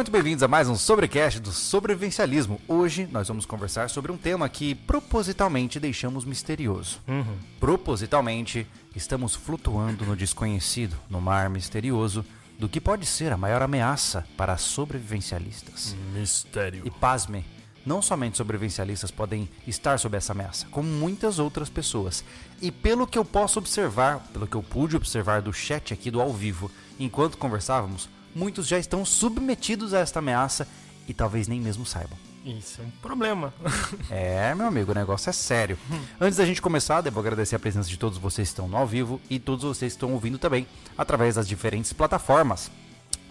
muito bem-vindos a mais um Sobrecast do Sobrevivencialismo. Hoje nós vamos conversar sobre um tema que propositalmente deixamos misterioso. Uhum. Propositalmente, estamos flutuando no desconhecido, no mar misterioso, do que pode ser a maior ameaça para sobrevivencialistas. Mistério. E pasme, não somente sobrevivencialistas podem estar sob essa ameaça, como muitas outras pessoas. E pelo que eu posso observar, pelo que eu pude observar do chat aqui do ao vivo, enquanto conversávamos, muitos já estão submetidos a esta ameaça e talvez nem mesmo saibam. Isso é um problema. É, meu amigo, o negócio é sério. Antes da gente começar, devo agradecer a presença de todos vocês que estão no ao vivo e todos vocês que estão ouvindo também através das diferentes plataformas.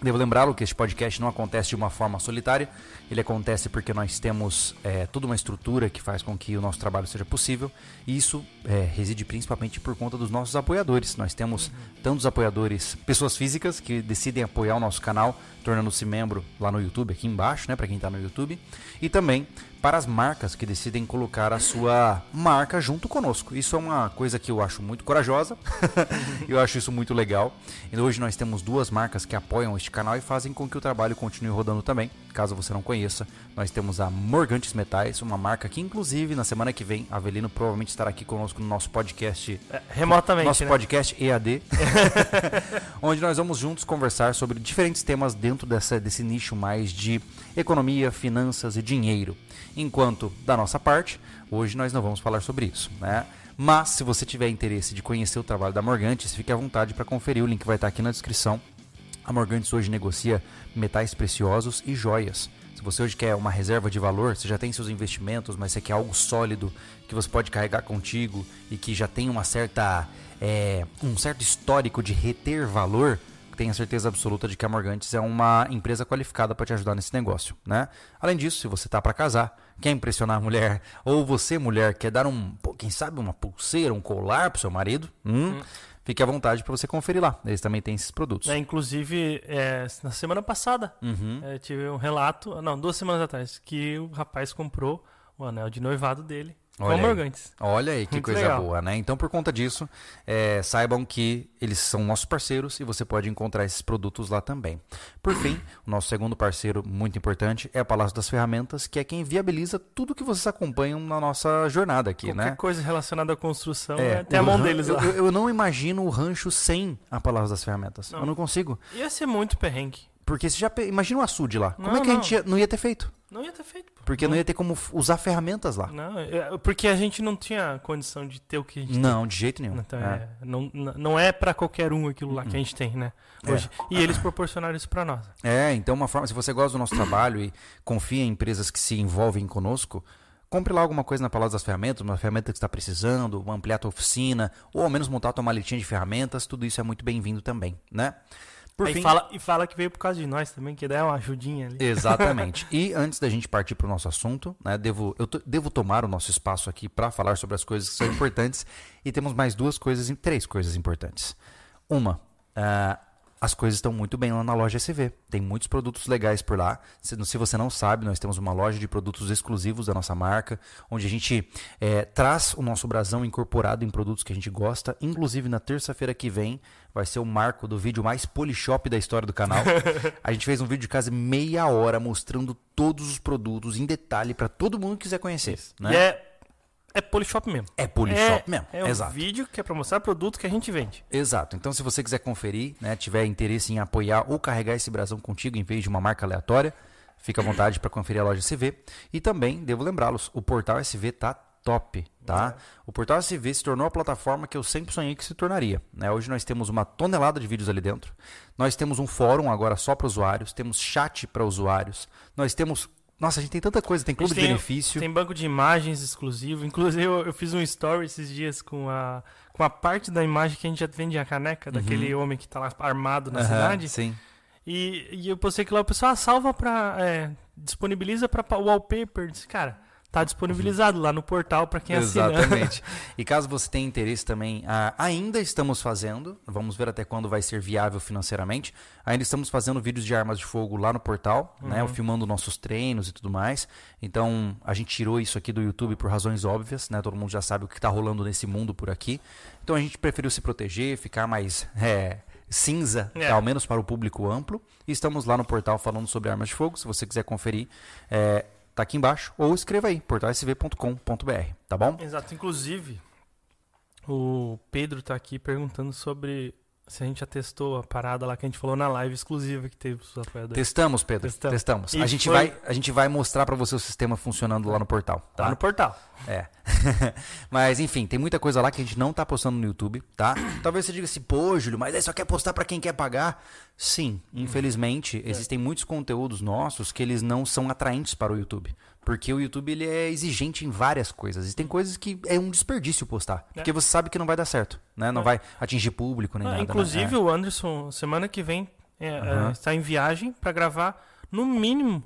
Devo lembrá-lo que este podcast não acontece de uma forma solitária, ele acontece porque nós temos é, toda uma estrutura que faz com que o nosso trabalho seja possível, e isso é, reside principalmente por conta dos nossos apoiadores. Nós temos tantos apoiadores, pessoas físicas que decidem apoiar o nosso canal, tornando-se membro lá no YouTube, aqui embaixo, né, para quem está no YouTube, e também para as marcas que decidem colocar a sua marca junto conosco. Isso é uma coisa que eu acho muito corajosa, eu acho isso muito legal. E hoje nós temos duas marcas que apoiam este canal e fazem com que o trabalho continue rodando também. Caso você não conheça, nós temos a Morgantes Metais, uma marca que inclusive na semana que vem, Avelino provavelmente estará aqui conosco no nosso podcast É, remotamente, nosso né? podcast EAD, onde nós vamos juntos conversar sobre diferentes temas dentro dessa, desse nicho mais de economia, finanças e dinheiro. Enquanto, da nossa parte, hoje nós não vamos falar sobre isso, né? Mas, se você tiver interesse de conhecer o trabalho da Morgantes, fique à vontade para conferir, o link vai estar aqui na descrição. A Morgantes hoje negocia metais preciosos e joias. Se você hoje quer uma reserva de valor, você já tem seus investimentos, mas você quer algo sólido que você pode carregar contigo e que já tem uma certa, é, um certo histórico de reter valor, tenha certeza absoluta de que a Morgantes é uma empresa qualificada para te ajudar nesse negócio, né? Além disso, se você tá para casar, quer impressionar a mulher, ou você mulher quer dar um, quem sabe uma pulseira, um colar pro seu marido, hum, fique à vontade para você conferir lá. Eles também têm esses produtos. É, inclusive, é, na semana passada, Uhum. é, tive um relato, não, duas semanas atrás, que o rapaz comprou o anel de noivado dele Olha aí. Morgantes. Olha aí que Muito coisa legal. boa, né? Então, por conta disso, é, saibam que eles são nossos parceiros e você pode encontrar esses produtos lá também. Por fim, o nosso segundo parceiro muito importante é a Palácio das Ferramentas, que é quem viabiliza tudo que vocês acompanham na nossa jornada aqui, Qualquer né? coisa relacionada à construção, É, é, tem a mão ran- deles eu, lá. eu- eu não imagino o rancho sem a Palácio das Ferramentas. Não. Eu não consigo. Ia ser muito perrengue. Porque você já imagina o açude lá. Como Não, é que a não. gente ia- não ia ter feito? Não ia ter feito. pô. Porque não ia ter como usar ferramentas lá. Não, é- porque a gente não tinha condição de ter o que a gente Não, de jeito nenhum. tem. Então, É. é, não, não- não é pra qualquer um aquilo lá que a gente tem, né? É. Hoje. E eles proporcionaram isso pra nós. É, então uma forma, se você gosta do nosso trabalho e confia em empresas que se envolvem conosco, compre lá alguma coisa na Palácio das Ferramentas, uma ferramenta que você está precisando, uma ampliar a tua oficina, ou ao menos montar a tua maletinha de ferramentas, tudo isso é muito bem-vindo também, né? Por Aí fim, fala, e fala que veio por causa de nós também, que dá uma ajudinha ali. Exatamente. E antes da gente partir para o nosso assunto, né, devo, eu devo tomar o nosso espaço aqui para falar sobre as coisas que são importantes. E temos mais duas coisas, três coisas importantes. Uma, ah, as coisas estão muito bem lá na loja SV. Tem muitos produtos legais por lá. Se, se você não sabe, nós temos uma loja de produtos exclusivos da nossa marca, onde a gente eh, traz o nosso brasão incorporado em produtos que a gente gosta. Inclusive, na terça-feira que vem, vai ser o marco do vídeo mais polishop da história do canal. A gente fez um vídeo de quase meia hora mostrando todos os produtos em detalhe para todo mundo que quiser conhecer. Né? E é, é Polishop mesmo. É polishop mesmo. É um Exato. vídeo que é pra mostrar produto que a gente vende. Exato. Então, se você quiser conferir, né, tiver interesse em apoiar ou carregar esse brasão contigo em vez de uma marca aleatória, fica à vontade para conferir a loja SV. E também, devo lembrá-los, o portal SV tá top, tá? O portal SV se tornou a plataforma que eu sempre sonhei que se tornaria. Né? Hoje nós temos uma tonelada de vídeos ali dentro. Nós temos um fórum agora só para usuários, temos chat para usuários, nós temos nossa, a gente tem tanta coisa, tem clube de tem- benefício. Tem banco de imagens exclusivo. Inclusive, eu, eu fiz um story esses dias com a, com a parte da imagem que a gente já vende a caneca, daquele homem que tá lá armado na Uhum. Cidade. Sim. E, e eu postei que lá o pessoal ah, salva pra. é, disponibiliza pra pa- wallpaper. Eu Disse, cara, tá disponibilizado lá no portal pra quem assina. Exatamente. e caso você tenha interesse também, ah, ainda estamos fazendo, vamos ver até quando vai ser viável financeiramente. Ainda estamos fazendo vídeos de armas de fogo lá no portal, né, filmando nossos treinos e tudo mais. Então, a gente tirou isso aqui do YouTube por razões óbvias, né? Todo mundo já sabe o que está rolando nesse mundo por aqui. Então, a gente preferiu se proteger, ficar mais é, cinza, é. ao menos para o público amplo. E estamos lá no portal falando sobre armas de fogo. Se você quiser conferir, é, tá aqui embaixo. Ou escreva aí, portalsv.com.br, tá bom? Exato. Inclusive, o Pedro tá aqui perguntando sobre se a gente já testou a parada lá que a gente falou na live exclusiva que teve os apoiadores. Testamos, Pedro. Testamos. Testamos. A gente, foi... vai, a gente vai mostrar para você o sistema funcionando lá no portal. Tá? Lá no portal. É. mas, enfim, tem muita coisa lá que a gente não tá postando no YouTube, tá? Talvez você diga assim, pô, Júlio, mas aí só quer postar para quem quer pagar. Sim, infelizmente, é. existem muitos conteúdos nossos que eles não são atraentes para o YouTube. Porque o YouTube ele é exigente em várias coisas. E tem coisas que é um desperdício postar. É. Porque você sabe que não vai dar certo. Né? Não é. vai atingir público nem ah, nada. Né? Inclusive, né? o Anderson, semana que vem, uhum. está em viagem para gravar, no mínimo,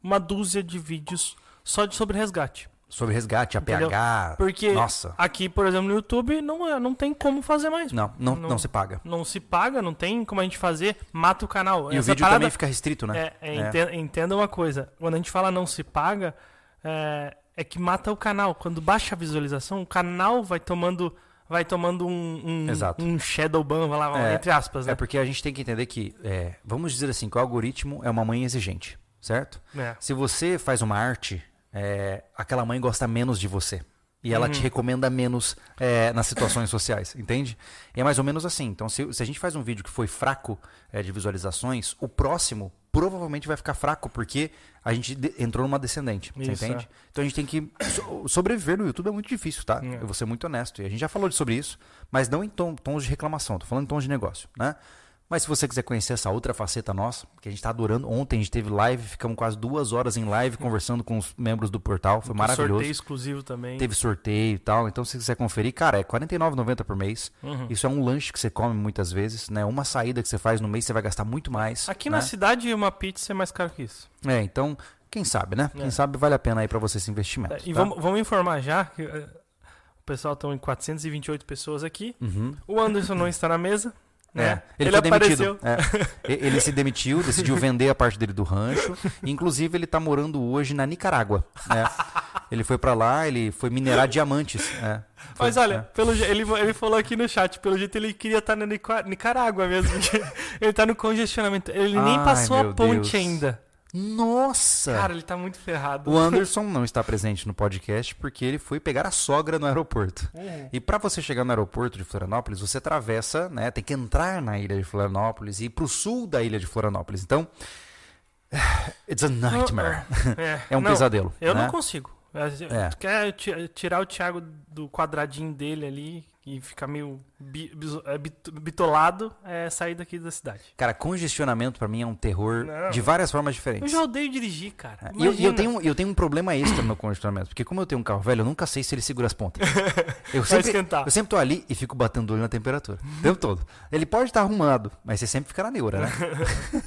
uma dúzia de vídeos só de sobre resgate. Sobre resgate, APH. Porque nossa. aqui, por exemplo, no YouTube não, é, não tem como fazer mais. Não, não, não, não, se paga. Não se paga, não tem como a gente fazer, mata o canal. E Essa o vídeo parada, também fica restrito, né? É, é, é. Entenda, uma coisa, quando a gente fala não se paga, é, é, que mata o canal. Quando baixa a visualização, o canal vai tomando vai tomando um, um, um shadow ban, lá, é, entre aspas. Né? É porque a gente tem que entender que, é, vamos dizer assim, que o algoritmo é uma mãe exigente, certo? Se você faz uma arte é, aquela mãe gosta menos de você. E ela uhum. te recomenda menos é, nas situações sociais, entende? E é mais ou menos assim. Então, se, se a gente faz um vídeo que foi fraco é, de visualizações, o próximo provavelmente vai ficar fraco, porque a gente entrou numa descendente, Isso, você entende? É. Então a gente tem que. So sobreviver no YouTube é muito difícil, tá? É. Eu vou ser muito honesto. E a gente já falou sobre isso, mas não em tom, tons de reclamação, tô falando em tons de negócio, né? Mas se você quiser conhecer essa outra faceta nossa, que a gente está adorando, ontem a gente teve live, ficamos quase duas horas em live conversando com os membros do portal, foi maravilhoso. Sorteio exclusivo também. Teve sorteio e tal, então se você quiser conferir, cara, é R$ 49,90 por mês. Uhum. Isso é um lanche que você come muitas vezes, né? Uma saída que você faz no mês, você vai gastar muito mais. Aqui né? na cidade, uma pizza é mais caro que isso. É, então, quem sabe, né? É. Quem sabe vale a pena aí para você esse investimento. É, e tá? vamos, vamos informar já que uh, o pessoal estão em 428 pessoas aqui. Uhum. O Anderson não está na mesa. É, é, ele, ele foi demitido. É. Ele se demitiu, decidiu vender a parte dele do rancho. Inclusive, ele está morando hoje na Nicarágua. Né? Ele foi para lá, ele foi minerar diamantes. É. Foi, Mas olha, é. pelo, ele, ele falou aqui no chat, pelo jeito ele queria estar tá na Nicarágua mesmo. ele está no congestionamento. Ele Ai, nem passou a ponte Deus. ainda. Nossa! Cara, ele tá muito ferrado. O Anderson não está presente no podcast porque ele foi pegar a sogra no aeroporto. Uhum. E para você chegar no aeroporto de Florianópolis, você atravessa, né? Tem que entrar na ilha de Florianópolis e ir pro sul da ilha de Florianópolis. Então, it's a nightmare. É, é um não, pesadelo. Eu né? não consigo. É. Quer tirar o Thiago do quadradinho dele ali e ficar meio é, bitolado, é sair daqui da cidade. Cara, congestionamento para mim é um terror Não. de várias formas diferentes. Eu já odeio dirigir, cara. E eu, eu, tenho, eu tenho um problema extra no meu congestionamento, porque como eu tenho um carro velho, eu nunca sei se ele segura as pontas. Eu sempre, esquentar. eu sempre tô ali e fico batendo olho na temperatura, o tempo todo. Ele pode estar arrumado, mas você sempre fica na neura, né?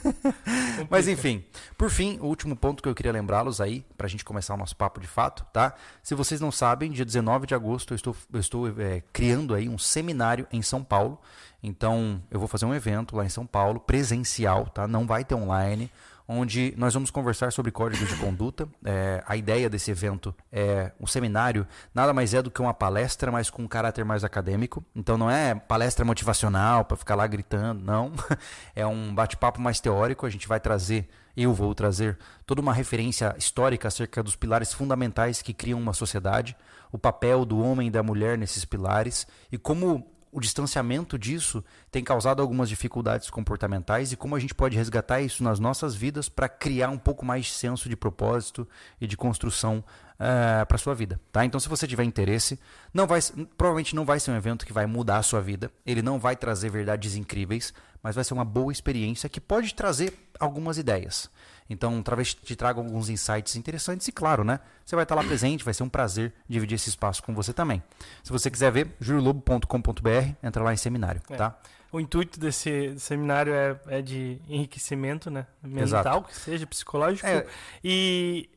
mas enfim, por fim, o último ponto que eu queria lembrá-los aí, pra gente começar o nosso papo de fato, tá? Se vocês não sabem, dia 19 de agosto eu estou, eu estou é, criando aí um seminário em São Paulo. Então, eu vou fazer um evento lá em São Paulo, presencial, tá? Não vai ter online, onde nós vamos conversar sobre códigos de conduta. É, a ideia desse evento é um seminário, nada mais é do que uma palestra, mas com um caráter mais acadêmico. Então, não é palestra motivacional para ficar lá gritando, não. É um bate-papo mais teórico. A gente vai trazer eu vou trazer toda uma referência histórica acerca dos pilares fundamentais que criam uma sociedade, o papel do homem e da mulher nesses pilares e como o distanciamento disso tem causado algumas dificuldades comportamentais e como a gente pode resgatar isso nas nossas vidas para criar um pouco mais de senso de propósito e de construção uh, eh, para sua vida, tá? Então, se você tiver interesse, não vai, provavelmente não vai ser um evento que vai mudar a sua vida. Ele não vai trazer verdades incríveis, mas vai ser uma boa experiência que pode trazer algumas ideias. Então, talvez te traga alguns insights interessantes e, claro, né? Você vai estar lá presente, vai ser um prazer dividir esse espaço com você também. Se você quiser ver, juliolobo.com.br, entra lá em seminário, é. tá? O intuito desse seminário é, é de enriquecimento, né? Mental, Exato. que seja, psicológico. É. E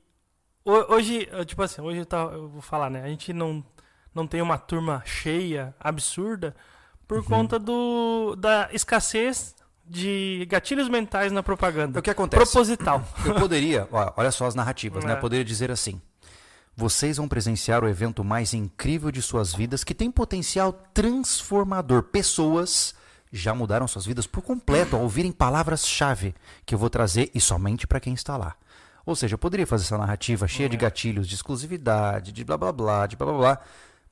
hoje, tipo assim, hoje eu, eu vou falar, né? A gente não, não tem uma turma cheia, absurda, por uhum. conta do, da escassez de gatilhos mentais na propaganda. O que acontece? Proposital. Eu poderia, olha só as narrativas, né? é. né? Eu poderia dizer assim: vocês vão presenciar o evento mais incrível de suas vidas que tem potencial transformador. Pessoas já mudaram suas vidas por completo ao ouvirem palavras-chave que eu vou trazer e somente para quem está lá. Ou seja, eu poderia fazer essa narrativa cheia de gatilhos de exclusividade, de blá blá blá, de blá blá blá.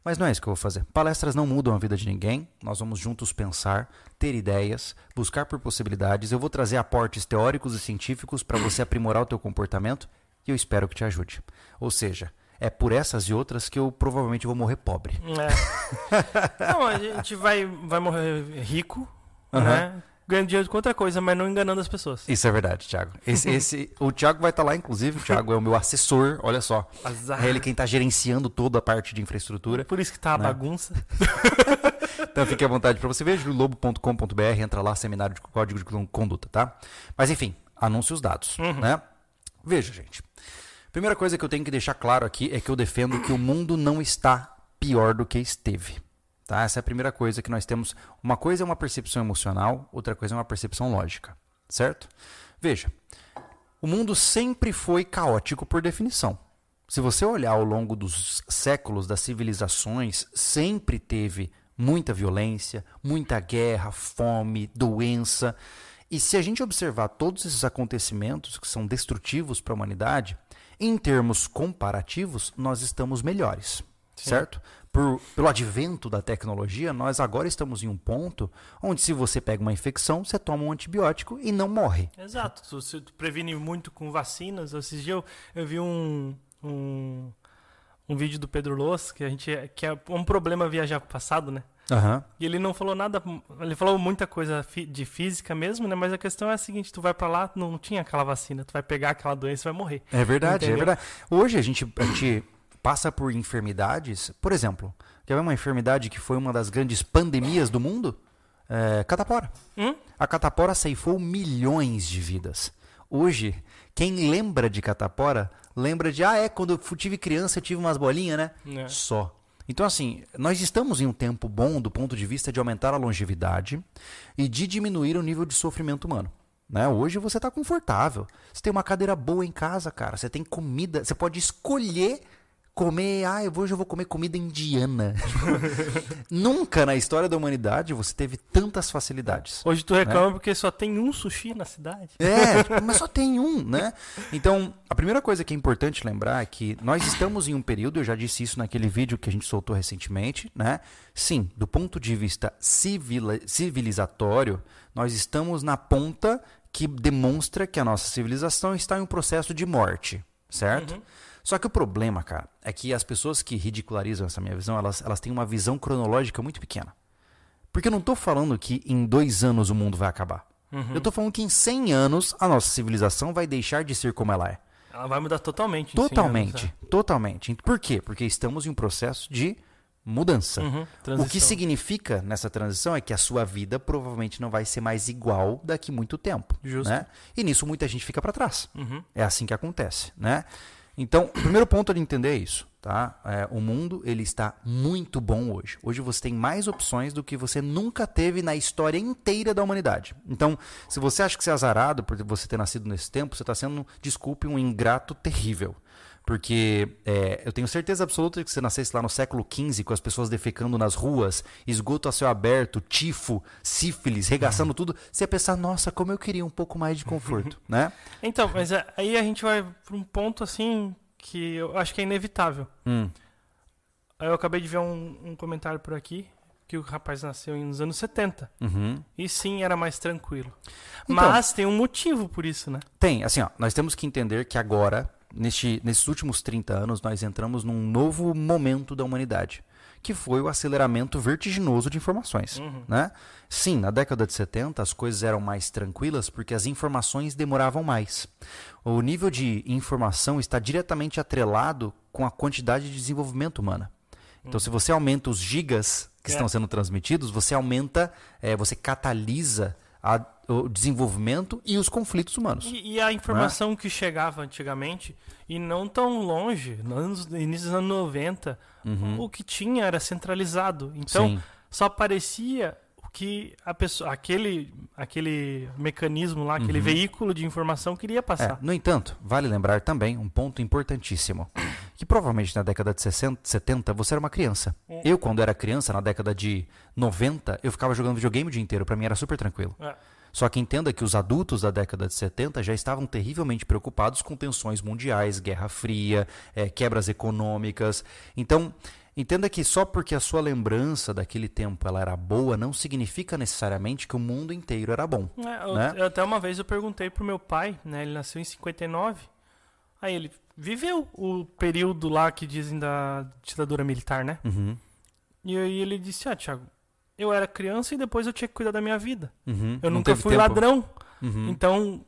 Mas não é isso que eu vou fazer. Palestras não mudam a vida de ninguém. Nós vamos juntos pensar, ter ideias, buscar por possibilidades. Eu vou trazer aportes teóricos e científicos para você aprimorar o teu comportamento e eu espero que te ajude. Ou seja, é por essas e outras que eu provavelmente vou morrer pobre. É. não, a gente vai, vai morrer rico, uhum. né? Ganhando dinheiro com outra coisa, mas não enganando as pessoas. Isso é verdade, Thiago. Esse, esse, o Thiago vai estar tá lá, inclusive. O Thiago é o meu assessor, olha só. Azar. É ele quem está gerenciando toda a parte de infraestrutura. Por isso que tá a né? bagunça. então fique à vontade para você ver, julobo.com.br, entra lá, seminário de código de conduta, tá? Mas enfim, anúncio os dados, uhum. né? Veja, gente. Primeira coisa que eu tenho que deixar claro aqui é que eu defendo que o mundo não está pior do que esteve. Tá? Essa é a primeira coisa que nós temos. Uma coisa é uma percepção emocional, outra coisa é uma percepção lógica. Certo? Veja, o mundo sempre foi caótico por definição. Se você olhar ao longo dos séculos das civilizações, sempre teve muita violência, muita guerra, fome, doença. E se a gente observar todos esses acontecimentos que são destrutivos para a humanidade, em termos comparativos, nós estamos melhores, Sim. certo? Por, pelo advento da tecnologia, nós agora estamos em um ponto onde, se você pega uma infecção, você toma um antibiótico e não morre. Exato. Você previne muito com vacinas. Esses dias eu, eu vi um, um, um vídeo do Pedro Loss, que a gente que é um problema viajar para o passado, né? Uhum. E ele não falou nada, ele falou muita coisa de física mesmo, né? Mas a questão é a seguinte: tu vai para lá, não tinha aquela vacina, tu vai pegar aquela doença e vai morrer. É verdade, é Entendeu? é verdade. Hoje a gente, a gente passa por enfermidades, por exemplo, quer ver uma enfermidade que foi uma das grandes pandemias do mundo? É, catapora. Hum? A catapora ceifou milhões de vidas. Hoje, quem lembra de catapora, lembra de, ah, é, quando eu tive criança eu tive umas bolinhas, né? É. Só. Então, assim, nós estamos em um tempo bom do ponto de vista de aumentar a longevidade e de diminuir o nível de sofrimento humano. Né? Hoje você está confortável. Você tem uma cadeira boa em casa, cara. Você tem comida. Você pode escolher comer, ah, hoje eu vou comer comida indiana. Nunca na história da humanidade você teve tantas facilidades. Hoje tu reclama né? porque só tem um sushi na cidade. É, mas só tem um, né? Então, a primeira coisa que é importante lembrar é que nós estamos em um período, eu já disse isso naquele vídeo que a gente soltou recentemente, né? Sim, do ponto de vista civilizatório, nós estamos na ponta que demonstra que a nossa civilização está em um processo de morte, certo? Uhum. Só que o problema, cara, é que as pessoas que ridicularizam essa minha visão, elas, elas têm uma visão cronológica muito pequena. Porque eu não estou falando que em dois anos o mundo vai acabar. Uhum. Eu estou falando que em 100 anos a nossa civilização vai deixar de ser como ela é. Ela vai mudar totalmente. Totalmente, anos, é. totalmente. Por quê? Porque estamos em um processo de mudança. Uhum, o que significa nessa transição é que a sua vida provavelmente não vai ser mais igual daqui muito tempo. Justo. Né? E nisso muita gente fica para trás. Uhum. É assim que acontece, né? Então, o primeiro ponto de entender é isso, tá? É, o mundo ele está muito bom hoje. Hoje você tem mais opções do que você nunca teve na história inteira da humanidade. Então, se você acha que você é azarado por você ter nascido nesse tempo, você está sendo, desculpe, um ingrato terrível. Porque é, eu tenho certeza absoluta de que você nascesse lá no século XV, com as pessoas defecando nas ruas, esgoto a céu aberto, tifo, sífilis, regaçando uhum. tudo, você ia pensar, nossa, como eu queria um pouco mais de conforto, né? Então, mas é, aí a gente vai para um ponto assim que eu acho que é inevitável. Hum. Eu acabei de ver um, um comentário por aqui que o rapaz nasceu nos anos 70. Uhum. E sim, era mais tranquilo. Então, Mas tem um motivo por isso, né? Tem, assim, ó, nós temos que entender que agora neste, nesses últimos 30 anos, nós entramos num novo momento da humanidade, que foi o aceleramento vertiginoso de informações. Uhum. Né? Sim, na década de 70 as coisas eram mais tranquilas porque as informações demoravam mais. O nível de informação está diretamente atrelado com a quantidade de desenvolvimento humana. Então, se você aumenta os gigas que é. estão sendo transmitidos, você aumenta, é, você catalisa a, o desenvolvimento e os conflitos humanos. E, e a informação é? que chegava antigamente, e não tão longe, no início dos anos 90, uhum. o que tinha era centralizado. Então, Sim. só aparecia que a pessoa, aquele, aquele mecanismo lá, aquele uhum. veículo de informação queria passar. É, no entanto, vale lembrar também um ponto importantíssimo, que provavelmente na década de 60, 70 você era uma criança. É. Eu, quando era criança, na década de 90, eu ficava jogando videogame o dia inteiro, para mim era super tranquilo. É. Só que entenda que os adultos da década de 70 já estavam terrivelmente preocupados com tensões mundiais, Guerra Fria, é, quebras econômicas. Então, Entenda que só porque a sua lembrança daquele tempo ela era boa, não significa necessariamente que o mundo inteiro era bom. É, eu, né? eu, até uma vez eu perguntei pro meu pai, né? Ele nasceu em 59. Aí ele viveu o período lá que dizem da ditadura militar, né? Uhum. E aí ele disse, ah, Thiago, eu era criança e depois eu tinha que cuidar da minha vida. Uhum. Eu não nunca fui tempo. ladrão. Uhum. Então,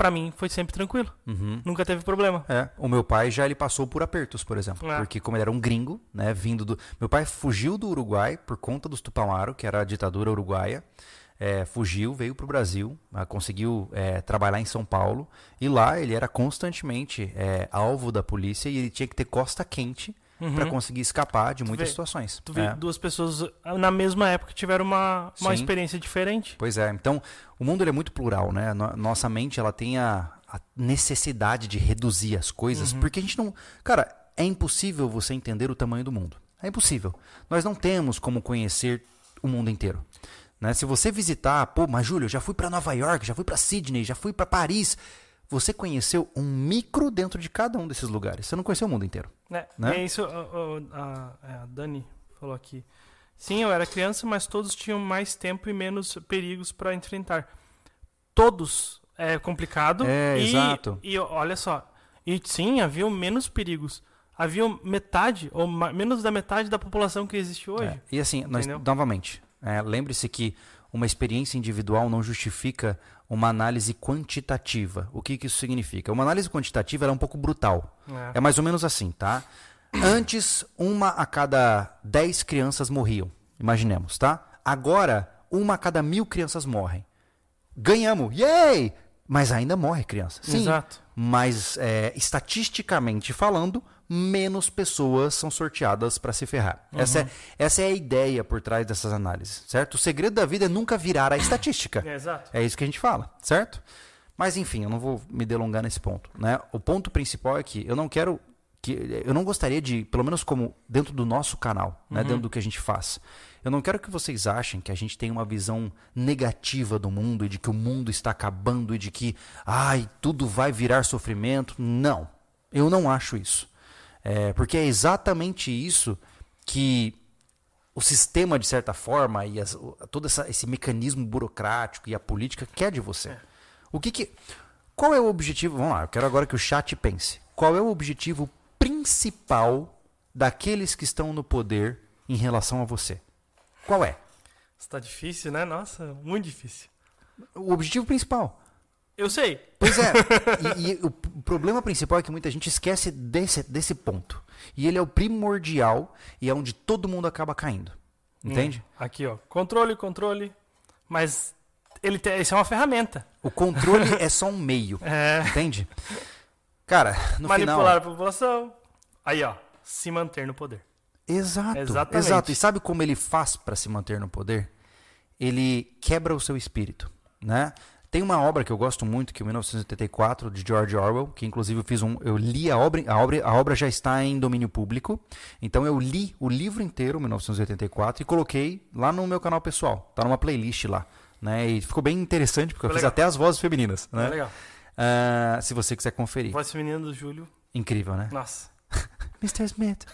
para mim foi sempre tranquilo. Uhum. Nunca teve problema. É, o meu pai já ele passou por apertos, por exemplo, é. porque como ele era um gringo, né, vindo do meu pai fugiu do Uruguai por conta dos Tupamaro, que era a ditadura uruguaia. É, fugiu, veio para o Brasil, ah, conseguiu é, trabalhar em São Paulo e lá ele era constantemente é, alvo da polícia e ele tinha que ter costa quente uhum. para conseguir escapar de muitas vê, situações. Tu é. duas pessoas ah, na mesma época tiveram uma, uma experiência diferente. Pois é. Então, o mundo é muito plural, né? Nossa mente ela tem a, a necessidade de reduzir as coisas, uhum. porque a gente não. Cara, é impossível você entender o tamanho do mundo. É impossível. Nós não temos como conhecer o mundo inteiro. Né? Se você visitar, pô, mas Júlio, já fui para Nova York, já fui para Sydney, já fui para Paris você conheceu um micro dentro de cada um desses lugares. Você não conheceu o mundo inteiro. É, né? é isso, a, a, é, a, Dani falou aqui. Sim, eu era criança, mas todos tinham mais tempo e menos perigos para enfrentar. Todos é complicado. É, e, exato. E olha só, e sim, havia menos perigos. Havia metade, ou menos da metade da população que existe hoje. É. E assim, nós, novamente, é, lembre-se que uma experiência individual não justifica uma análise quantitativa. O que, que isso significa? Uma análise quantitativa é um pouco brutal. É. é mais ou menos assim, tá? Antes, uma a cada dez crianças morriam. Imaginemos, tá? Agora, uma a cada mil crianças morrem. Ganhamos! Yay! Mas ainda morre criança. Sim, Exato. Mas, é, estatisticamente falando, menos pessoas são sorteadas para se ferrar. Uhum. Essa, é, essa é a ideia por trás dessas análises, certo? O segredo da vida é nunca virar a estatística. É, exato. é isso que a gente fala, certo? Mas enfim, eu não vou me delongar nesse ponto. Né? O ponto principal é que eu não quero que eu não gostaria de, pelo menos como dentro do nosso canal, né, uhum. dentro do que a gente faz, eu não quero que vocês achem que a gente tem uma visão negativa do mundo e de que o mundo está acabando e de que, ai, tudo vai virar sofrimento. Não, eu não acho isso. É, porque é exatamente isso que o sistema, de certa forma, e as, todo essa, esse mecanismo burocrático e a política quer de você. É. O que, que Qual é o objetivo? Vamos lá, eu quero agora que o chat pense. Qual é o objetivo principal daqueles que estão no poder em relação a você? Qual é? Está difícil, né? Nossa, muito difícil. O objetivo principal. Eu sei. Pois é. e, e, o problema principal é que muita gente esquece desse, desse ponto. E ele é o primordial e é onde todo mundo acaba caindo. Entende? Hum, aqui, ó. Controle, controle. Mas ele tem, isso é uma ferramenta. O controle é só um meio. É. Entende? Cara, no Manipular final... a população. Aí, ó. Se manter no poder. Exato. Exatamente. Exato. E sabe como ele faz para se manter no poder? Ele quebra o seu espírito, né? Tem uma obra que eu gosto muito, que é 1984, de George Orwell, que inclusive eu fiz um. Eu li a obra, a obra, a obra já está em domínio público. Então eu li o livro inteiro, 1984, e coloquei lá no meu canal pessoal. Tá numa playlist lá. Né? E ficou bem interessante, porque eu fiz até as vozes femininas. Né? legal. Uh, se você quiser conferir. Voz feminina do Júlio. Incrível, né? Nossa. Mr. Smith.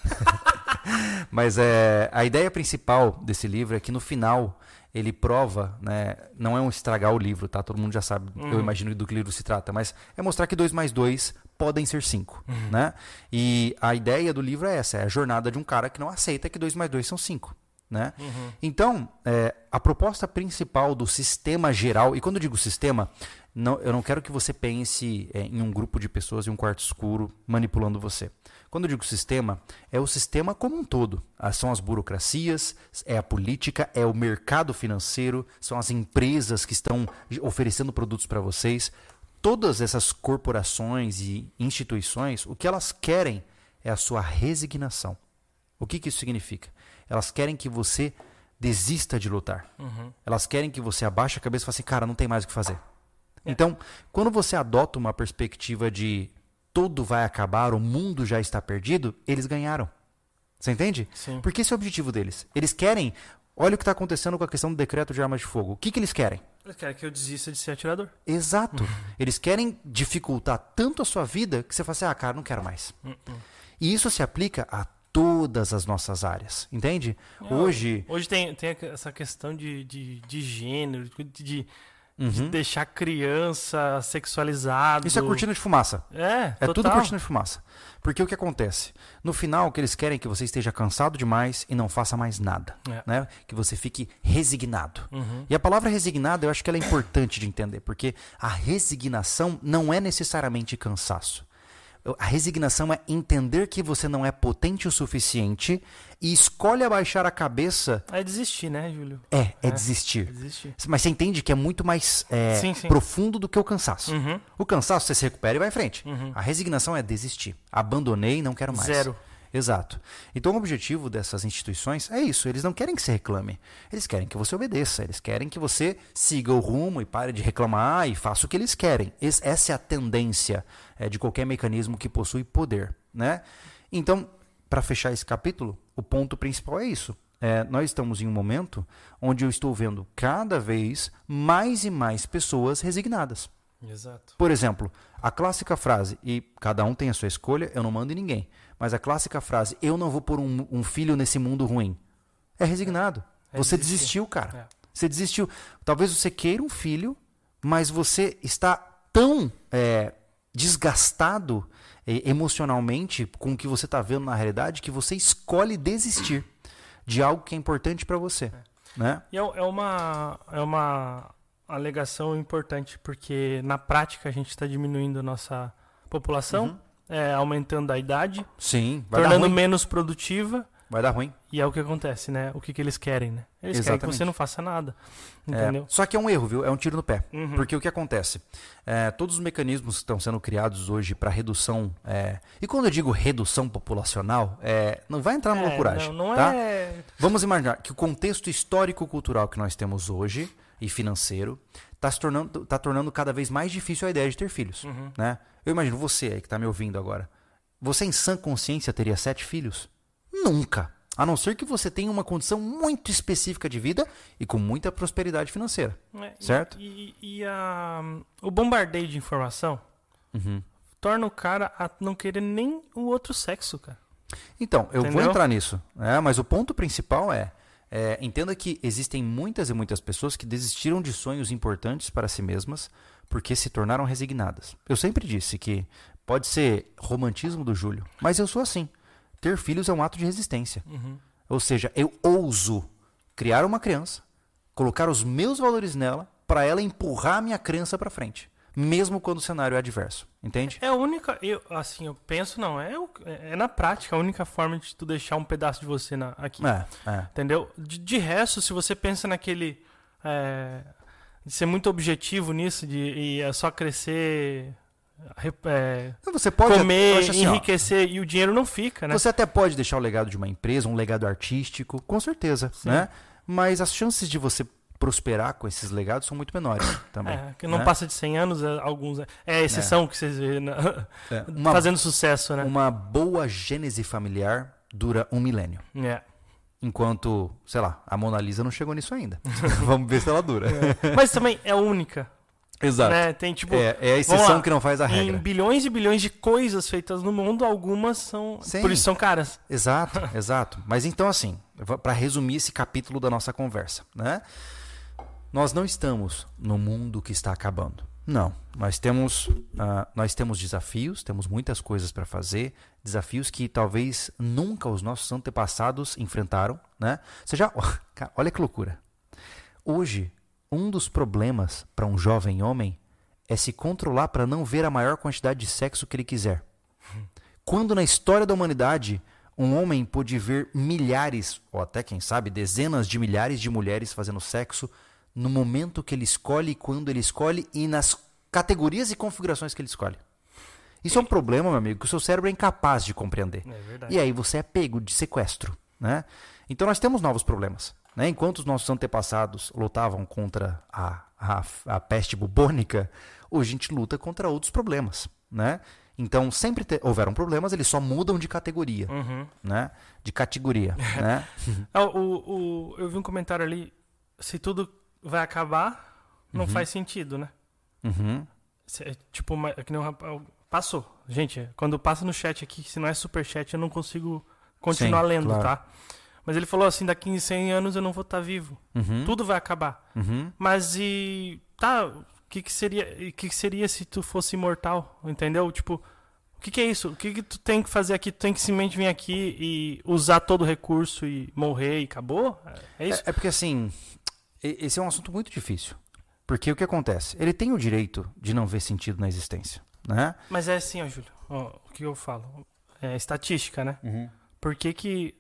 Mas é, a ideia principal desse livro é que no final ele prova, né, não é um estragar o livro, tá? Todo mundo já sabe, uhum. eu imagino do que o livro se trata, mas é mostrar que 2 mais 2 podem ser 5, uhum. né? E a ideia do livro é essa, é a jornada de um cara que não aceita que 2 mais 2 são 5. Né? Uhum. Então, é, a proposta principal do sistema geral, e quando eu digo sistema, não, eu não quero que você pense é, em um grupo de pessoas em um quarto escuro manipulando você. Quando eu digo sistema, é o sistema como um todo. Ah, são as burocracias, é a política, é o mercado financeiro, são as empresas que estão oferecendo produtos para vocês. Todas essas corporações e instituições, o que elas querem é a sua resignação. O que, que isso significa? Elas querem que você desista de lutar. Uhum. Elas querem que você abaixe a cabeça e fale assim, cara, não tem mais o que fazer. É. Então, quando você adota uma perspectiva de tudo vai acabar, o mundo já está perdido, eles ganharam. Você entende? Sim. Porque esse é o objetivo deles. Eles querem. Olha o que está acontecendo com a questão do decreto de armas de fogo. O que, que eles querem? Eles querem que eu desista de ser atirador. Exato. Uhum. Eles querem dificultar tanto a sua vida que você fala assim: ah, cara, não quero mais. Uhum. E isso se aplica a todas as nossas áreas, entende? É, hoje. Hoje tem, tem essa questão de, de, de gênero, de, Uhum. De deixar criança sexualizado. Isso é cortina de fumaça. É, É total. tudo cortina de fumaça. Porque o que acontece? No final, o que eles querem é que você esteja cansado demais e não faça mais nada. É. Né? Que você fique resignado. Uhum. E a palavra resignado, eu acho que ela é importante de entender. Porque a resignação não é necessariamente cansaço. A resignação é entender que você não é potente o suficiente e escolhe abaixar a cabeça. É desistir, né, Júlio? É, é, é desistir. desistir. Mas você entende que é muito mais é, sim, sim. profundo do que o cansaço. Uhum. O cansaço você se recupera e vai em frente. Uhum. A resignação é desistir. Abandonei, não quero mais. Zero. Exato. Então o objetivo dessas instituições é isso. Eles não querem que você reclame. Eles querem que você obedeça. Eles querem que você siga o rumo e pare de reclamar e faça o que eles querem. Essa é a tendência é, de qualquer mecanismo que possui poder. Né? Então, para fechar esse capítulo, o ponto principal é isso. É, nós estamos em um momento onde eu estou vendo cada vez mais e mais pessoas resignadas. Exato. Por exemplo, a clássica frase, e cada um tem a sua escolha, eu não mando em ninguém. Mas a clássica frase, eu não vou pôr um, um filho nesse mundo ruim. É resignado. É, é você desistiu, cara. É. Você desistiu. Talvez você queira um filho, mas você está tão é, desgastado é, emocionalmente com o que você está vendo na realidade que você escolhe desistir de algo que é importante para você. É. Né? E é, é, uma, é uma alegação importante, porque na prática a gente está diminuindo a nossa população. Uhum é, aumentando a idade. Sim, vai tornando menos produtiva. Vai dar ruim. E é o que acontece, né? O que, que eles querem, né? Eles Exatamente. querem que você não faça nada. Entendeu? É, só que é um erro, viu? É um tiro no pé. Uhum. Porque o que acontece? É, todos os mecanismos que estão sendo criados hoje para redução. É, e quando eu digo redução populacional, é, não vai entrar na é, loucuragem. Não, não tá? é. Vamos imaginar que o contexto histórico-cultural que nós temos hoje e financeiro está se tornando, tá tornando cada vez mais difícil a ideia de ter filhos. Uhum. Né? Eu imagino você aí que está me ouvindo agora. Você em sã consciência teria sete filhos? Nunca. A não ser que você tenha uma condição muito específica de vida e com muita prosperidade financeira. É, certo? E, e, e a, o bombardeio de informação uhum. torna o cara a não querer nem o outro sexo, cara. Então, eu Entendeu? vou entrar nisso. Né? Mas o ponto principal é é, entenda que existem muitas e muitas pessoas que desistiram de sonhos importantes para si mesmas porque se tornaram resignadas. Eu sempre disse que pode ser romantismo do Júlio, mas eu sou assim. Ter filhos é um ato de resistência. Uhum. Ou seja, eu ouso criar uma criança, colocar os meus valores nela para ela empurrar a minha crença para frente mesmo quando o cenário é adverso. Entende? É a única. Eu, assim, eu penso, não. É, é na prática a única forma de tu deixar um pedaço de você na, aqui. É, é. Entendeu? De, de, resto, se você pensa naquele. É, de ser muito objetivo nisso, de e é só crescer. É, você pode comer, assim, enriquecer ó, e o dinheiro não fica, né? Você até pode deixar o legado de uma empresa, um legado artístico, com certeza, Sim. né? Mas as chances de você prosperar com esses legados são muito menores também. É, que não né? passa de 100 anos, é, alguns. É, a exceção é. que vocês vê na, é. uma, fazendo sucesso, né? Uma boa gênese familiar dura um milênio. É. Enquanto, sei lá, a Mona Lisa não chegou nisso ainda. Vamos ver se ela dura. É. Mas também é única. Exato. Né? Tem, tipo, é, é a exceção lá, que não faz a regra. Em bilhões e bilhões de coisas feitas no mundo, algumas são. Sim. Por isso são caras. Exato, exato. Mas então, assim, para resumir esse capítulo da nossa conversa, né? Nós não estamos no mundo que está acabando. Não, nós temos, uh, nós temos desafios, temos muitas coisas para fazer, desafios que talvez nunca os nossos antepassados enfrentaram, né? Você já, cara, olha que loucura. Hoje, um dos problemas para um jovem homem é se controlar para não ver a maior quantidade de sexo que ele quiser. Quando na história da humanidade um homem pôde ver milhares, ou até quem sabe dezenas de milhares de mulheres fazendo sexo no momento que ele escolhe, quando ele escolhe e nas categorias e configurações que ele escolhe. Isso é um problema, meu amigo, que o seu cérebro é incapaz de compreender. É e aí você é pego de sequestro. Né? Então nós temos novos problemas. Né? Enquanto os nossos antepassados lutavam contra a, a, a peste bubônica, hoje a gente luta contra outros problemas. Né? Então, sempre te, houveram problemas, eles só mudam de categoria. Uhum. Né? De categoria. né? É, o, o, eu vi um comentário ali, se tudo vai acabar, não uhum. faz sentido, né? Uhum. Tipo, é que não, passou. Gente, quando passa no chat aqui, se não é super chat, eu não consigo continuar Sim, lendo, claro. tá? Mas ele falou assim, daqui em 100 anos eu não vou estar tá vivo. Uhum. Tudo vai acabar. Uhum. Mas e tá, o que que seria, que que seria se tu fosse imortal, entendeu? Tipo, o que, que é isso? O que, que tu tem que fazer aqui? Tu tem que simplesmente vir aqui e usar todo o recurso e morrer e acabou? É isso? É, é porque assim, esse é um assunto muito difícil. Porque o que acontece? Ele tem o direito de não ver sentido na existência, né? Mas é assim, ó, Júlio, ó, o que eu falo? É estatística, né? Uhum. Por que que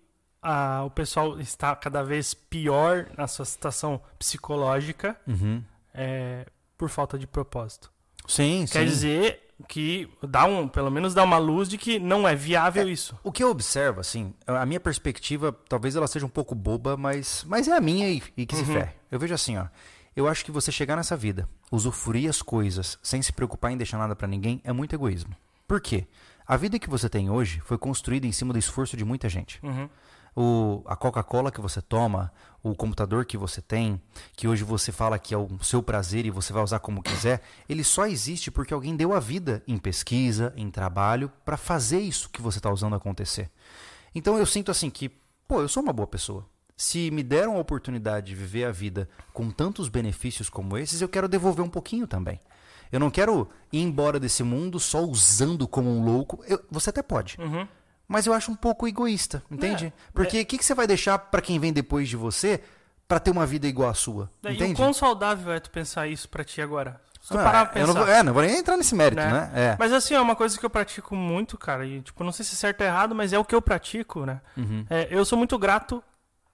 a, o pessoal está cada vez pior na sua situação psicológica uhum. é, por falta de propósito. Sim, Quer sim. dizer que dá um, pelo menos dá uma luz de que não é viável é, isso. O que eu observo, assim, a minha perspectiva, talvez ela seja um pouco boba, mas, mas é a minha e, e que uhum. se ferre. Eu vejo assim, ó. Eu acho que você chegar nessa vida, usufruir as coisas sem se preocupar em deixar nada para ninguém é muito egoísmo. Por quê? A vida que você tem hoje foi construída em cima do esforço de muita gente. Uhum o, a Coca-Cola que você toma, o computador que você tem, que hoje você fala que é o seu prazer e você vai usar como quiser, ele só existe porque alguém deu a vida em pesquisa, em trabalho, para fazer isso que você está usando acontecer. Então eu sinto assim que, pô, eu sou uma boa pessoa. Se me deram a oportunidade de viver a vida com tantos benefícios como esses, eu quero devolver um pouquinho também. Eu não quero ir embora desse mundo só usando como um louco. Eu, você até pode. Uhum. Mas eu acho um pouco egoísta, entende? É, Porque o é... que, que você vai deixar para quem vem depois de você para ter uma vida igual à sua? É, entende? E o quão saudável é tu pensar isso para ti agora? Se ah, parar pra pensar. Não vou, é, não vou nem entrar nesse mérito, né? né? É. Mas assim, é uma coisa que eu pratico muito, cara. E, tipo, não sei se é certo ou errado, mas é o que eu pratico, né? Uhum. É, eu sou muito grato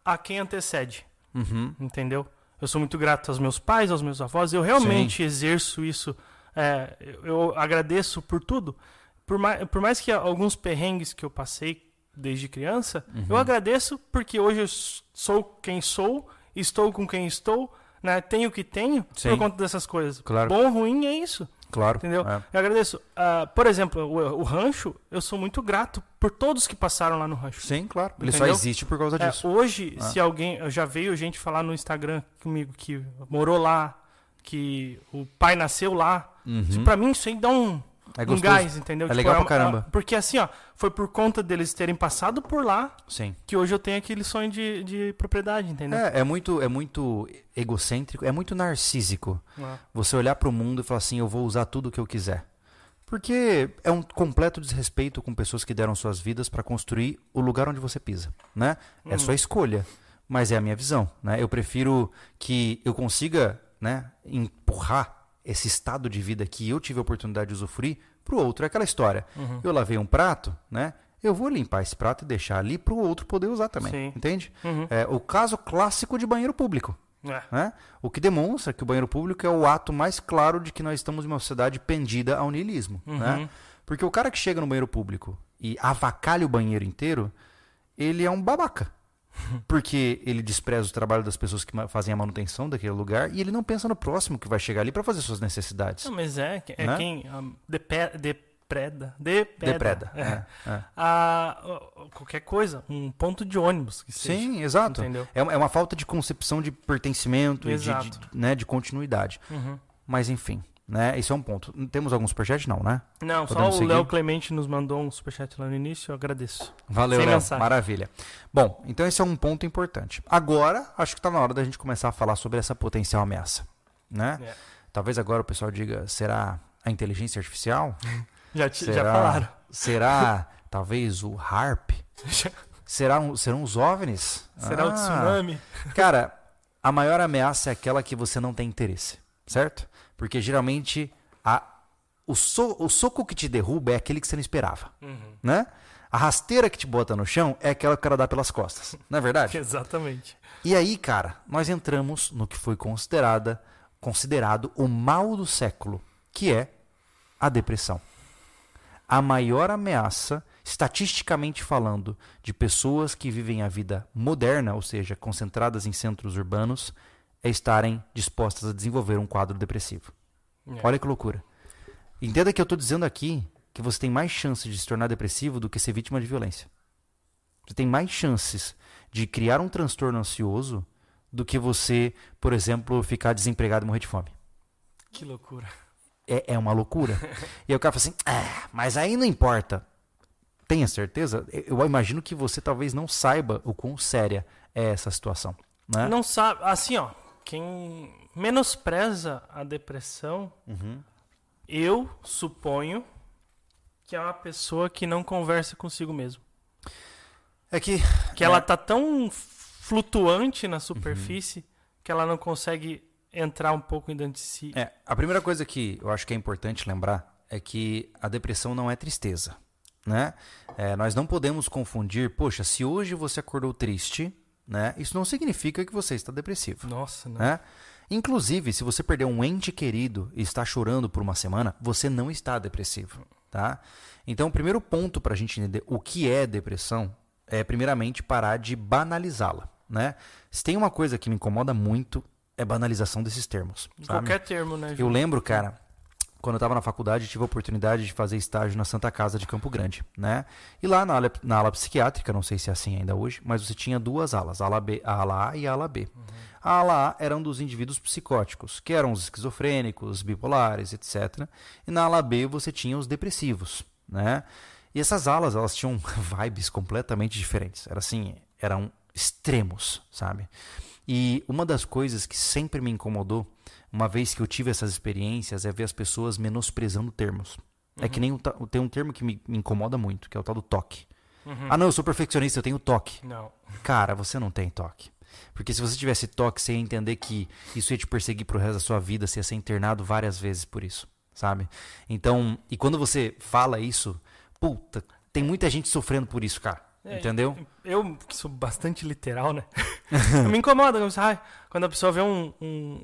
a quem antecede. Uhum. Entendeu? Eu sou muito grato aos meus pais, aos meus avós. Eu realmente Sim. exerço isso. É, eu agradeço por tudo por mais, por mais que alguns perrengues que eu passei desde criança, uhum. eu agradeço porque hoje eu sou quem sou, estou com quem estou, né? tenho o que tenho Sim. por conta dessas coisas. Claro. Bom ou ruim é isso. Claro. Entendeu? É. Eu agradeço. Uh, por exemplo, o, o, rancho, eu sou muito grato por todos que passaram lá no rancho. Sim, claro. Ele Entendeu? só existe por causa é, disso. É, hoje, se alguém. Já veio gente falar no Instagram comigo que morou lá, que o pai nasceu lá. Uhum. Para mim, isso aí dá um é um gás, entendeu? É tipo, legal é, pra caramba. É, porque assim, ó, foi por conta deles terem passado por lá Sim. que hoje eu tenho aquele sonho de, de propriedade, entendeu? É, é muito, é muito egocêntrico, é muito narcísico. É. Você olhar para o mundo e falar assim, eu vou usar tudo o que eu quiser. Porque é um completo desrespeito com pessoas que deram suas vidas para construir o lugar onde você pisa, né? É uhum. sua escolha, mas é a minha visão, né? Eu prefiro que eu consiga, né, empurrar esse estado de vida que eu tive a oportunidade de usufruir para o outro. É aquela história. Uhum. Eu lavei um prato, né? Eu vou limpar esse prato e deixar ali para o outro poder usar também. Sim. Entende? Uhum. É o caso clássico de banheiro público. É. Né? O que demonstra que o banheiro público é o ato mais claro de que nós estamos em uma sociedade pendida ao niilismo. Uhum. Né? Porque o cara que chega no banheiro público e avacalha o banheiro inteiro, ele é um babaca. Porque ele despreza o trabalho das pessoas que fazem a manutenção daquele lugar e ele não pensa no próximo que vai chegar ali para fazer suas necessidades. Não, mas é, é né? quem um, depreda, depreda, depreda é, é. é. A, qualquer coisa, um ponto de ônibus. Que seja, Sim, exato. Entendeu? É, é uma falta de concepção de pertencimento exato. e de, de, né, de continuidade. Uhum. Mas enfim. Né? Esse é um ponto. Temos algum superchat? Não, né? Não, Podemos só o Léo Clemente nos mandou um superchat lá no início, eu agradeço. Valeu, Léo. Maravilha. Bom, então esse é um ponto importante. Agora, acho que está na hora da gente começar a falar sobre essa potencial ameaça. Né? É. Talvez agora o pessoal diga, será a inteligência artificial? já, será, já falaram. Será talvez o HARP? será um, serão os OVNIs? Será ah, o tsunami? Cara, a maior ameaça é aquela que você não tem interesse, certo? Porque geralmente a, o, so, o soco que te derruba é aquele que você não esperava. Uhum. Né? A rasteira que te bota no chão é aquela que o cara dá pelas costas. Não é verdade? Exatamente. E aí, cara, nós entramos no que foi considerada, considerado o mal do século, que é a depressão. A maior ameaça estatisticamente falando, de pessoas que vivem a vida moderna, ou seja, concentradas em centros urbanos, é estarem dispostas a desenvolver um quadro depressivo. É. Olha que loucura. Entenda que eu estou dizendo aqui que você tem mais chances de se tornar depressivo do que ser vítima de violência. Você tem mais chances de criar um transtorno ansioso do que você, por exemplo, ficar desempregado e morrer de fome. Que loucura. É, é uma loucura. e aí o cara fala assim, ah, mas aí não importa. Tenha certeza? Eu imagino que você talvez não saiba o quão séria é essa situação. Né? Não sabe. Assim, ó. Quem menospreza a depressão, uhum. eu suponho que é uma pessoa que não conversa consigo mesmo. É que. Que ela é... tá tão flutuante na superfície uhum. que ela não consegue entrar um pouco dentro de si. É, a primeira coisa que eu acho que é importante lembrar é que a depressão não é tristeza. Né? É, nós não podemos confundir, poxa, se hoje você acordou triste, né? Isso não significa que você está depressivo. Nossa, não. Né? Inclusive, se você perdeu um ente querido e está chorando por uma semana, você não está depressivo, tá? Então, o primeiro ponto para a gente entender o que é depressão é, primeiramente, parar de banalizá-la. Né? Se tem uma coisa que me incomoda muito, é banalização desses termos. Sabe? Qualquer termo, né? Eu lembro, cara, quando eu estava na faculdade, tive a oportunidade de fazer estágio na Santa Casa de Campo Grande, né? E lá na ala, na ala psiquiátrica, não sei se é assim ainda hoje, mas você tinha duas alas, a ala, B, a ala A e a ala B. Uhum. A ala A eram dos indivíduos psicóticos, que eram os esquizofrênicos, bipolares, etc. E na ala B você tinha os depressivos, né? E essas alas, elas tinham vibes completamente diferentes. Era assim, eram extremos, sabe? E uma das coisas que sempre me incomodou, uma vez que eu tive essas experiências, é ver as pessoas menosprezando termos. Uhum. É que uhum. nem tem um termo que me, me, incomoda muito, que é o tal do toque. Uhum. Ah, não, eu sou perfeccionista, eu tenho toque. Não. Cara, você não tem toque. Porque se você tivesse toque, você ia entender que isso ia te perseguir pro resto da sua vida, você ia ser internado várias vezes por isso, sabe? Então, e quando você fala isso, puta, tem muita gente sofrendo por isso, cara. É, entendeu? Eu, que sou bastante literal, né? me incomoda quando, quando a pessoa vê um, um,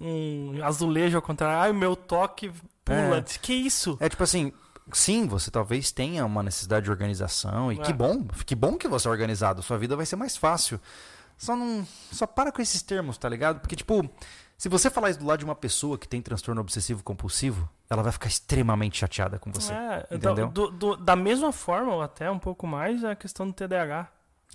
um azulejo ao contrário, ai, meu toque pula. É. Que isso? É tipo assim, sim, você talvez tenha uma necessidade de organização. E é. que bom, que bom que você é organizado. Sua vida vai ser mais fácil. Só não. Só para com esses termos, tá ligado? Porque, tipo, se você falar isso do lado de uma pessoa que tem transtorno obsessivo compulsivo, ela vai ficar extremamente chateada com você. É, então, entendeu? Do, do, da mesma forma, ou até um pouco mais, é a questão do TDAH.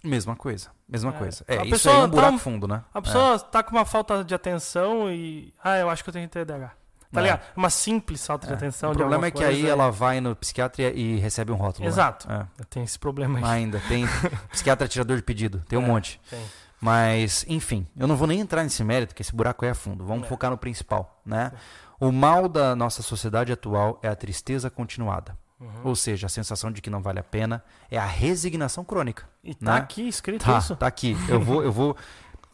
Mesma coisa, mesma é. coisa. É, a isso aí é um buraco tá, fundo, né? A pessoa é. tá com uma falta de atenção e. Ah, eu acho que eu tenho TDAH. Tá é. ligado? Uma simples falta de é. atenção. O problema é que aí ela vai no psiquiatra e recebe um rótulo. Exato. É. Tem esse problema aí. Ainda. Tem psiquiatra tirador de pedido. Tem um é, monte. Tem. Mas, enfim, eu não vou nem entrar nesse mérito, que esse buraco é a fundo. Vamos é. focar no principal, né? O mal da nossa sociedade atual é a tristeza continuada. Uhum. Ou seja, a sensação de que não vale a pena é a resignação crônica. E tá né? aqui escrito tá, isso? Tá aqui. Eu vou, eu vou,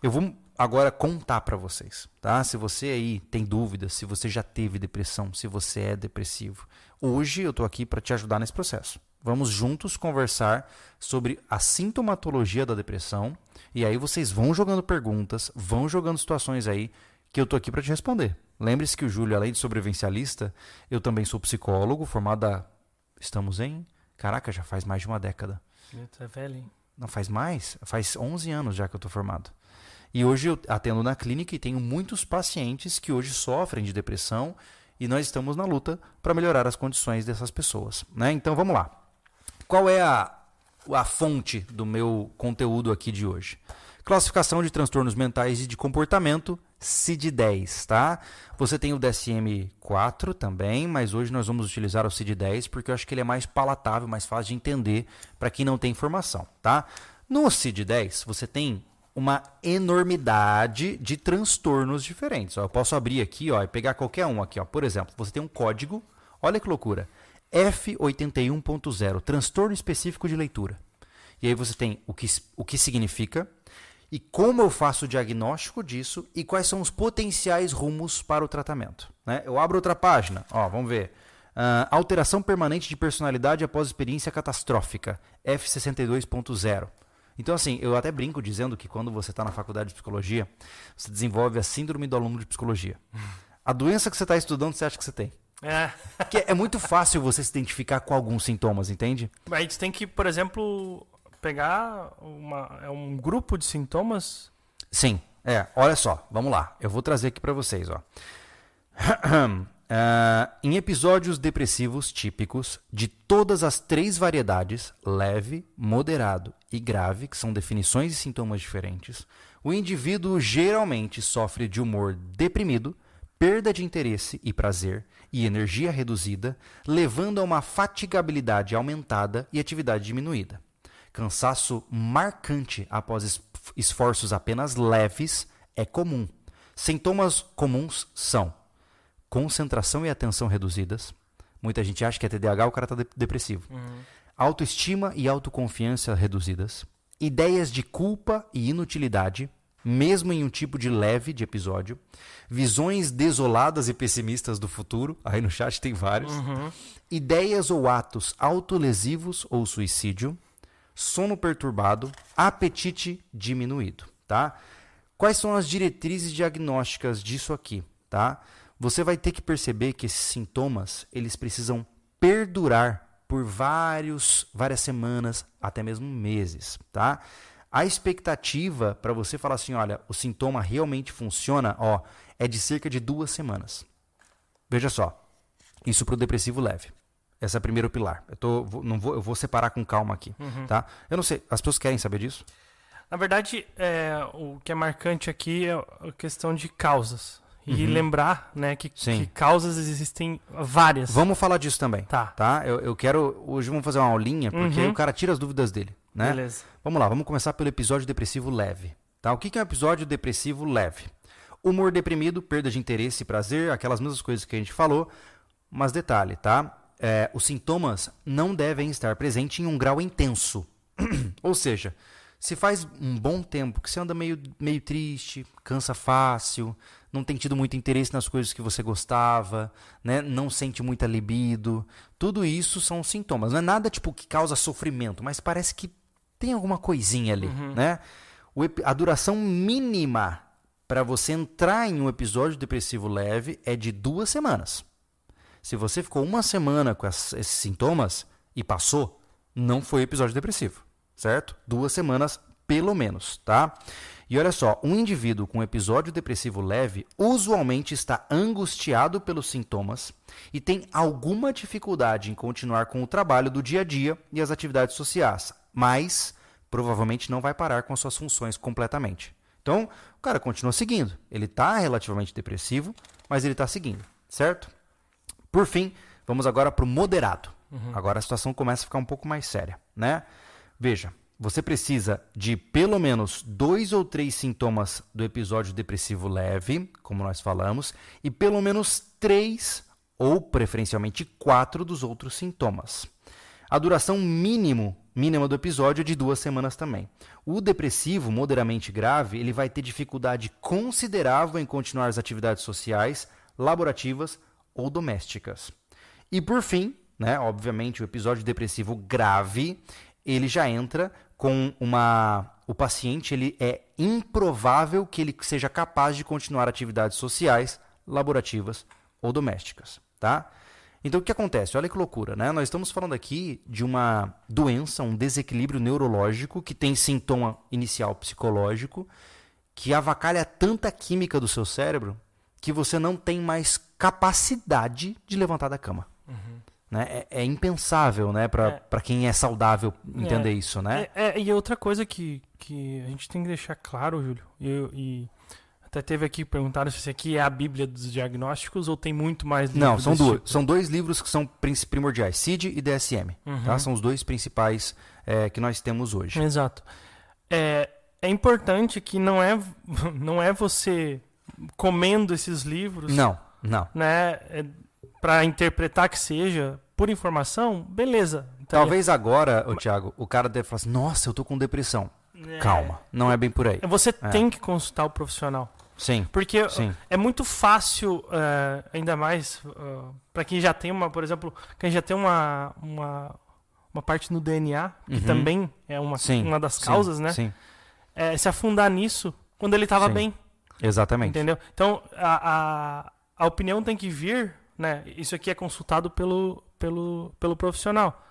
eu vou agora contar para vocês, tá? Se você aí tem dúvidas, se você já teve depressão, se você é depressivo, hoje eu tô aqui para te ajudar nesse processo. Vamos juntos conversar sobre a sintomatologia da depressão e aí vocês vão jogando perguntas, vão jogando situações aí que eu tô aqui para te responder. Lembre-se que o Júlio, além de sobrevivencialista, eu também sou psicólogo, formado há... Estamos em... Caraca, já faz mais de uma década. Você é velho, hein? Não, faz mais? Faz 11 anos já que eu tô formado. E hoje eu atendo na clínica e tenho muitos pacientes que hoje sofrem de depressão e nós estamos na luta para melhorar as condições dessas pessoas. Né? Então vamos lá. Qual é a, a fonte do meu conteúdo aqui de hoje? Classificação de transtornos mentais e de comportamento, CID-10, tá? Você tem o DSM-4 também, mas hoje nós vamos utilizar o CID-10 porque eu acho que ele é mais palatável, mais fácil de entender para quem não tem informação, tá? No CID-10, você tem uma enormidade de transtornos diferentes. Ó, eu posso abrir aqui ó, e pegar qualquer um aqui. Ó. Por exemplo, você tem um código, olha que loucura, F81.0, transtorno específico de leitura. E aí você tem o que, o que significa e como eu faço o diagnóstico disso e quais são os potenciais rumos para o tratamento. Né? Eu abro outra página, ó, vamos ver. Uh, alteração permanente de personalidade após experiência catastrófica, F62.0. Então, assim, eu até brinco dizendo que quando você está na faculdade de psicologia, você desenvolve a síndrome do aluno de psicologia. A doença que você está estudando, você acha que você tem. É. que é muito fácil você se identificar com alguns sintomas, entende? A gente tem que, por exemplo, pegar uma, é um grupo de sintomas. Sim. É, olha só, vamos lá. Eu vou trazer aqui para vocês, ó. uh, em episódios depressivos típicos de todas as três variedades, leve, moderado e grave, que são definições e sintomas diferentes, o indivíduo geralmente sofre de humor deprimido, perda de interesse e prazer e energia reduzida, levando a uma fatigabilidade aumentada e atividade diminuída. Cansaço marcante após esforços apenas leves é comum. Sintomas comuns são concentração e atenção reduzidas. Muita gente acha que é TDAH, o cara está depressivo. Uhum. Autoestima e autoconfiança reduzidas. Ideias de culpa e inutilidade, mesmo em um tipo de leve de episódio. Visões desoladas e pessimistas do futuro. Aí no chat tem vários. Uhum. Ideias ou atos autolesivos ou suicídio sono perturbado, apetite diminuído, tá? Quais são as diretrizes diagnósticas disso aqui, tá? Você vai ter que perceber que esses sintomas, eles precisam perdurar por vários, várias semanas, até mesmo meses, tá? A expectativa para você falar assim, olha, o sintoma realmente funciona, ó, é de cerca de duas semanas. Veja só, isso para o depressivo leve. Esse é o primeiro pilar. Eu, tô, não vou, eu vou separar com calma aqui. Uhum. Tá? Eu não sei, as pessoas querem saber disso? Na verdade, é, o que é marcante aqui é a questão de causas. E uhum. lembrar né, que, que, causas existem várias. Vamos falar disso também. Tá. tá? Eu, eu quero. Hoje vamos fazer uma aulinha, porque uhum. aí o cara tira as dúvidas dele. Né? Beleza. Vamos lá, vamos começar pelo episódio depressivo leve. Tá? O que é um episódio depressivo leve? Humor deprimido, perda de interesse e prazer, aquelas mesmas coisas que a gente falou. Mas detalhe, tá? é, os sintomas não devem estar presentes em um grau intenso. Ou seja, se faz um bom tempo que você anda meio, meio triste, cansa fácil, não tem tido muito interesse nas coisas que você gostava, né? não sente muita libido, tudo isso são sintomas. Não é nada tipo que causa sofrimento, mas parece que tem alguma coisinha ali. Uhum. Né? O, a duração mínima para você entrar em um episódio depressivo leve é de duas semanas. Se você ficou uma semana com esses sintomas e passou, não foi episódio depressivo, certo? Duas semanas pelo menos, tá? E olha só, um indivíduo com episódio depressivo leve usualmente está angustiado pelos sintomas e tem alguma dificuldade em continuar com o trabalho do dia a dia e as atividades sociais, mas provavelmente não vai parar com as suas funções completamente. Então, o cara continua seguindo. Ele está relativamente depressivo, mas ele está seguindo, certo? Por fim, vamos agora para o moderado. Uhum. Agora a situação começa a ficar um pouco mais séria, né? Veja, você precisa de pelo menos dois ou três sintomas do episódio depressivo leve, como nós falamos, e pelo menos três ou preferencialmente quatro dos outros sintomas. A duração mínimo, mínima do episódio é de duas semanas também. O depressivo moderadamente grave ele vai ter dificuldade considerável em continuar as atividades sociais, laborativas ou domésticas. E por fim, né, obviamente, o episódio depressivo grave, ele já entra com uma o paciente ele é improvável que ele seja capaz de continuar atividades sociais, laborativas ou domésticas, tá? Então o que acontece? Olha que loucura, né? Nós estamos falando aqui de uma doença, um desequilíbrio neurológico que tem sintoma inicial psicológico, que avacalha tanta química do seu cérebro que você não tem mais capacidade de levantar da cama. Uhum. Né? É, é, impensável né? para é. quem é saudável entender é. isso. Né? É, é, e outra coisa que, que a gente tem que deixar claro, Júlio, e, e até teve aqui perguntaram se esse aqui é a Bíblia dos diagnósticos ou tem muito mais livros. Não, são dois. Tipo. São dois livros que são primordiais, CID e DSM. Uhum. Tá? São os dois principais é, que nós temos hoje. Exato. É, é importante que não é, não é você comendo esses livros. Não, não. Né, é, para interpretar que seja por informação, beleza. Então, Talvez agora, o Thiago, o cara deve falar assim: "Nossa, eu tô com depressão". É. Calma, não é bem por aí. Você é. tem que consultar o profissional. Sim. Porque sim. é muito fácil, uh, ainda mais uh, é, para quem já tem uma, por exemplo, quem já tem uma, uma, uma parte no DNA, que uhum. também é uma, sim. uma das causas, sim. né? Sim. É, se afundar nisso quando ele estava bem. Exatamente. Entendeu? Então, a, a, a opinião tem que vir né? Isso aqui é consultado pelo, pelo, pelo profissional.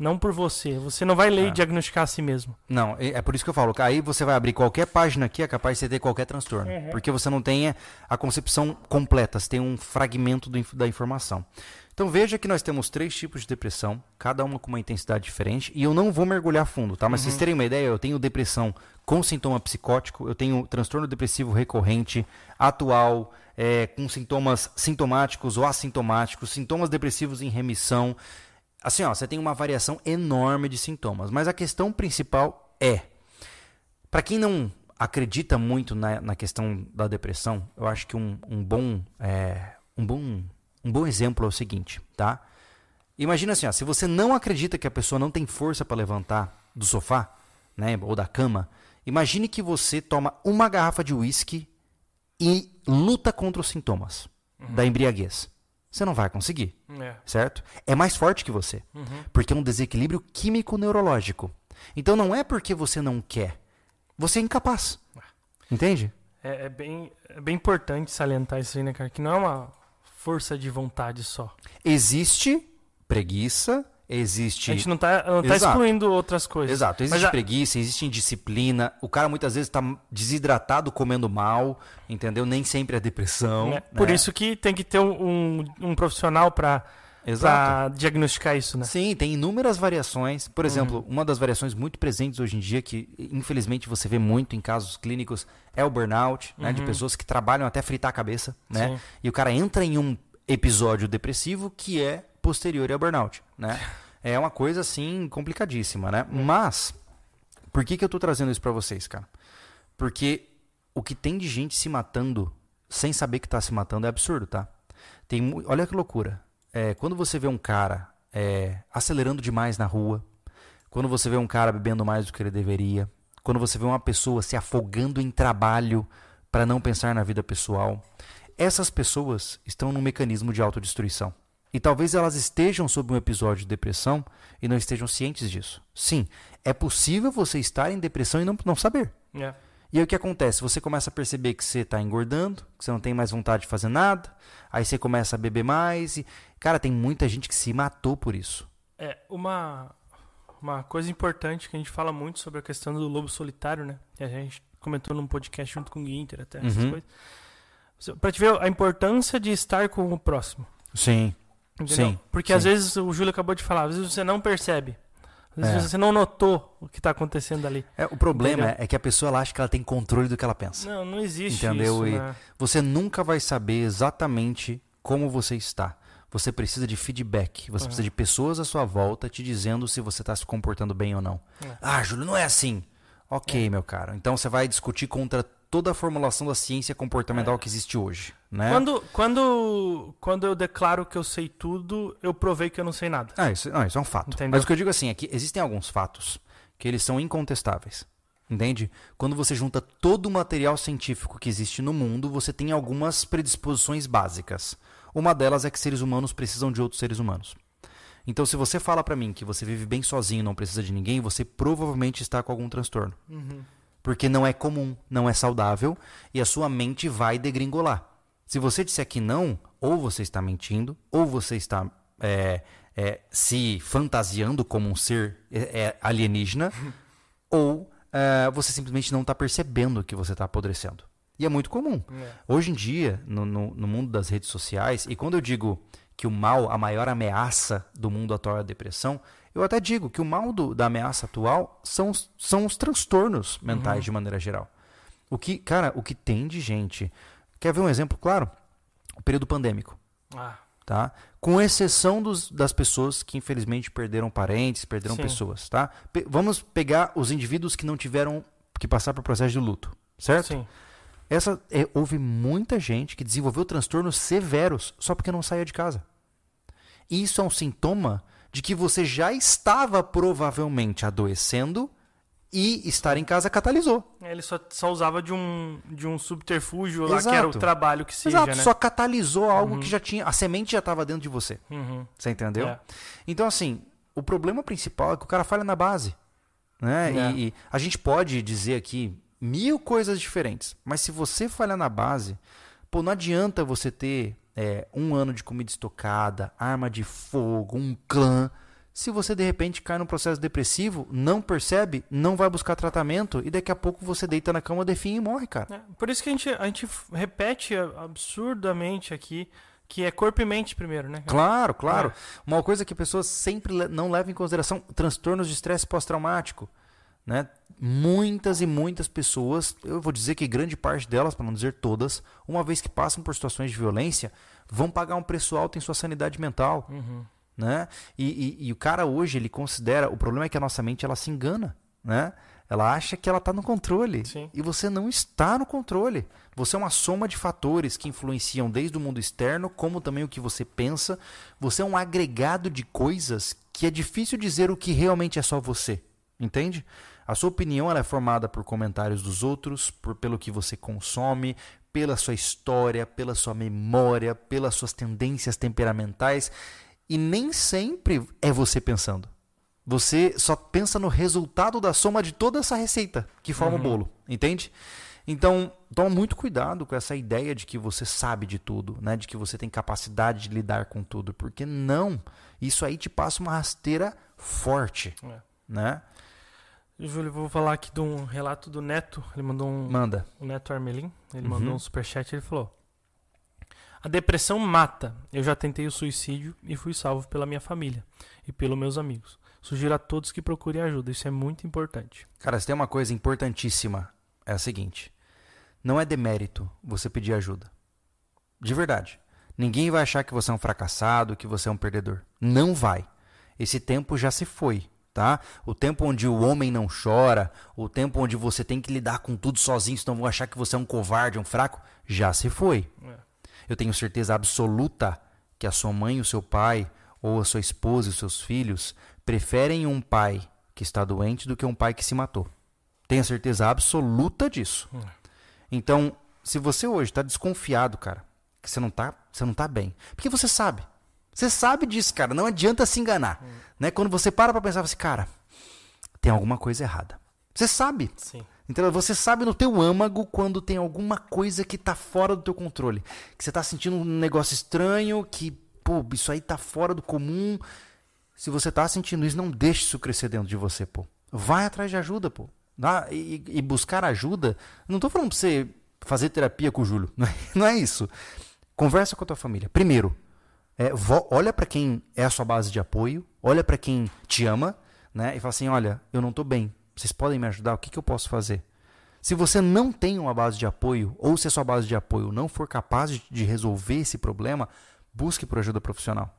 Não por você. Você não vai ler é. e diagnosticar a si mesmo. Não, é por isso que eu falo. Aí você vai abrir qualquer página aqui, é capaz de você ter qualquer transtorno. Uhum. Porque você não tem a concepção completa, você tem um fragmento do, da informação. Então veja que nós temos três tipos de depressão, cada uma com uma intensidade diferente, e eu não vou mergulhar fundo, tá? Mas uhum. vocês terem uma ideia, eu tenho depressão com sintoma psicótico, eu tenho transtorno depressivo recorrente, atual, é, com sintomas sintomáticos ou assintomáticos, sintomas depressivos em remissão. Assim, ó, você tem uma variação enorme de sintomas. Mas a questão principal é: para quem não acredita muito na, na, questão da depressão, eu acho que um, um bom, é, um, bom, um bom exemplo é o seguinte, tá? Imagina assim, ó, se você não acredita que a pessoa não tem força para levantar do sofá, né, ou da cama, imagine que você toma uma garrafa de uísque e luta contra os sintomas uhum. da embriaguez. Você não vai conseguir, é. certo? É mais forte que você, uhum. porque é um desequilíbrio químico neurológico. Então não é porque você não quer, você é incapaz. Entende? É, é, bem, é bem importante salientar isso aí, né, cara? Que não é uma força de vontade só. Existe preguiça, existe. A gente não está não tá excluindo outras coisas. Exato. Existe a... preguiça, existe indisciplina. O cara muitas vezes está desidratado, comendo mal, entendeu? Nem sempre é depressão. É. Né? Por isso que tem que ter um, um, profissional para para diagnosticar isso, né? Sim, tem inúmeras variações. Por exemplo, uhum. uma das variações muito presentes hoje em dia, que infelizmente você vê muito em casos clínicos, é o burnout, uhum. né? De uhum. pessoas que trabalham até fritar a cabeça, né? Sim. E o cara entra em um episódio depressivo que é posterior ao burnout, né? É uma coisa assim complicadíssima, né? Mas por que que eu tô trazendo isso para vocês, cara? Porque o que tem de gente se matando sem saber que tá se matando é absurdo, tá? Tem, olha que loucura. É, quando você vê um cara é, acelerando demais na rua, quando você vê um cara bebendo mais do que ele deveria, quando você vê uma pessoa se afogando em trabalho para não pensar na vida pessoal, essas pessoas estão num mecanismo de autodestruição. E talvez elas estejam sob um episódio de depressão e não estejam cientes disso. Sim, é possível você estar em depressão e não, não saber. É. E aí o que acontece? Você começa a perceber que você está engordando, que você não tem mais vontade de fazer nada, aí você começa a beber mais e. Cara, tem muita gente que se matou por isso. É, uma, uma coisa importante que a gente fala muito sobre a questão do lobo solitário, né? Que a gente comentou num podcast junto com o Guinter até, essas uhum. coisas. Pra te ver a importância de estar com o próximo. Sim. Entendeu? Sim. Porque sim. às vezes o Júlio acabou de falar, às vezes você não percebe. Às vezes é. você não notou o que está acontecendo ali. É, o problema é, é, que a pessoa acha que ela tem controle do que ela pensa. Não, não existe Entendeu? isso. Né? você nunca vai saber exatamente como você está. Você precisa de feedback. Você uhum. precisa de pessoas à sua volta te dizendo se você está se comportando bem ou não. É. Ah, Júlio, não é assim. Ok, é. meu caro. Então você vai discutir contra toda a formulação da ciência comportamental é. que existe hoje. Né? Quando, quando, quando eu declaro que eu sei tudo, eu provei que eu não sei nada. Ah, isso, não, isso é um fato. Entendeu? Mas o que eu digo assim é que existem alguns fatos que eles são incontestáveis. Entende? Quando você junta todo o material científico que existe no mundo, você tem algumas predisposições básicas. Uma delas é que seres humanos precisam de outros seres humanos. Então, se você fala para mim que você vive bem sozinho, não precisa de ninguém, você provavelmente está com algum transtorno. Uhum. Porque não é comum, não é saudável e a sua mente vai degringolar. Se você disser que não, ou você está mentindo, ou você está é, é, se fantasiando como um ser é, é alienígena, ou é, você simplesmente não está percebendo que você está apodrecendo. E é muito comum. É. Hoje em dia, no, no, no, mundo das redes sociais, e quando eu digo que o mal, a maior ameaça do mundo atual é a depressão, eu até digo que o mal do, da ameaça atual são, são os transtornos mentais uhum. de maneira geral. O que, cara, o que tem de gente. Quer ver um exemplo claro? O período pandêmico. Ah. Tá? Com exceção dos, das pessoas que infelizmente perderam parentes, perderam Sim. pessoas, tá? Pe vamos pegar os indivíduos que não tiveram que passar por processo de luto, certo? Sim. Essa, é, houve muita gente que desenvolveu transtornos severos só porque não saía de casa. Isso é um sintoma de que você já estava provavelmente adoecendo e estar em casa catalisou. Ele só, só usava de um, de um subterfúgio Exato. lá que era o trabalho que seja, Exato, né? só catalisou algo uhum. que já tinha. A semente já estava dentro de você. Uhum. Você entendeu? É. Então, assim, o problema principal é que o cara falha na base. Né? É. E, e, a gente pode dizer aqui mil coisas diferentes, mas se você falhar na base, pô, não adianta você ter é, um ano de comida estocada, arma de fogo, um clã. Se você de repente cai num processo depressivo, não percebe, não vai buscar tratamento e daqui a pouco você deita na cama, definha e morre, cara. É, por isso que a gente, a gente repete absurdamente aqui que é corpo e mente primeiro, né? Claro, claro. É. Uma coisa que pessoas sempre não levam em consideração, transtornos de estresse pós-traumático. Né? Muitas e muitas pessoas, eu vou dizer que grande parte delas, para não dizer todas, uma vez que passam por situações de violência, vão pagar um preço alto em sua sanidade mental. Uhum. Né? E, e, e, o cara hoje, ele considera. O problema é que a nossa mente ela se engana. Né? Ela acha que ela está no controle. Sim. E você não está no controle. Você é uma soma de fatores que influenciam desde o mundo externo, como também o que você pensa. Você é um agregado de coisas que é difícil dizer o que realmente é só você. Entende? A sua opinião é formada por comentários dos outros, por pelo que você consome, pela sua história, pela sua memória, pelas suas tendências temperamentais, e nem sempre é você pensando. Você só pensa no resultado da soma de toda essa receita que forma uhum. o bolo, entende? Então, toma muito cuidado com essa ideia de que você sabe de tudo, né? De que você tem capacidade de lidar com tudo, porque não. Isso aí te passa uma rasteira forte, é. né? Júlio, vou falar aqui de um relato do Neto. Ele mandou um. Manda. O Neto Armelin. Ele uhum. mandou um superchat. Ele falou: A depressão mata. Eu já tentei o suicídio e fui salvo pela minha família e pelos meus amigos. Sugiro a todos que procurem ajuda. Isso é muito importante. Cara, se tem uma coisa importantíssima, é a seguinte: não é demérito você pedir ajuda. De verdade. Ninguém vai achar que você é um fracassado, que você é um perdedor. Não vai. Esse tempo já se foi tá? O tempo onde o homem não chora, o tempo onde você tem que lidar com tudo sozinho, senão vão achar que você é um covarde, um fraco, já se foi. É. Eu tenho certeza absoluta que a sua mãe, o seu pai, ou a sua esposa e os seus filhos preferem um pai que está doente do que um pai que se matou. Tenho certeza absoluta disso. É. Então, se você hoje está desconfiado, cara, que você não está, você não tá bem, porque você sabe, você sabe disso, cara. Não adianta se enganar. Hum. Né? Quando você para pra pensar, você, cara, tem alguma coisa errada. Você sabe. Sim. Então você sabe no teu âmago quando tem alguma coisa que tá fora do teu controle. Que você tá sentindo um negócio estranho, que, pô, isso aí tá fora do comum. Se você tá sentindo isso, não deixe isso crescer dentro de você, pô. Vai atrás de ajuda, pô. E, e buscar ajuda. Não tô falando pra você fazer terapia com o Júlio. Não é, não é isso. Conversa com a tua família. Primeiro, é, olha para quem é a sua base de apoio, olha para quem te ama, né? E fala assim: olha, eu não estou bem, vocês podem me ajudar? O que, que eu posso fazer? Se você não tem uma base de apoio, ou se a sua base de apoio não for capaz de, de resolver esse problema, busque por ajuda profissional.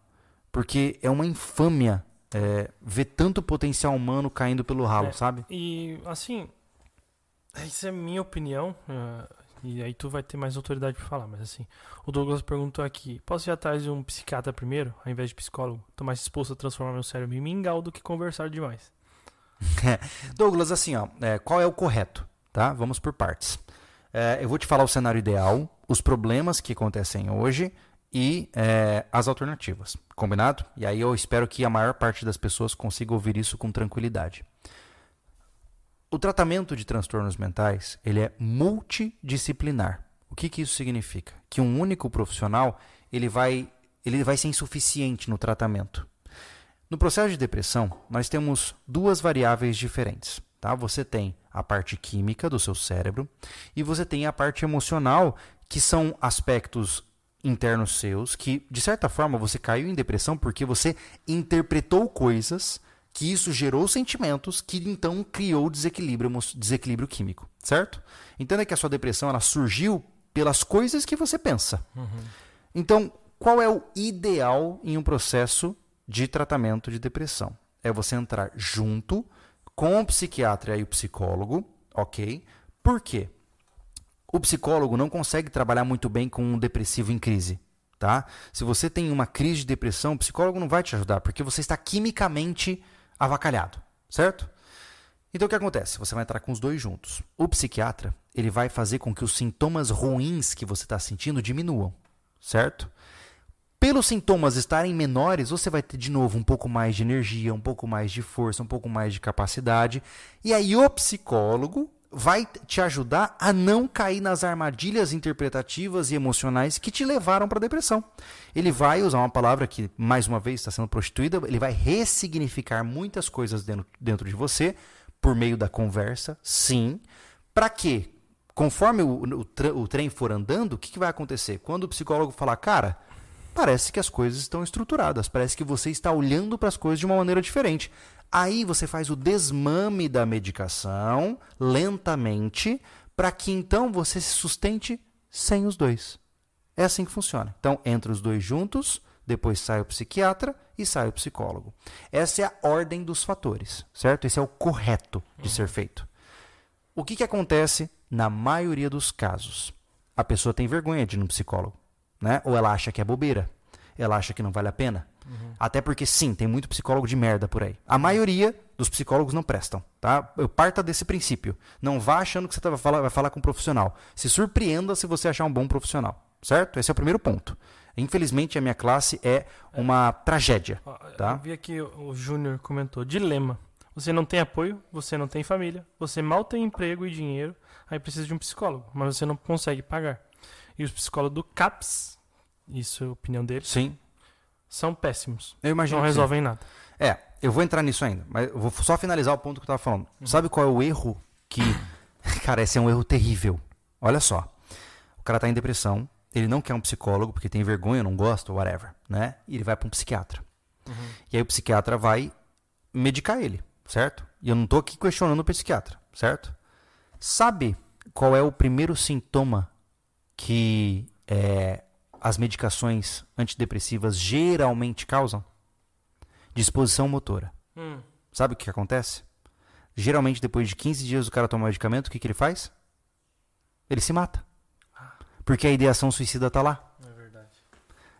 Porque é uma infâmia é, ver tanto potencial humano caindo pelo ralo, é, sabe? E, assim, essa é minha opinião. E aí tu vai ter mais autoridade para falar, mas assim, o Douglas perguntou aqui: posso ir atrás de um psiquiatra primeiro, ao invés de psicólogo? Tô mais disposto a transformar meu cérebro em mingau do que conversar demais. Douglas, assim, ó, é, qual é o correto? Tá? Vamos por partes. É, eu vou te falar o cenário ideal, os problemas que acontecem hoje e é, as alternativas. Combinado? E aí eu espero que a maior parte das pessoas consiga ouvir isso com tranquilidade. O tratamento de transtornos mentais ele é multidisciplinar. O que, que isso significa? Que um único profissional ele vai, ele vai ser insuficiente no tratamento. No processo de depressão, nós temos duas variáveis diferentes. Tá? Você tem a parte química do seu cérebro e você tem a parte emocional, que são aspectos internos seus que, de certa forma, você caiu em depressão porque você interpretou coisas que isso gerou sentimentos que então criou desequilíbrio, desequilíbrio químico, certo? Entenda que a sua depressão ela surgiu pelas coisas que você pensa. Uhum. Então, qual é o ideal em um processo de tratamento de depressão? É você entrar junto com o psiquiatra e o psicólogo, ok? Por quê? O psicólogo não consegue trabalhar muito bem com um depressivo em crise. Tá? Se você tem uma crise de depressão, o psicólogo não vai te ajudar, porque você está quimicamente avacalhado, certo? Então o que acontece? Você vai entrar com os dois juntos. O psiquiatra ele vai fazer com que os sintomas ruins que você está sentindo diminuam, certo? Pelos sintomas estarem menores, você vai ter de novo um pouco mais de energia, um pouco mais de força, um pouco mais de capacidade. E aí o psicólogo vai te ajudar a não cair nas armadilhas interpretativas e emocionais que te levaram para a depressão. Ele vai usar uma palavra que, mais uma vez, está sendo prostituída, ele vai ressignificar muitas coisas dentro, dentro de você por meio da conversa, sim. Para quê? Conforme o, o, o, trem for andando, o que, que vai acontecer? Quando o psicólogo falar, cara, parece que as coisas estão estruturadas, parece que você está olhando para as coisas de uma maneira diferente. Aí você faz o desmame da medicação lentamente, para que então você se sustente sem os dois. É assim que funciona. Então, entre os dois juntos, depois sai o psiquiatra e sai o psicólogo. Essa é a ordem dos fatores, certo? Esse é o correto de ser feito. O que, que acontece na maioria dos casos? A pessoa tem vergonha de ir psicólogo, né? Ou ela acha que é bobeira, ela acha que não vale a pena. Uhum. Até porque, sim, tem muito psicólogo de merda por aí. A maioria dos psicólogos não prestam, tá? Eu parta desse princípio. Não vá achando que você vai falar, vai falar com um profissional. Se surpreenda se você achar um bom profissional, certo? Esse é o primeiro ponto. Infelizmente, a minha classe é uma é. tragédia. Tá? Eu vi aqui o Júnior comentou: dilema. Você não tem apoio, você não tem família, você mal tem emprego e dinheiro, aí precisa de um psicólogo, mas você não consegue pagar. E os psicólogos do CAPS, isso é a opinião dele. Sim são péssimos. Eu imagino não resolvem sim. nada. É, eu vou entrar nisso ainda, mas eu vou só finalizar o ponto que eu estava falando. Uhum. Sabe qual é o erro que. Cara, esse é um erro terrível. Olha só. O cara está em depressão, ele não quer um psicólogo porque tem vergonha, não gosta, whatever, né? E ele vai para um psiquiatra. Uhum. E aí o psiquiatra vai medicar ele, certo? E eu não estou aqui questionando o psiquiatra, certo? Sabe qual é o primeiro sintoma que é, as medicações antidepressivas geralmente causam? Disposição motora. Hum. Sabe o que acontece? Geralmente, depois de 15 dias o cara toma o medicamento, o que, que ele faz? Ele se mata. Porque a ideação suicida está lá. É verdade.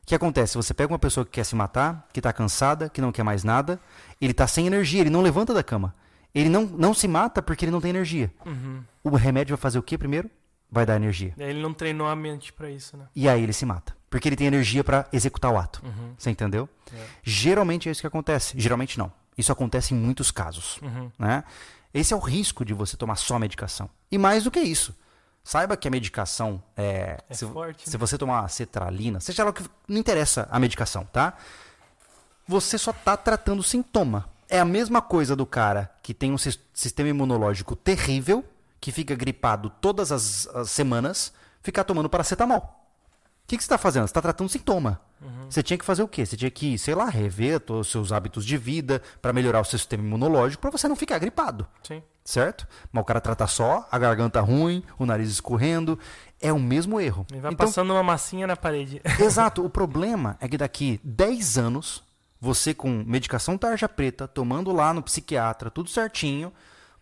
O que acontece? Você pega uma pessoa que quer se matar, que está cansada, que não quer mais nada, ele está sem energia, ele não levanta da cama. Ele não, não se mata porque ele não tem energia. Uhum. O remédio vai fazer o que primeiro? Vai dar energia. Ele não treinou a mente para isso, né? E aí ele se mata. Porque ele tem energia para executar o ato. Uhum. Você entendeu? É. Geralmente é isso que acontece. Geralmente não. Isso acontece em muitos casos. Uhum. Né? Esse é o risco de você tomar só medicação. E mais do que isso. Saiba que a medicação é. é se, forte, se né? você tomar cetralina, seja lá o que. Não interessa a medicação, tá? Você só está tratando sintoma. É a mesma coisa do cara que tem um sistema imunológico terrível que fica gripado todas as, as semanas ficar tomando paracetamol. O que, que você está fazendo? Você está tratando sintoma. Uhum. Você tinha que fazer o quê? Você tinha que, sei lá, rever todos os seus hábitos de vida para melhorar o seu sistema imunológico para você não ficar gripado. Sim. Certo? Mas o cara trata só, a garganta ruim, o nariz escorrendo. É o mesmo erro. E vai então, passando uma massinha na parede. Exato. O problema é que daqui 10 anos, você com medicação tarja preta, tomando lá no psiquiatra, tudo certinho,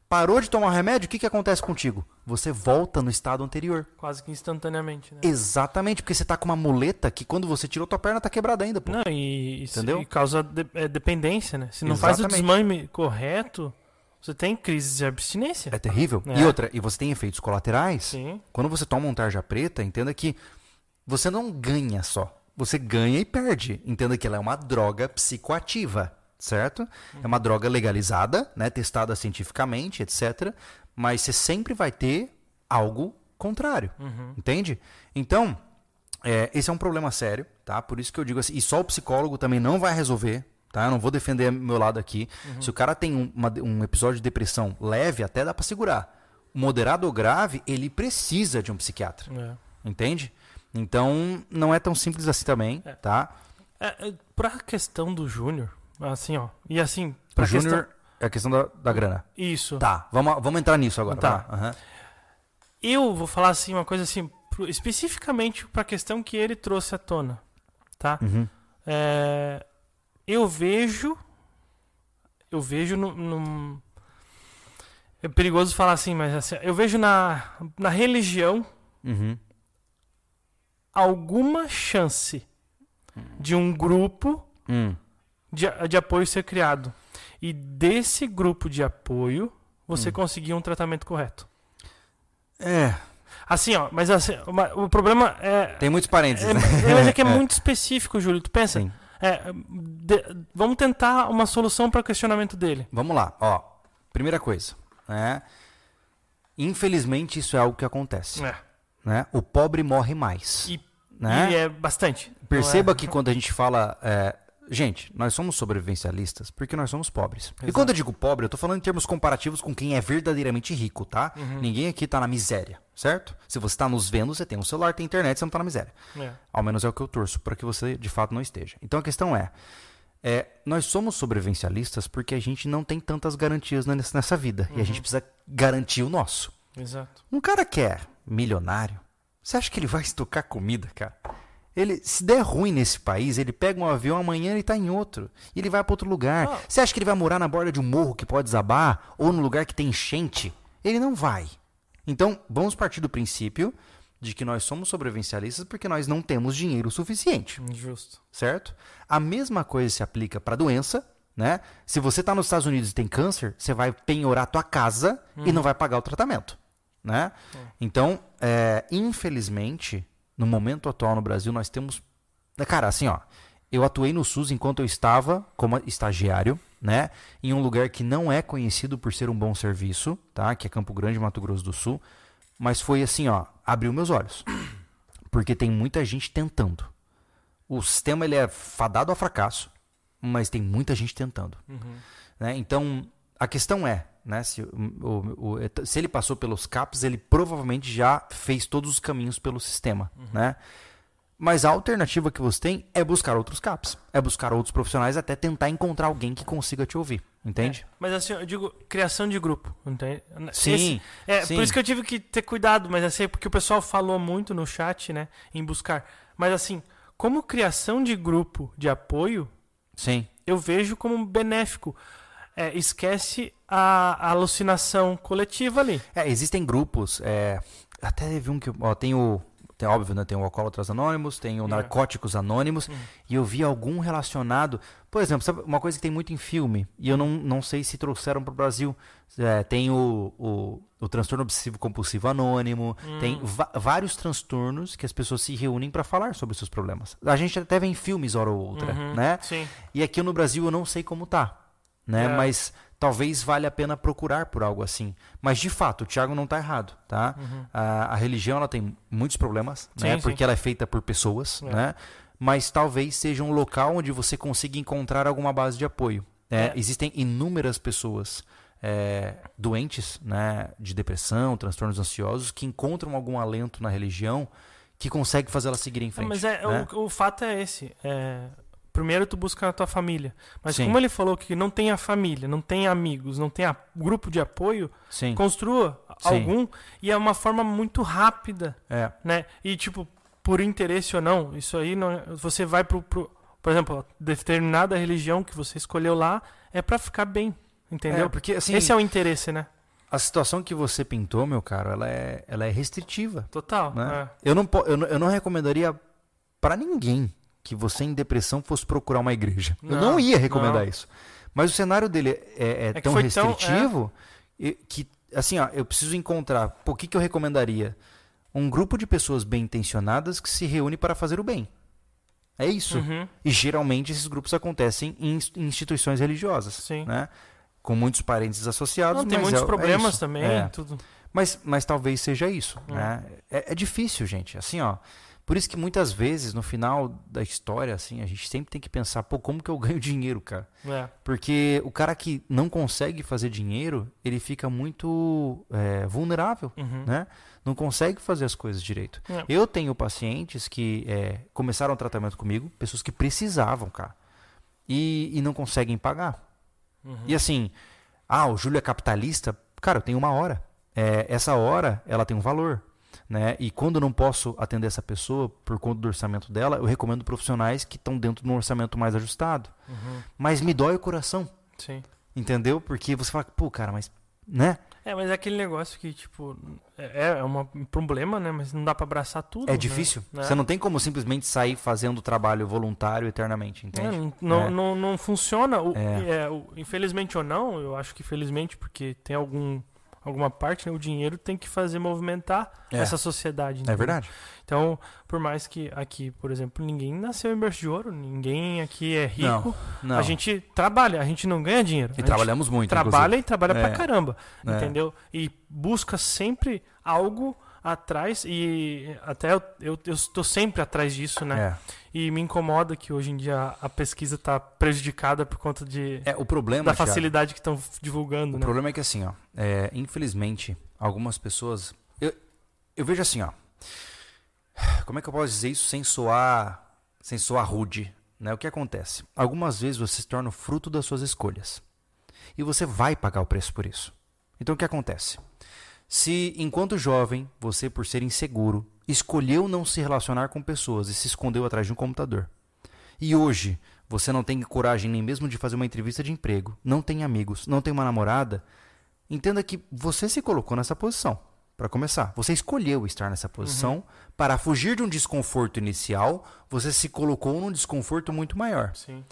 Parou de tomar remédio, o que, que acontece contigo? Você volta no estado anterior. Quase que instantaneamente, né? Exatamente, porque você tá com uma muleta que quando você tirou tua perna tá quebrada ainda, pô. Não, e, Entendeu? e causa de, é, dependência, né? Se não Exatamente. faz o desmame correto, você tem crise de abstinência. É terrível. É. E outra, e você tem efeitos colaterais. Sim. Quando você toma um tarja preta, entenda que você não ganha só. Você ganha e perde. Entenda que ela é uma droga psicoativa certo? Uhum. É uma droga legalizada, né, testada cientificamente, etc. Mas você sempre vai ter algo contrário, uhum. entende? Então, é, esse é um problema sério, tá? Por isso que eu digo assim, e só o psicólogo também não vai resolver, tá? Eu não vou defender meu lado aqui. Uhum. Se o cara tem um, uma, um episódio de depressão leve, até dá para segurar. Moderado ou grave, ele precisa de um psiquiatra, é. entende? Então, não é tão simples assim também, é. tá? É, é pra questão do Júnior, Assim, ó. E assim, pra o Júnior questão... é a questão da, da grana. Isso. Tá, vamos, vamos entrar nisso agora. Tá. Uhum. Eu vou falar assim, uma coisa assim, especificamente pra questão que ele trouxe à tona. Tá? Uhum. É, eu vejo. Eu vejo no, no, É perigoso falar assim, mas assim, eu vejo na, na religião uhum. alguma chance de um grupo. Hum de, de apoio ser criado. E desse grupo de apoio, você hum. conseguir um tratamento correto. É. Assim, ó, mas assim, o problema é. Tem muitos parênteses. É, né? Mas é que é, é, muito específico, Júlio. Tu pensa? Sim. É, de, vamos tentar uma solução para o questionamento dele. Vamos lá, ó. Primeira coisa, né? Infelizmente, isso é algo que acontece. É. Né? O pobre morre mais. E, né? e é bastante. Perceba é... que quando a gente fala. Gente, nós somos sobrevivencialistas porque nós somos pobres. Exato. E quando eu digo pobre, eu tô falando em termos comparativos com quem é verdadeiramente rico, tá? Uhum. Ninguém aqui tá na miséria, certo? Se você tá nos vendo, você tem um celular, tem internet, você não tá na miséria. É. Ao menos é o que eu torço, para que você de fato não esteja. Então a questão é. É, nós somos sobrevivencialistas porque a gente não tem tantas garantias nessa vida. Uhum. E a gente precisa garantir o nosso. Exato. Um cara que é milionário, você acha que ele vai estocar comida, cara? Ele, se der ruim nesse país, ele pega um avião amanhã e está em outro. E ele vai para outro lugar. Ah. Você acha que ele vai morar na borda de um morro que pode desabar? Ou no lugar que tem enchente? Ele não vai. Então, vamos partir do princípio de que nós somos sobrevivencialistas porque nós não temos dinheiro suficiente. Justo. Certo? A mesma coisa se aplica para doença, né? Se você está nos Estados Unidos e tem câncer, você vai penhorar a tua casa uhum. e não vai pagar o tratamento, né? Uhum. Então, é, infelizmente, no momento atual no Brasil, nós temos... Cara, assim, ó, eu atuei no SUS enquanto eu estava como estagiário, né? Em um lugar que não é conhecido por ser um bom serviço, tá? Que é Campo Grande, Mato Grosso do Sul. Mas foi assim, ó, abriu meus olhos. Porque tem muita gente tentando. O sistema ele é fadado a fracasso, mas tem muita gente tentando. Uhum. Né? Então, a questão é, né, se, o, o, o, se ele passou pelos CAPs, ele provavelmente já fez todos os caminhos pelo sistema. Uhum. Né? Mas a alternativa que você tem é buscar outros CAPs, é buscar outros profissionais até tentar encontrar alguém que consiga te ouvir. Entende? É, mas assim, eu digo criação de grupo. Entende? Sim. Esse, é sim. por isso que eu tive que ter cuidado, mas assim, porque o pessoal falou muito no chat, né? Em buscar. Mas assim, como criação de grupo de apoio, sim. eu vejo como benéfico. É, esquece a, a, alucinação coletiva ali. É, existem grupos. É, até teve um que. Ó, tem o tem, óbvio, né? Tem o Alcoólatras Anônimos, tem o é. Narcóticos Anônimos, uhum. e eu vi algum relacionado. Por exemplo, sabe uma coisa que tem muito em filme, e eu não, não sei se trouxeram para o Brasil. É, tem o, o, o transtorno obsessivo compulsivo anônimo, hum. tem vários transtornos que as pessoas se reúnem para falar sobre seus problemas. A gente até vê em filmes, hora ou outra, uhum. né? Sim. E aqui no Brasil eu não sei como tá, né? É. Mas talvez valha a pena procurar por algo assim. Mas de fato, o Tiago não está errado, tá? Uhum. A, a, religião ela tem muitos problemas, sim, né? Sim. Porque ela é feita por pessoas, é. né? Mas talvez seja um local onde você consiga encontrar alguma base de apoio. Né? É. Existem inúmeras pessoas é, doentes, né? De depressão, transtornos ansiosos, que encontram algum alento na religião que consegue fazer ela seguir em frente. Mas é, né? o, o, fato é esse. É, primeiro tu busca a tua família. Mas Sim. como ele falou que não tem a família, não tem amigos, não tem a, grupo de apoio, Sim. construa Sim. algum e é uma forma muito rápida, é. né? E tipo, por interesse ou não, isso aí não, você vai pro, pro por exemplo, determinada religião que você escolheu lá é para ficar bem, entendeu? É, porque assim, esse é o interesse, né? A situação que você pintou, meu caro, ela é, ela é restritiva. Total. Né? É. Eu, não, eu, não, eu não recomendaria para ninguém que você em depressão fosse procurar uma igreja. Não, eu não ia recomendar não. isso. Mas o cenário dele é, é, é tão restritivo tão, é. que, assim, ó, eu preciso encontrar. Por que, que eu recomendaria? Um grupo de pessoas bem intencionadas que se reúne para fazer o bem. É isso. Uhum. E geralmente esses grupos acontecem em instituições religiosas. Sim. Né? Com muitos parentes associados. Não, tem muitos é, problemas é também. Tudo. Mas, mas talvez seja isso. Né? É, é difícil, gente. Assim, ó. Por isso que muitas vezes, no final da história, assim, a gente sempre tem que pensar, pô, como que eu ganho dinheiro, cara? É. Porque o cara que não consegue fazer dinheiro, ele fica muito é, vulnerável, uhum. né? Não consegue fazer as coisas direito. É. Eu tenho pacientes que é, começaram o tratamento comigo, pessoas que precisavam, cara, e, e não conseguem pagar. Uhum. E assim, ah, o Júlio é capitalista? Cara, eu tenho uma hora. É, essa hora, ela tem um valor. Né? E quando eu não posso atender essa pessoa por conta do orçamento dela, eu recomendo profissionais que estão dentro de um orçamento mais ajustado. Uhum. Mas me dói o coração. Sim. Entendeu? Porque você fala, pô, cara, mas. Né? É, mas é aquele negócio que, tipo, é, é uma, um problema, né? Mas não dá para abraçar tudo. É né? difícil. Né? Você não tem como simplesmente sair fazendo trabalho voluntário eternamente, entende? É, não, é. não, não, funciona. O, é. é. o, infelizmente ou não, eu acho que felizmente, porque tem algum alguma parte, né, o dinheiro tem que fazer movimentar é. essa sociedade. Entendeu? É verdade. Então, por mais que aqui, por exemplo, ninguém nasceu em berço de ouro, ninguém aqui é rico, não, não. a gente trabalha, a gente não ganha dinheiro. E trabalhamos muito. Trabalha inclusive. e trabalha é. pra caramba, é. entendeu? E busca sempre algo atrás e até eu, eu, eu estou sempre atrás disso, né? É. E me incomoda que hoje em dia a pesquisa está prejudicada por conta de é, o problema, da facilidade Thiago, que estão divulgando. O né? problema é que assim, ó, é, infelizmente, algumas pessoas. Eu, eu vejo assim, ó. Como é que eu posso dizer isso sem soar, sem soar rude? Né? O que acontece? Algumas vezes você se torna fruto das suas escolhas. E você vai pagar o preço por isso. Então o que acontece? Se, enquanto jovem, você, por ser inseguro, escolheu não se relacionar com pessoas e se escondeu atrás de um computador, e hoje você não tem coragem nem mesmo de fazer uma entrevista de emprego, não tem amigos, não tem uma namorada, entenda que você se colocou nessa posição. Para começar, você escolheu estar nessa posição uhum. para fugir de um desconforto inicial, você se colocou num desconforto muito maior. Sim.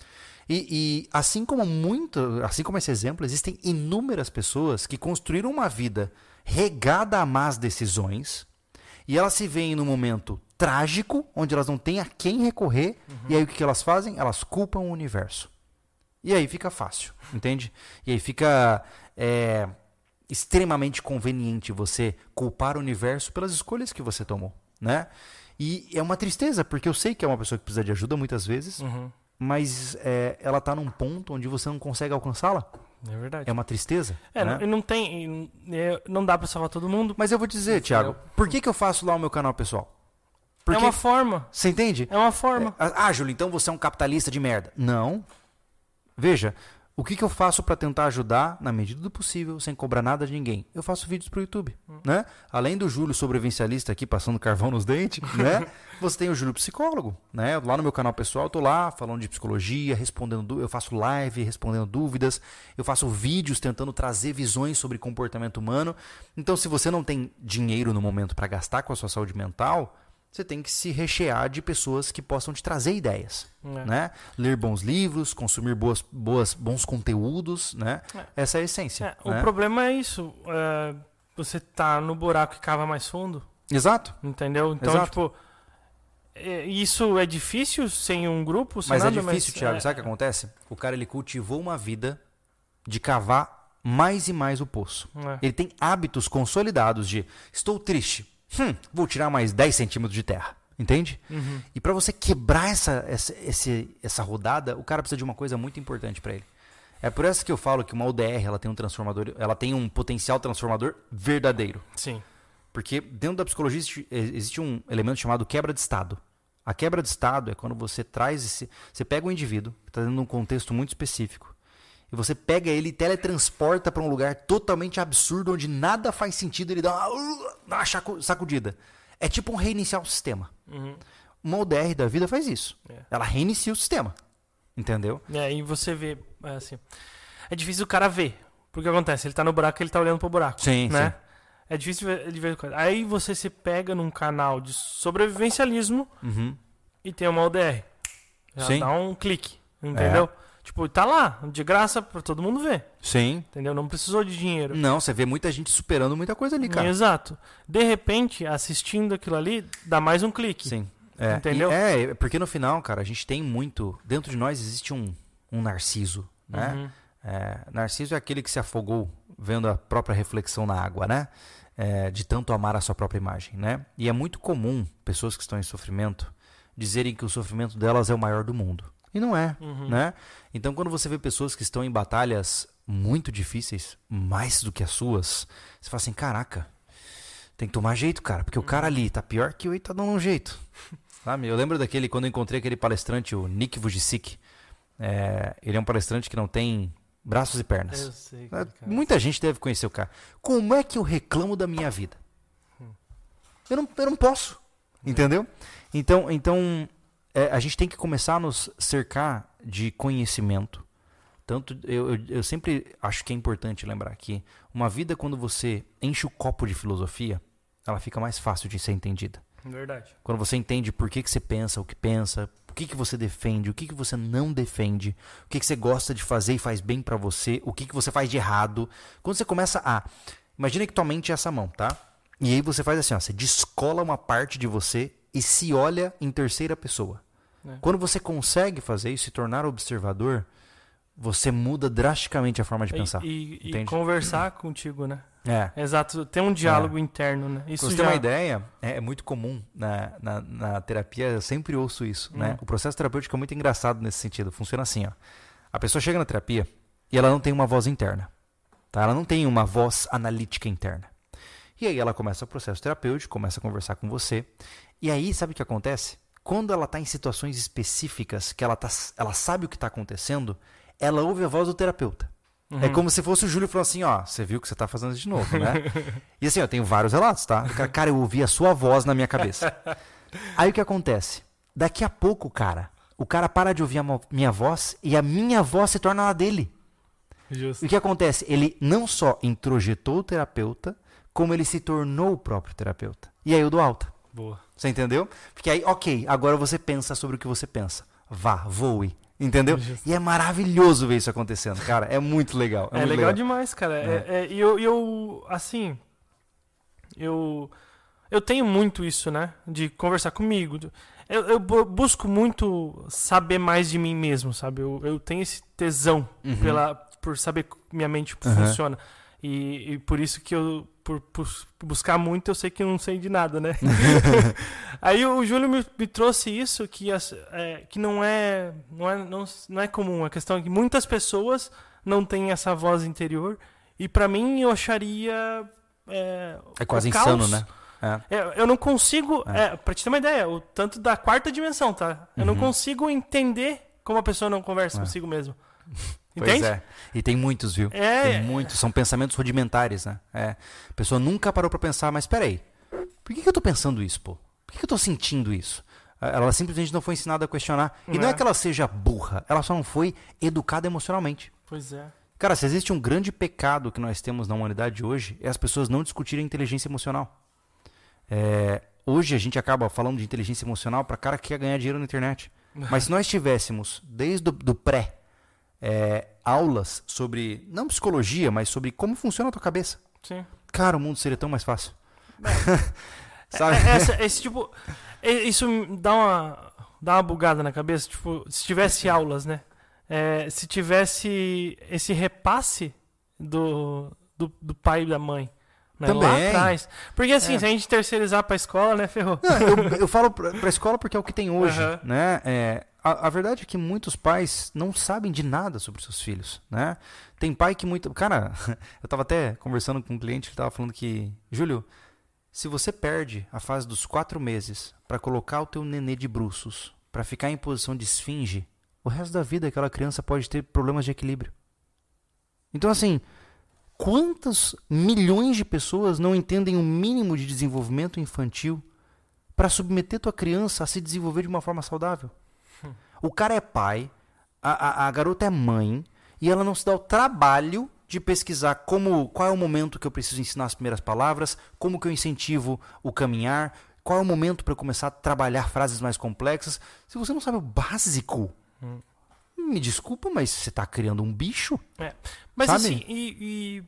E, e, assim como muito, assim como esse exemplo, existem inúmeras pessoas que construíram uma vida regada a más decisões, e elas se veem num momento trágico, onde elas não têm a quem recorrer, uhum. e aí o que elas fazem? Elas culpam o universo. E aí fica fácil, entende? E aí fica é, extremamente conveniente você culpar o universo pelas escolhas que você tomou, né? E é uma tristeza, porque eu sei que é uma pessoa que precisa de ajuda muitas vezes, uhum. mas é, ela está num ponto onde você não consegue alcançá-la. É verdade. É uma tristeza. É, né? não, não tem. É, não dá pra salvar todo mundo. Mas eu vou dizer, Thiago, por que, que eu faço lá o meu canal pessoal? Porque... É uma forma. Você entende? É uma forma. É, ah, Júlio, então você é um capitalista de merda. Não. Veja, o que, que eu faço para tentar ajudar na medida do possível, sem cobrar nada de ninguém? Eu faço vídeos para o YouTube, hum. né? Além do Júlio sobrevivencialista aqui passando carvão nos dentes, né? Você tem o Júlio psicólogo, né? Lá no meu canal pessoal, eu tô lá falando de psicologia, respondendo, eu faço live respondendo dúvidas, eu faço vídeos tentando trazer visões sobre comportamento humano. Então, se você não tem dinheiro no momento para gastar com a sua saúde mental, você tem que se rechear de pessoas que possam te trazer ideias, é. né? Ler bons livros, consumir boas, boas, bons conteúdos, né? É. Essa é a essência. É, né? O problema é isso. É, você tá no buraco e cava mais fundo. Exato. Entendeu? Então, Exato. tipo, é, isso é difícil sem um grupo? Sem mas é nada, é difícil, mas, Thiago. Sabe o que acontece? O cara ele cultivou uma vida de cavar mais e mais o poço. Ele tem hábitos consolidados de estou triste Hum, vou tirar mais 10 centímetros de terra. Entende? Uhum. E para você quebrar essa, essa, essa, essa rodada, o cara precisa de uma coisa muito importante para ele. É por isso que eu falo que uma ODR ela tem um transformador, ela tem um potencial transformador verdadeiro. Sim. Porque dentro da psicologia existe, existe um elemento chamado quebra de estado. A quebra de estado é quando você traz esse, você pega um indivíduo que está dentro de um contexto muito específico e você pega ele e teletransporta para um lugar totalmente absurdo, onde nada faz sentido, ele dá uma, uh, uma sacudida. É tipo um reiniciar o sistema. Uhum. Uma ODR da vida faz isso. É. Ela reinicia o sistema. Entendeu? É, e você vê, é assim. É difícil o cara ver. Porque acontece, ele tá no buraco ele tá olhando pro buraco. Sim, né? Sim. É difícil de ver coisa. Aí você se pega num canal de sobrevivencialismo uhum. e tem uma ODR. Já sim. dá um clique. Entendeu? É. Tipo, tá lá, de graça pra todo mundo ver. Sim. Entendeu? Não precisou de dinheiro. Não, você vê muita gente superando muita coisa ali, cara. Exato. De repente, assistindo aquilo ali, dá mais um clique. Sim. É. Entendeu? E é, porque no final, cara, a gente tem muito. Dentro de nós existe um, um narciso, né? Uhum. É, narciso é aquele que se afogou vendo a própria reflexão na água, né? É, de tanto amar a sua própria imagem, né? E é muito comum pessoas que estão em sofrimento dizerem que o sofrimento delas é o maior do mundo. E não é, uhum. né? Então, quando você vê pessoas que estão em batalhas muito difíceis, mais do que as suas, você fala assim: caraca, tem que tomar jeito, cara, porque o cara ali tá pior que eu e tá dando um jeito. Sabe? Eu lembro daquele, quando eu encontrei aquele palestrante, o Nick Vujicic. É, ele é um palestrante que não tem braços e pernas. Eu sei. É, cara. Muita gente deve conhecer o cara. Como é que eu reclamo da minha vida? Hum. Eu não, eu não posso. Entendeu? Então, então é, a gente tem que começar a nos cercar de conhecimento. Tanto eu, eu, eu, sempre acho que é importante lembrar que uma vida quando você enche o copo de filosofia, ela fica mais fácil de ser entendida. Verdade. Quando você entende por que, que você pensa, o que pensa, o que, que você defende, o que, que você não defende, o que, que você gosta de fazer e faz bem para você, o que, que você faz de errado. Quando você começa a Imagina que tua mente é essa mão, tá? E aí você faz assim, ó, você descola uma parte de você e se olha em terceira pessoa. É. Quando você consegue fazer isso e tornar observador, você muda drasticamente a forma de pensar. E, e conversar contigo, né? É. Exato, tem um diálogo é. interno, né? Isso Pra você já... ter uma ideia, é, é muito comum na, na, na, terapia, eu sempre ouço isso, né? hum. né? O processo terapêutico é muito engraçado nesse sentido. Funciona assim, ó. A pessoa chega na terapia e ela não tem uma voz interna. Tá? Ela não tem uma voz analítica interna. E aí ela começa o processo terapêutico, começa a conversar com você. E aí, sabe o que acontece? Quando ela está em situações específicas, que ela, tá, ela sabe o que está acontecendo, ela ouve a voz do terapeuta. É uhum. É como se fosse o Júlio falando assim, ó, você viu que você tá fazendo de novo, né? e assim, eu tenho vários relatos, tá? Cara, eu ouvi a sua voz na minha cabeça. Aí o que acontece? Daqui a pouco, cara, o cara para de ouvir a minha voz e a minha voz se torna a dele. Justo. O que acontece? Ele não só introjetou o terapeuta, como ele se tornou o próprio terapeuta. E aí eu dou alta. Boa. Você entendeu? Porque aí, ok, agora você pensa sobre o que você pensa. Vá, voe, Entendeu? E é maravilhoso ver isso acontecendo, cara. É muito legal. É, é muito legal, legal, demais, cara. É. É, é, e eu, eu, assim, eu, eu tenho muito isso, né? De conversar comigo. Eu, eu busco muito saber mais de mim mesmo, sabe? Eu, eu tenho esse tesão uhum. pela, por saber minha mente uhum. funciona. E, e por isso que eu por, por, buscar muito, eu sei que eu não sei de nada, né? Aí o Júlio me, me trouxe isso que, é, que não, é, não, é, não, não é comum. A questão é que muitas pessoas não têm essa voz interior. E para mim, eu acharia. É, é quase insano, né? É. é. Eu não consigo. É. É, pra te ter uma ideia, o tanto da quarta dimensão, tá? Eu uhum. não consigo entender como a pessoa não conversa é. consigo mesmo. Entende? Pois é. E tem muitos, viu? É. Tem muitos. São pensamentos rudimentares, né? É. A pessoa nunca parou para pensar, mas peraí. Por que, que eu tô pensando isso, pô? Por que, que eu tô sentindo isso? Ela simplesmente não foi ensinada a questionar. E não, não é. é que ela seja burra, ela só não foi educada emocionalmente. Pois é. Cara, se existe um grande pecado que nós temos na humanidade hoje, é as pessoas não discutirem inteligência emocional. É, hoje a gente acaba falando de inteligência emocional para cara que quer ganhar dinheiro na internet. Mas se nós tivéssemos, desde o do pré, é, aulas sobre, não psicologia, mas sobre como funciona a tua cabeça. Sim. Cara, o mundo seria tão mais fácil. É, Sabe? É, essa, esse tipo. Isso dá uma, dá uma bugada na cabeça. Tipo, se tivesse aulas, né? É, se tivesse esse repasse do, do, do pai e da mãe. Né? Também. Lá atrás. Porque assim, é. se a gente terceirizar para a escola, né, ferrou. Não, eu, eu falo para a escola porque é o que tem hoje, uhum. né? É, a, a, verdade é que muitos pais não sabem de nada sobre seus filhos, né? Tem pai que muito... Cara, eu estava até conversando com um cliente que estava falando que... Júlio, se você perde a fase dos quatro meses para colocar o teu nenê de bruços, para ficar em posição de esfinge, o resto da vida aquela criança pode ter problemas de equilíbrio. Então, assim, quantas milhões de pessoas não entendem o mínimo de desenvolvimento infantil para submeter tua criança a se desenvolver de uma forma saudável? O cara é pai, a, a, a garota é mãe, e ela não se dá o trabalho de pesquisar como qual é o momento que eu preciso ensinar as primeiras palavras, como que eu incentivo o caminhar, qual é o momento para eu começar a trabalhar frases mais complexas. Se você não sabe o básico, hum. me desculpa, mas você está criando um bicho. É. Mas sabe? assim, e,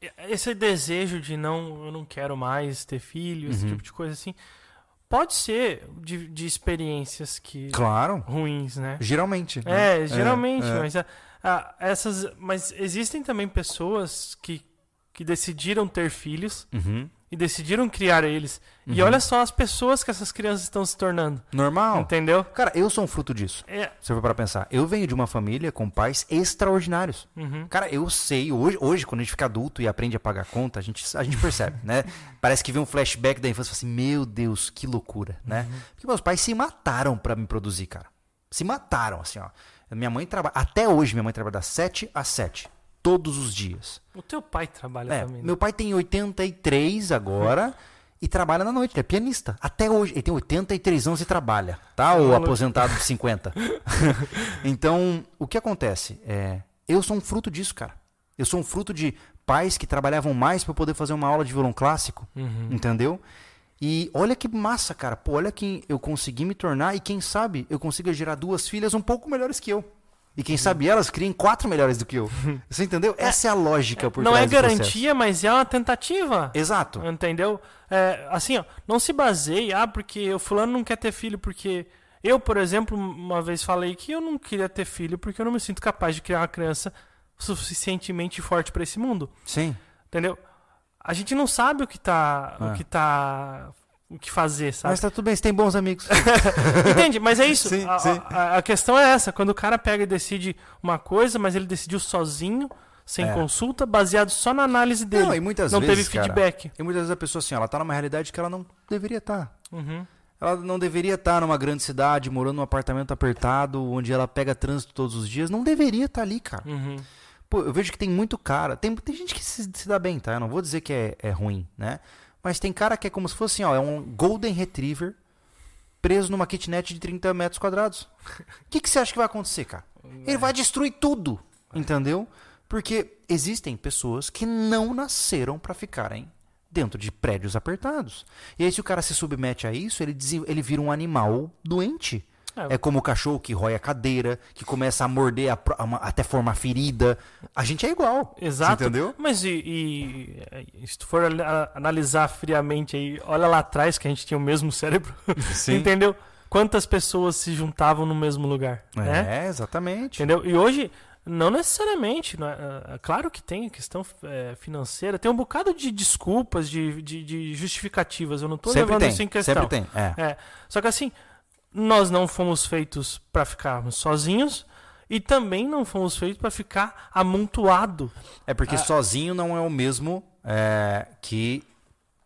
e, esse desejo de não, eu não quero mais ter filho, esse uhum. tipo de coisa assim Pode ser de, de experiências que. Claro. Ruins, né? Geralmente. Né? É, geralmente, é, é. mas. Ah, essas, mas existem também pessoas que, que decidiram ter filhos uhum e decidiram criar eles. Uhum. E olha só as pessoas que essas crianças estão se tornando. Normal. Entendeu? Cara, eu sou um fruto disso. É. Se eu for para pensar. Eu venho de uma família com pais extraordinários. Uhum. Cara, eu sei, hoje, hoje, quando a gente fica adulto e aprende a pagar conta, a gente, a gente percebe, né? Parece que vem um flashback da infância e assim, meu Deus, que loucura, né? Uhum. Porque meus pais se mataram para me produzir, cara. Se mataram, assim, ó. Minha mãe trabalha. Até hoje, minha mãe trabalha das 7 às 7 todos os dias. O teu pai trabalha é, também. Né? Meu pai tem 83 agora e trabalha na noite, ele é pianista. Até hoje, ele tem 83 anos e trabalha, tá? Ou aposentado de 50. então, o que acontece? É, eu sou um fruto disso, cara. Eu sou um fruto de pais que trabalhavam mais para poder fazer uma aula de violão clássico, uhum. entendeu? E olha que massa, cara. Pô, olha quem eu consegui me tornar e quem sabe eu consiga gerar duas filhas um pouco melhores que eu. E quem sabe elas criem quatro melhores do que eu. Você entendeu? É, Essa é a lógica por Não é garantia, mas é uma tentativa. Exato. Entendeu? É, assim, ó, não se baseie, ah, porque o fulano não quer ter filho, porque. Eu, por exemplo, uma vez falei que eu não queria ter filho porque eu não me sinto capaz de criar uma criança suficientemente forte para esse mundo. Sim. Entendeu? A gente não sabe o que tá, é. o que tá o que fazer, sabe? Mas tá tudo bem, você tem bons amigos. Entende? Mas é isso. Sim, a, sim. A, a, questão é essa. Quando o cara pega e decide uma coisa, mas ele decidiu sozinho, sem é. consulta, baseado só na análise dele. Não, e muitas não vezes, teve feedback. Cara, e muitas vezes a pessoa assim, ela tá numa realidade que ela não deveria estar. Tá. Uhum. Ela não deveria estar tá numa grande cidade, morando num apartamento apertado, onde ela pega trânsito todos os dias. Não deveria estar tá ali, cara. Uhum. Pô, eu vejo que tem muito cara. Tem, tem gente que se, se dá bem, tá? Eu não vou dizer que é, é ruim, né? Mas tem cara que é como se fosse assim, ó, é um Golden Retriever preso numa kitnet de 30 metros quadrados. O que, que você acha que vai acontecer, cara? Ele vai destruir tudo, entendeu? Porque existem pessoas que não nasceram para ficarem dentro de prédios apertados. E aí, se o cara se submete a isso, ele, ele vira um animal doente. É. é como o cachorro que rói a cadeira, que começa a morder a, a, até formar ferida. A gente é igual. Exato. entendeu? Mas e, e, se tu for analisar friamente aí, olha lá atrás que a gente tinha o mesmo cérebro. Sim. entendeu? Quantas pessoas se juntavam no mesmo lugar. É, né? exatamente. Entendeu? E hoje, não necessariamente. Não é, é, claro que tem questão é, financeira, tem um bocado de desculpas, de, de, de justificativas. Eu não estou levando tem, isso em questão. Sempre tem. É. é. Só que assim, nós não fomos feitos para ficarmos sozinhos e também não fomos feitos para ficar amontoado. É porque ah. sozinho não é o mesmo é, que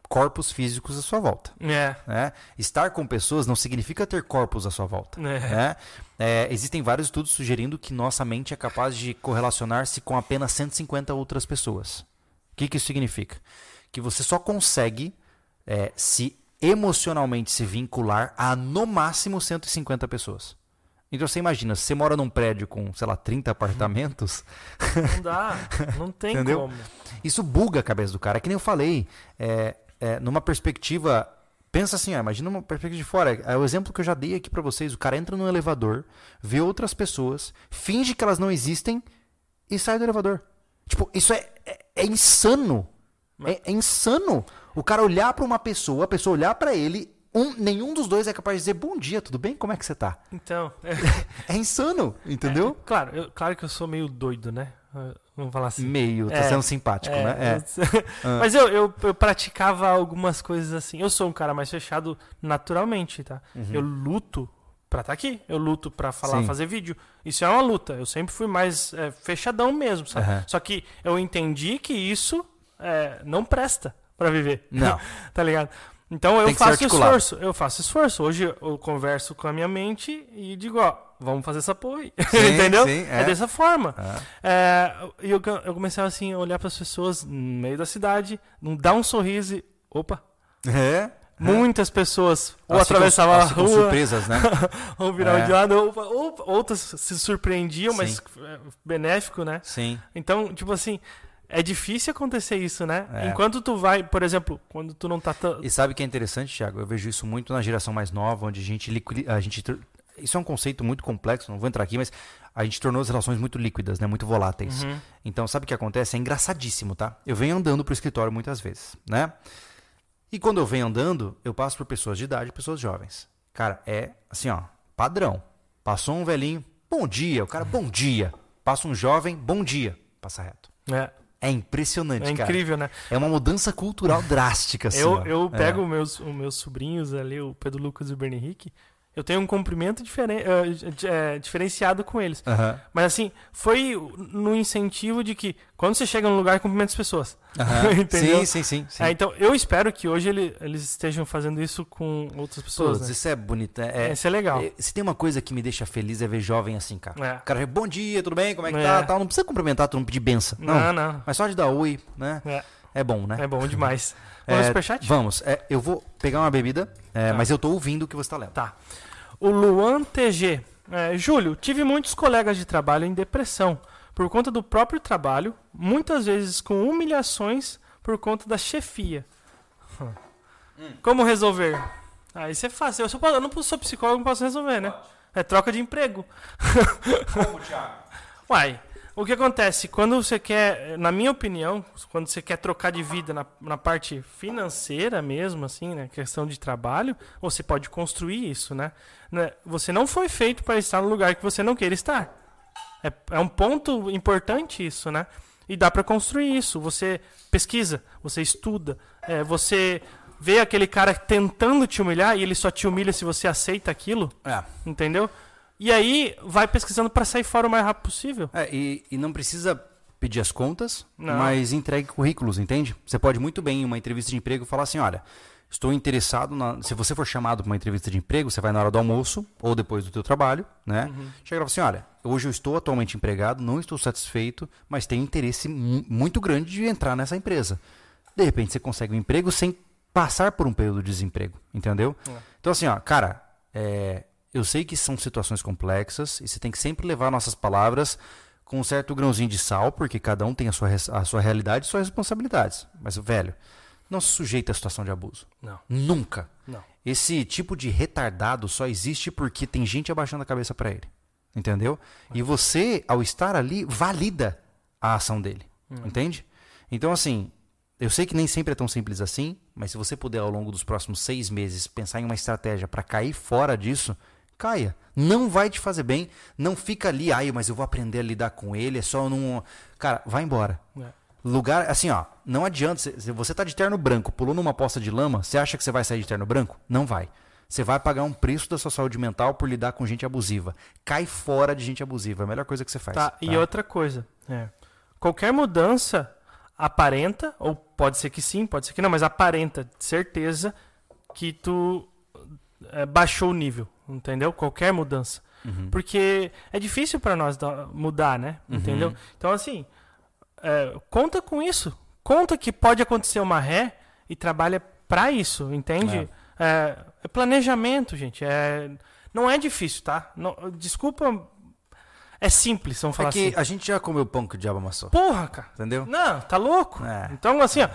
corpos físicos à sua volta. É. Né? Estar com pessoas não significa ter corpos à sua volta. É. Né? É, existem vários estudos sugerindo que nossa mente é capaz de correlacionar-se com apenas 150 outras pessoas. O que, que isso significa? Que você só consegue é, se emocionalmente se vincular a no máximo 150 pessoas. Então você imagina, se você mora num prédio com, sei lá, 30 apartamentos. Não dá, não tem Entendeu? como. Isso buga a cabeça do cara. É que nem eu falei, é, é, numa perspectiva. Pensa assim, ó, imagina uma perspectiva de fora. É o exemplo que eu já dei aqui para vocês. O cara entra no elevador, vê outras pessoas, finge que elas não existem e sai do elevador. Tipo, isso é, é, é insano. É, é insano. O cara olhar para uma pessoa, a pessoa olhar para ele, um, nenhum dos dois é capaz de dizer bom dia, tudo bem? Como é que você tá? Então. É, é insano, entendeu? É, claro, eu, claro que eu sou meio doido, né? Vamos falar assim. Meio, tá é, sendo simpático, é, né? É. Mas eu, eu, eu, praticava algumas coisas assim. Eu sou um cara mais fechado naturalmente, tá? Uhum. Eu luto pra estar tá aqui. Eu luto pra falar, Sim. fazer vídeo. Isso é uma luta. Eu sempre fui mais é, fechadão mesmo, sabe? Uhum. Só que eu entendi que isso não presta para viver. Não. tá ligado? Então eu faço esforço, eu faço esforço. Hoje eu converso com a minha mente e digo, ó, vamos fazer essa porra aí. Entendeu? Sim, é. é. dessa forma. É. É, eu, eu comecei assim a olhar para as pessoas no meio da cidade, dar um sorriso e. Opa! É. Muitas pessoas ou atravessavam a rua, surpresas, né? ou viravam é. de lado, ou, ou, outras se surpreendiam, Sim. mas é, benéfico, né? Sim. Então, tipo assim, é difícil acontecer isso, né? É. Enquanto tu vai, por exemplo, quando tu não tá tão... E sabe o que é interessante, Thiago? Eu vejo isso muito na geração mais nova, onde a gente a gente isso é um conceito muito complexo, não vou entrar aqui, mas a gente tornou as relações muito líquidas, né? Muito voláteis. Uhum. Então, sabe o que acontece? É engraçadíssimo, tá? Eu venho andando pro escritório muitas vezes, né? E quando eu venho andando, eu passo por pessoas de idade, pessoas jovens. Cara, é assim, ó, padrão. Passou um velhinho, bom dia. O cara, bom dia. Passa um jovem, bom dia. Passa reto. É. É impressionante, é cara. incrível, né? É uma mudança cultural drástica, assim. Eu, eu pego é. os, meus, os meus sobrinhos ali, o Pedro Lucas e o Bernie Henrique, eu tenho um cumprimento diferen, uh, diferenciado com eles. Uhum. Mas assim, foi no incentivo de que quando você chega num lugar, cumprimenta as pessoas. Uhum. Entendeu? Sim, sim, sim. sim. É, então, eu espero que hoje ele, eles estejam fazendo isso com outras pessoas. né? Isso é bonito. É, é, isso é legal. É, se tem uma coisa que me deixa feliz é ver jovem assim, cara. É. O cara, bom dia, tudo bem? Como é que tá? É. Tal. Não precisa cumprimentar, tu não pedir benção. Não, não, não. Mas só de dar oi, né? É. É bom, né? É bom demais. Vamos é, superchat? Vamos. É, eu vou pegar uma bebida, é, tá. mas eu tô ouvindo o que você está lendo. Tá. O Luan TG. É, Júlio, tive muitos colegas de trabalho em depressão por conta do próprio trabalho, muitas vezes com humilhações por conta da chefia. Hum. Como resolver? Ah, isso é fácil. Eu, sou, eu não sou psicólogo, não posso resolver, né? É troca de emprego. Como, Thiago? Uai, o que acontece? Quando você quer, na minha opinião, quando você quer trocar de vida na, na parte financeira mesmo, assim, né? Questão de trabalho, você pode construir isso, né? né você não foi feito para estar no lugar que você não queira estar. É, é um ponto importante isso, né? E dá para construir isso. Você pesquisa, você estuda, é, você vê aquele cara tentando te humilhar e ele só te humilha se você aceita aquilo. É. Entendeu? E aí vai pesquisando para sair fora o mais rápido possível. É, e, e não precisa pedir as contas, Não. mas entregue currículos, entende? Você pode muito bem em uma entrevista de emprego falar assim, olha, estou interessado na... Se você for chamado para uma entrevista de emprego, você vai na hora do almoço ou depois do teu trabalho, né? Chega e fala assim, olha, hoje eu estou atualmente empregado, não estou satisfeito, mas tenho interesse mu- muito grande de entrar nessa empresa. De repente você consegue um emprego sem passar por um período de desemprego, entendeu? Então assim, ó, cara, é, eu sei que são situações complexas e você tem que sempre levar nossas palavras com um certo grãozinho de sal, porque cada um tem a sua, a sua realidade e suas responsabilidades. Mas, velho, não se sujeita à situação de abuso. Não. Nunca. Não. Esse tipo de retardado só existe porque tem gente abaixando a cabeça pra ele. Entendeu? E você, ao estar ali, valida a ação dele. Entende? Então, assim, eu sei que nem sempre é tão simples assim, mas se você puder, ao longo dos próximos seis meses, pensar em uma estratégia pra cair fora disso, caia. Não vai te fazer bem. Não fica ali, ai, mas eu vou aprender a lidar com ele, é só não. Cara, vai embora. É. Lugar, assim, ó, não adianta. Se você tá de terno branco, pulou numa poça de lama, você acha que você vai sair de terno branco? Não vai. Você vai pagar um preço da sua saúde mental por lidar com gente abusiva. Cai fora de gente abusiva. É a melhor coisa que você faz. Tá, e outra coisa. É. Qualquer mudança aparenta, ou pode ser que sim, pode ser que não, mas aparenta, certeza, que tu é, baixou o nível, entendeu? Qualquer mudança. Uhum. Porque é difícil para nós dar- mudar, né? Entendeu? Então, assim, é, conta com isso. Conta que pode acontecer uma ré e trabalha para isso, entende? É. é planejamento, gente. É, não é difícil, tá? Não- desculpa. É simples, vamos falar É que assim. a gente já comeu pão que o diabo amassou. Porra, cara. Entendeu? Não, tá louco? É. Então, assim, ó,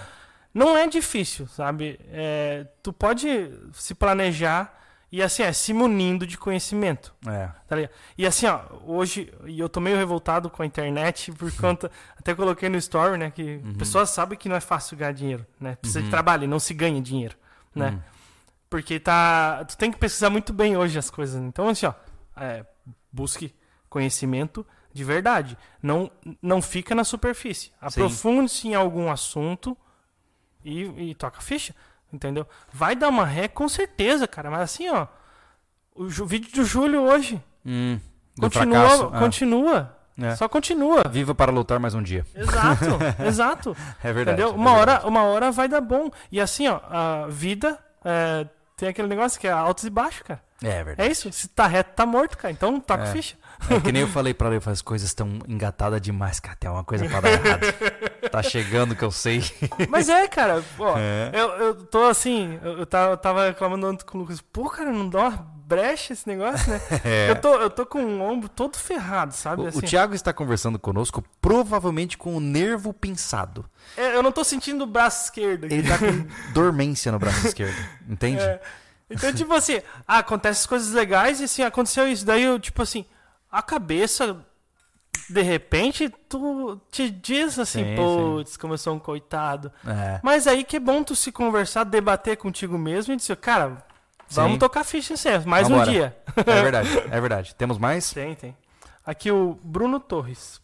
não é difícil, sabe? É, tu pode se planejar e, assim, é, se munindo de conhecimento. É. Tá ligado? E assim, ó, hoje, e eu tô meio revoltado com a internet por conta. até coloquei no story, né? Que pessoas sabem que não é fácil ganhar dinheiro, né? Precisa de trabalho não se ganha dinheiro, né? Porque tá. Tu tem que pesquisar muito bem hoje as coisas. Então, assim, ó, é, busque conhecimento de verdade. Não, não fica na superfície. Aprofunde-se em algum assunto e, e toca a ficha. Entendeu? Vai dar uma ré com certeza, cara. Mas assim, ó. O vídeo do Júlio hoje. Hum, Continua, fracasso. Ah, continua. É. Só continua. Viva para lutar mais um dia. Exato, exato. É verdade. Entendeu? é Uma verdade. hora, uma hora vai dar bom. E assim, ó, a vida é, tem aquele negócio que é altos e baixos, cara. É verdade. É isso. Se tá reto, tá morto, cara. Então toca É. ficha. É que nem eu falei pra ela, as coisas estão engatadas demais, cara. Tem uma coisa pra dar errado. Tá chegando que eu sei. Mas é, cara. Pô, É. eu, eu tô assim, eu, eu tava, reclamando antes com o Lucas. Pô, cara, não dá uma brecha esse negócio, né? É. Eu, tô, eu tô com o ombro todo ferrado, sabe? O, assim, o Thiago está conversando conosco, provavelmente com o nervo pinçado. é, eu não tô sentindo o braço esquerdo aqui. Ele tá com dormência no braço esquerdo. Entende? É. Então, tipo assim, ah, acontecem coisas legais e assim, aconteceu isso. Daí eu, tipo assim, a cabeça, de repente, tu te diz assim, Sim, putz, como eu sou um coitado. É. Mas aí que é bom tu se conversar, debater contigo mesmo e dizer, cara, vamos Sim. tocar ficha em céu, mais Vambora. um dia. É verdade, é verdade. Temos mais? Tem, tem. Aqui o Bruno Torres.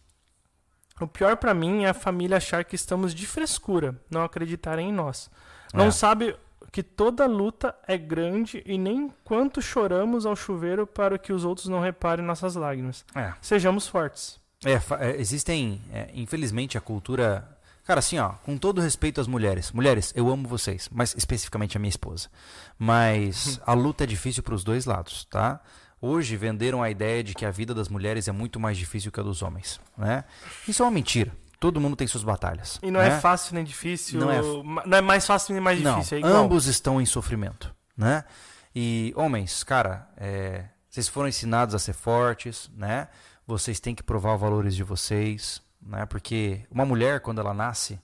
O pior pra mim é a família achar que estamos de frescura, não acreditarem em nós. Não É. sabe que toda luta é grande e nem quanto choramos ao chuveiro para que os outros não reparem nossas lágrimas. É. Sejamos fortes. É, é, existem, é, infelizmente, a cultura. Cara, assim, ó, com todo respeito às mulheres. Mulheres, eu amo vocês, mas especificamente a minha esposa. Mas a luta é difícil para os dois lados, tá? Hoje venderam a ideia de que a vida das mulheres é muito mais difícil que a dos homens, né? Isso é uma mentira. Todo mundo tem suas batalhas. E não né? é fácil nem difícil. Não é- não é mais fácil nem mais Não, difícil. É igual. ambos estão em sofrimento, né? E homens, cara, é, vocês foram ensinados a ser fortes, né? Vocês têm que provar os valores de vocês, né? Porque uma mulher quando ela nasce,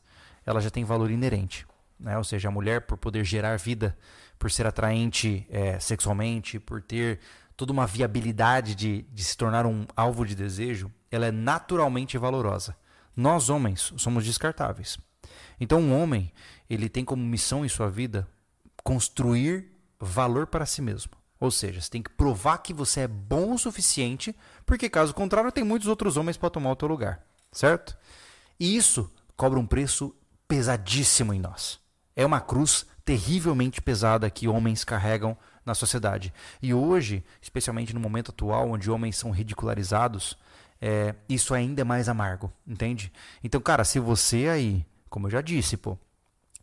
ela já tem valor inerente, né? Ou seja, a mulher por poder gerar vida, por ser atraente é, sexualmente, por ter toda uma viabilidade de, de se tornar um alvo de desejo, ela é naturalmente valorosa. Nós, homens, somos descartáveis. Então, um homem, ele tem como missão em sua vida construir valor para si mesmo. Ou seja, você tem que provar que você é bom o suficiente, porque caso contrário, tem muitos outros homens para tomar o teu lugar, certo? E isso cobra um preço pesadíssimo em nós. É uma cruz terrivelmente pesada que homens carregam na sociedade. E hoje, especialmente no momento atual, onde homens são ridicularizados, é, isso ainda é mais amargo, entende? Então, cara, se você aí, como eu já disse, pô,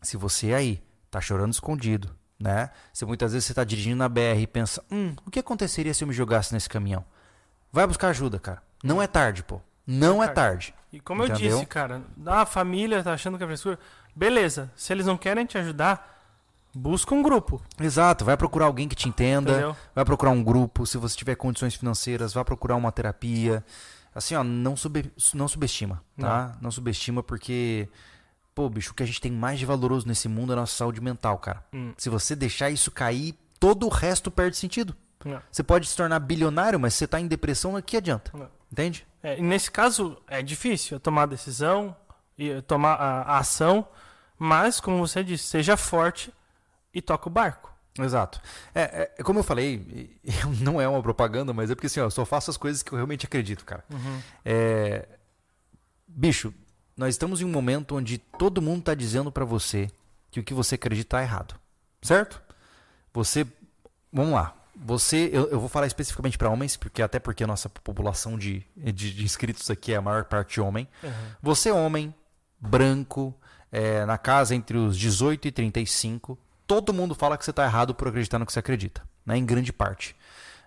se você aí tá chorando escondido, né? Se muitas vezes você tá dirigindo na BR e pensa, hum, o que aconteceria se eu me jogasse nesse caminhão? Vai buscar ajuda, cara. Não é tarde, pô. Não é tarde. E como Entendeu? eu disse, cara, a família tá achando que é frescura. Beleza, se eles não querem te ajudar, busca um grupo. Exato, vai procurar alguém que te entenda, Entendeu? vai procurar um grupo, se você tiver condições financeiras, vai procurar uma terapia. Assim, ó, não, sub, não subestima, tá? Não. não subestima porque pô, bicho, o que a gente tem mais de valoroso nesse mundo é a nossa saúde mental, cara. Hum. Se você deixar isso cair, todo o resto perde sentido. Não. Você pode se tornar bilionário, mas se você está em depressão, o que adianta? Não. Entende? É, nesse caso, é difícil tomar a decisão e tomar a, a ação, mas, como você disse, seja forte e toca o barco. Exato. É, é, é como eu falei, não é uma propaganda, mas é porque assim, ó, eu só faço as coisas que eu realmente acredito, cara. Uhum. É, bicho, nós estamos em um momento onde todo mundo está dizendo para você que o que você acredita é errado. Certo? Você. Vamos lá. Você, eu, eu vou falar especificamente para homens, porque até porque a nossa população de, de, de, inscritos aqui é a maior parte homem. Uhum. Você, homem, branco, é, na casa entre os 18 e 35, todo mundo fala que você está errado por acreditar no que você acredita, né? em grande parte.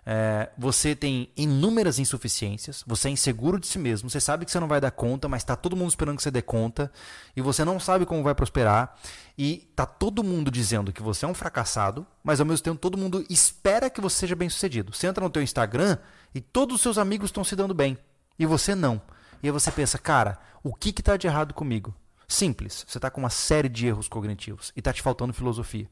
É, você tem inúmeras insuficiências, você é inseguro de si mesmo, você sabe que você não vai dar conta, mas está todo mundo esperando que você dê conta, e você não sabe como vai prosperar, e tá todo mundo dizendo que você é um fracassado, mas ao mesmo tempo todo mundo espera que você seja bem sucedido. Você entra no teu Instagram e todos os seus amigos estão se dando bem, e você não. E aí você pensa, cara, o que está de errado comigo? Simples, você está com uma série de erros cognitivos e está te faltando filosofia.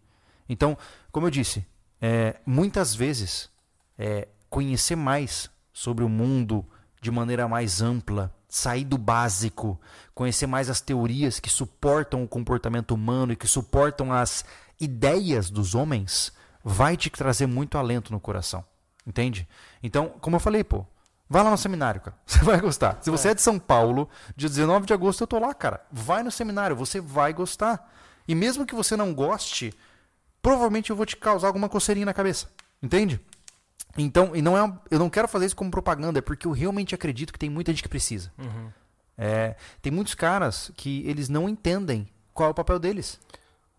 Então, como eu disse, é, muitas vezes é, conhecer mais sobre o mundo de maneira mais ampla, sair do básico, conhecer mais as teorias que suportam o comportamento humano e que suportam as ideias dos homens, vai te trazer muito alento no coração. Entende? Então, como eu falei, pô, vai lá no seminário, cara. Você vai gostar. Se você é, é de São Paulo, dia 19 de agosto eu tô lá, cara. Vai no seminário, você vai gostar. E mesmo que você não goste, provavelmente eu vou te causar alguma coceirinha na cabeça. Entende? Então, e não é, eu não quero fazer isso como propaganda, é porque eu realmente acredito que tem muita gente que precisa. Uhum. É, tem muitos caras que eles não entendem qual é o papel deles.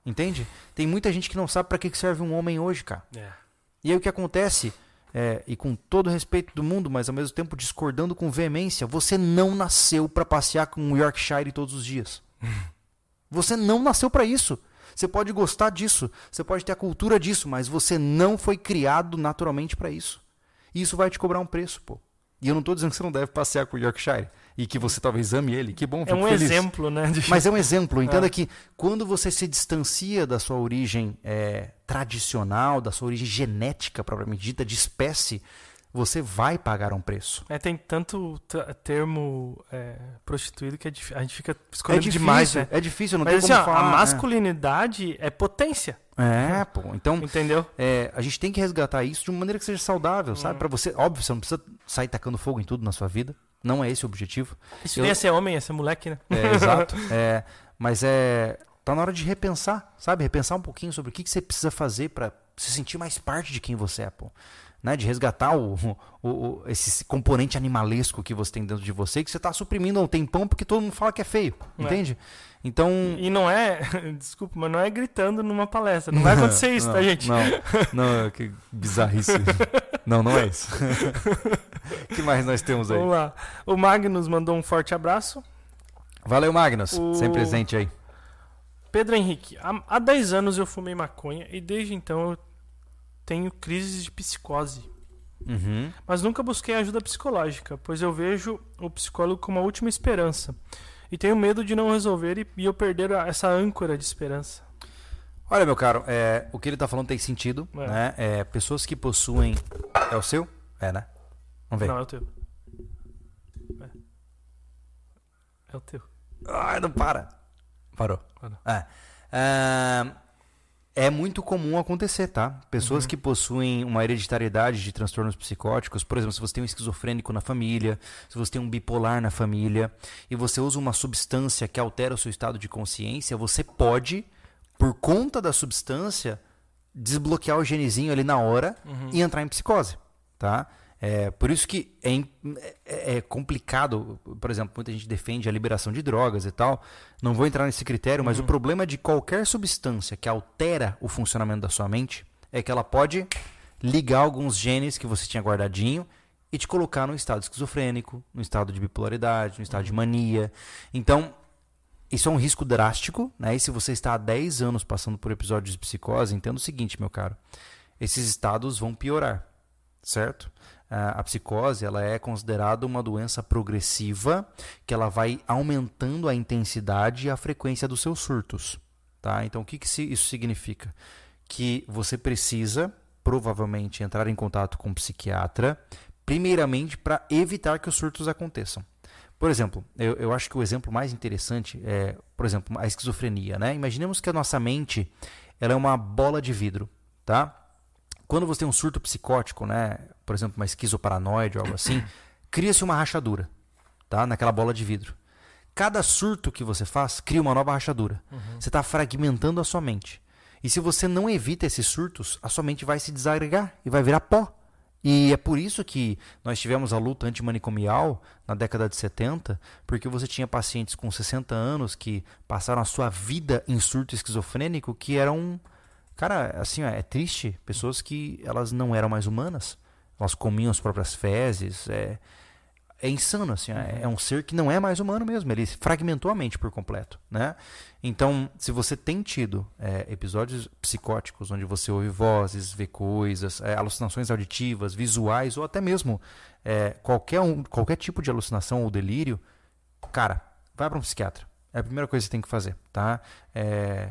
Entende? Tem muita gente que não sabe para que serve um homem hoje, cara. É. E aí o que acontece, é, e com todo o respeito do mundo, mas ao mesmo tempo discordando com veemência, você não nasceu para passear com um Yorkshire todos os dias. você não nasceu para isso. Você pode gostar disso, você pode ter a cultura disso, mas você não foi criado naturalmente para isso. E isso vai te cobrar um preço, pô. E eu não estou dizendo que você não deve passear com o Yorkshire e que você talvez ame ele. Que bom, É um feliz. exemplo, né? De... Mas é um exemplo. Entenda é. que quando você se distancia da sua origem é, tradicional, da sua origem genética propriamente dita, de espécie, você vai pagar um preço. É, tem tanto termo é, prostituído que é a gente fica escolhendo é difícil, demais, né? É difícil, não Mas, tem assim, como falar. A né? masculinidade é, é potência. É, pô. Então, entendeu? É, a gente tem que resgatar isso de uma maneira que seja saudável, hum. sabe? Para você, óbvio, você não precisa sair tacando fogo em tudo na sua vida. Não é esse o objetivo. Isso Eu... ia ser homem, ia ser moleque, né? É, exato. É, mas é tá na hora de repensar, sabe? Repensar um pouquinho sobre o que, que você precisa fazer para se sentir mais parte de quem você é, pô né, de resgatar o, o, o, esse componente animalesco que você tem dentro de você, que você está suprimindo há um tempão porque todo mundo fala que é feio, é. entende? Então. E não é, desculpa, mas não é gritando numa palestra. Não vai acontecer isso, não, tá, gente? Não, não, que bizarrice. não, não é isso. O que mais nós temos aí? Vamos lá. O Magnus mandou um forte abraço. Valeu, Magnus. O... Sempre presente aí. Pedro Henrique, há, há 10 anos eu fumei maconha e desde então eu tenho crises de psicose. Uhum. Mas nunca busquei ajuda psicológica, pois eu vejo o psicólogo como a última esperança. E tenho medo de não resolver e, e eu perder essa âncora de esperança. Olha, meu caro, é, o que ele está falando tem sentido, é. né? É, pessoas que possuem... É o seu? É, né? Vamos ver. Não, é o teu. É, é o teu. Ai, não para. Parou. Parou. É. é muito comum acontecer, tá? Pessoas uhum. que possuem uma hereditariedade de transtornos psicóticos, por exemplo, se você tem um esquizofrênico na família, se você tem um bipolar na família, e você usa uma substância que altera o seu estado de consciência, você pode, por conta da substância, desbloquear o genezinho ali na hora uhum. e entrar em psicose, tá? É, por isso que é, é, é, complicado, por exemplo, muita gente defende a liberação de drogas e tal. Não vou entrar nesse critério, mas uhum. o problema de qualquer substância que altera o funcionamento da sua mente é que ela pode ligar alguns genes que você tinha guardadinho e te colocar no estado esquizofrênico, no estado de bipolaridade, no estado de mania. Então, isso é um risco drástico, né? E se você está há 10 anos passando por episódios de psicose, entenda o seguinte, meu caro. Esses estados vão piorar, certo? A psicose ela é considerada uma doença progressiva que ela vai aumentando a intensidade e a frequência dos seus surtos. Tá? Então, o que, que isso significa? Que você precisa, provavelmente, entrar em contato com um psiquiatra, primeiramente para evitar que os surtos aconteçam. Por exemplo, eu, eu acho que o exemplo mais interessante é, por exemplo, a esquizofrenia. Né? Imaginemos que a nossa mente ela é uma bola de vidro. Tá? Quando você tem um surto psicótico, né, por exemplo, uma esquizoparanoide ou algo assim, cria-se uma rachadura, tá, naquela bola de vidro. Cada surto que você faz cria uma nova rachadura. Uhum. Você está fragmentando a sua mente. E se você não evita esses surtos, a sua mente vai se desagregar e vai virar pó. E é por isso que nós tivemos a luta antimanicomial na década de 70, porque você tinha pacientes com 60 anos que passaram a sua vida em surto esquizofrênico que eram Cara, assim, é triste. Pessoas que elas não eram mais humanas. Elas comiam as próprias fezes. É, é insano, assim. Uhum. É, é um ser que não é mais humano mesmo. Ele fragmentou a mente por completo, né? Então, se você tem tido é, episódios psicóticos onde você ouve vozes, vê coisas, é, alucinações auditivas, visuais ou até mesmo é, qualquer, um, qualquer tipo de alucinação ou delírio, cara, vai para um psiquiatra. É a primeira coisa que você tem que fazer, tá? É,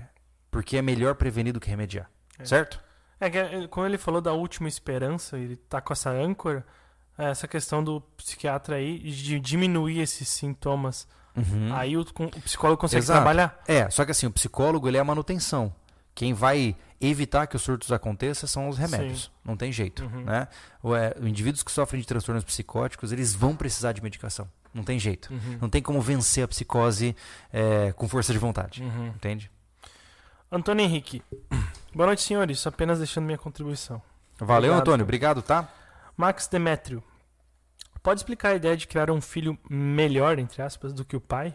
porque é melhor prevenir do que remediar. É. Certo? É que é, quando ele falou da última esperança, ele tá com essa âncora, é essa questão do psiquiatra aí de diminuir esses sintomas. Uhum. Aí o, o, psicólogo consegue Exato. trabalhar. É, só que assim, o psicólogo ele é a manutenção. Quem vai evitar que os surtos aconteçam são os remédios. Sim. Não tem jeito. Uhum. Né? O, é, indivíduos que sofrem de transtornos psicóticos, eles vão precisar de medicação. Não tem jeito. Uhum. Não tem como vencer a psicose é, com força de vontade. Uhum. Entende? Antônio Henrique. Boa noite, senhores. Apenas deixando minha contribuição. Valeu, Obrigado. Antônio. Obrigado, tá? Max Demétrio. Pode explicar a ideia de criar um filho melhor, entre aspas, do que o pai?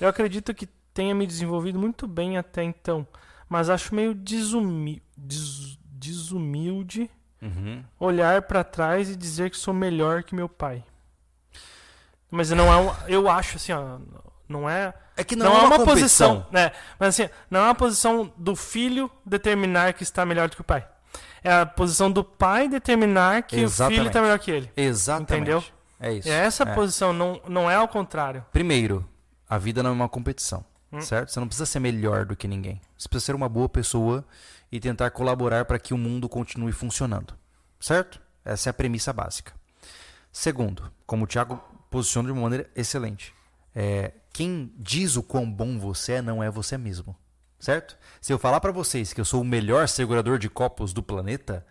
Eu acredito que tenha me desenvolvido muito bem até então, mas acho meio desumi des desumilde uhum. olhar para trás e dizer que sou melhor que meu pai. Mas não é um, eu acho assim, ó, não é. É que não, não é, uma, uma posição, né? Mas assim, não é uma posição do filho determinar que está melhor do que o pai. É a posição do pai determinar que Exatamente. o filho está melhor que ele. Exatamente. Entendeu? É isso. É essa é. posição, não, não é ao contrário. Primeiro, a vida não é uma competição, hum. certo? Você não precisa ser melhor do que ninguém. Você precisa ser uma boa pessoa e tentar colaborar para que o mundo continue funcionando, certo? Essa é a premissa básica. Segundo, como o Thiago posiciona de uma maneira excelente, é, quem diz o quão bom você é não é você mesmo. Certo? Se eu falar para vocês que eu sou o melhor segurador de copos do planeta,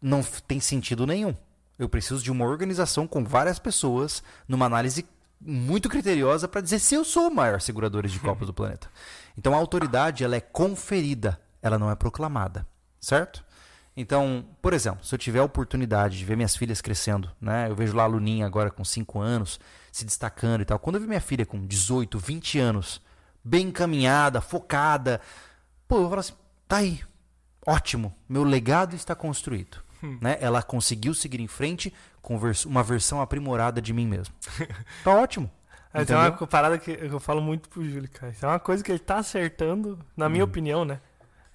não tem sentido nenhum. Eu preciso de uma organização com várias pessoas, numa análise muito criteriosa para dizer se eu sou o maior segurador de copos do planeta. Então a autoridade ela é conferida, ela não é proclamada, certo? Então, por exemplo, se eu tiver a oportunidade de ver minhas filhas crescendo, né? Eu vejo lá a Luninha agora com 5 anos, se destacando e tal. Quando eu vi minha filha com 18, 20 anos, bem encaminhada, focada, pô, eu falo assim, tá aí, ótimo, meu legado está construído. Hum. Né? Ela conseguiu seguir em frente com uma versão aprimorada de mim mesmo. Tá ótimo. É, tem uma parada que eu falo muito pro Júlio, cara. Isso é uma coisa que ele tá acertando, na minha hum. opinião, né?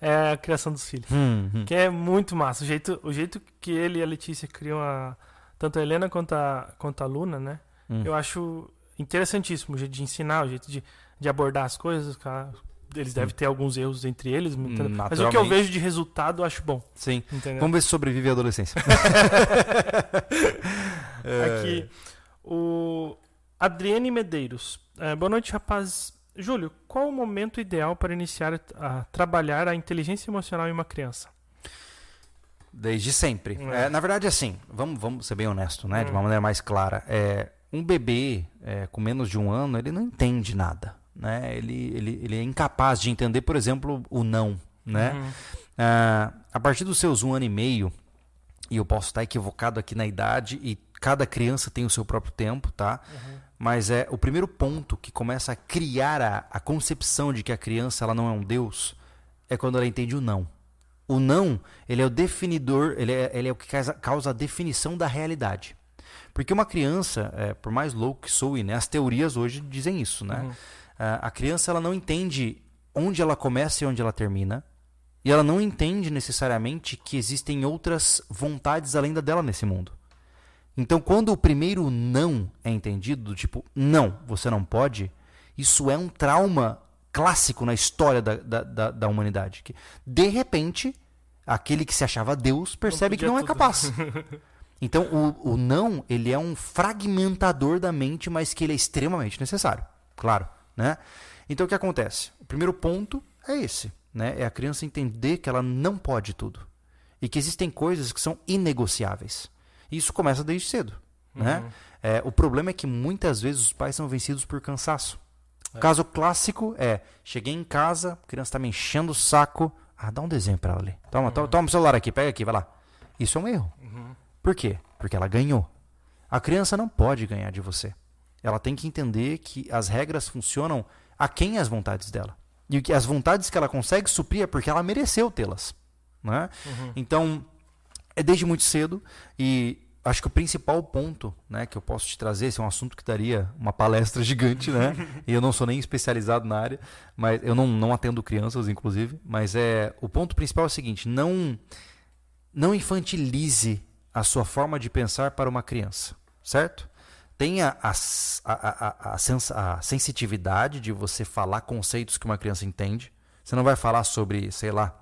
É a criação dos filhos. Hum, hum. Que é muito massa. O jeito, o jeito que ele e a Letícia criam a, tanto a Helena quanto a, quanto a Luna, né? Hum. Eu acho interessantíssimo o jeito de ensinar, o jeito de, de abordar as coisas, cara. eles devem ter alguns erros entre eles, mas o que eu vejo de resultado eu acho bom. Sim. Entendeu? Vamos ver se sobrevive a adolescência. Aqui, o Adriane Medeiros. É, boa noite, rapaz. Júlio, qual o momento ideal para iniciar a trabalhar a inteligência emocional em uma criança? Desde sempre. É. É, na verdade, assim, vamos, vamos ser bem honesto, né? De uma hum. maneira mais clara. É, um bebê é, com menos de um ano, ele não entende nada. Né? Ele, ele, ele é incapaz de entender, por exemplo, o não. Né? Ah, a partir dos seus um ano e meio, e eu posso estar equivocado aqui na idade, e cada criança tem o seu próprio tempo, tá? Uhum. Mas é o primeiro ponto que começa a criar a, a concepção de que a criança ela não é um Deus é quando ela entende o não. O não, ele é o definidor, ele é, ele é o que causa, causa a definição da realidade. Porque uma criança, é, por mais louco que soe, né, as teorias hoje dizem isso, né? Uhum. A criança ela não entende onde ela começa e onde ela termina. E ela não entende necessariamente que existem outras vontades além da dela nesse mundo. Então, quando o primeiro não é entendido, do tipo, não, você não pode, isso é um trauma clássico na história da, da, da, da humanidade. Que, de repente, aquele que se achava Deus percebe não que não é capaz. Então, o, o não, ele é um fragmentador da mente, mas que ele é extremamente necessário. Claro, né? Então, o que acontece? O primeiro ponto é esse, né? É a criança entender que ela não pode tudo. E que existem coisas que são inegociáveis. Isso começa desde cedo. Uhum. Né? É, o problema é que muitas vezes os pais são vencidos por cansaço. É. O caso clássico é: cheguei em casa, a criança está me enchendo o saco. Ah, dá um desenho para ela ali. Toma, uhum. toma, toma o celular aqui, pega aqui, vai lá. Isso é um erro. Uhum. Por quê? Porque ela ganhou. A criança não pode ganhar de você. Ela tem que entender que as regras funcionam a quem as vontades dela. E que as vontades que ela consegue suprir é porque ela mereceu tê-las. Né? Uhum. Então, é desde muito cedo e acho que o principal ponto né, que eu posso te trazer, esse é um assunto que daria uma palestra gigante, né? e eu não sou nem especializado na área, mas eu não, não atendo crianças, inclusive, mas é o ponto principal é o seguinte: não, não infantilize a sua forma de pensar para uma criança, certo? Tenha a, a, a, a, sens a sensitividade de você falar conceitos que uma criança entende. Você não vai falar sobre, sei lá,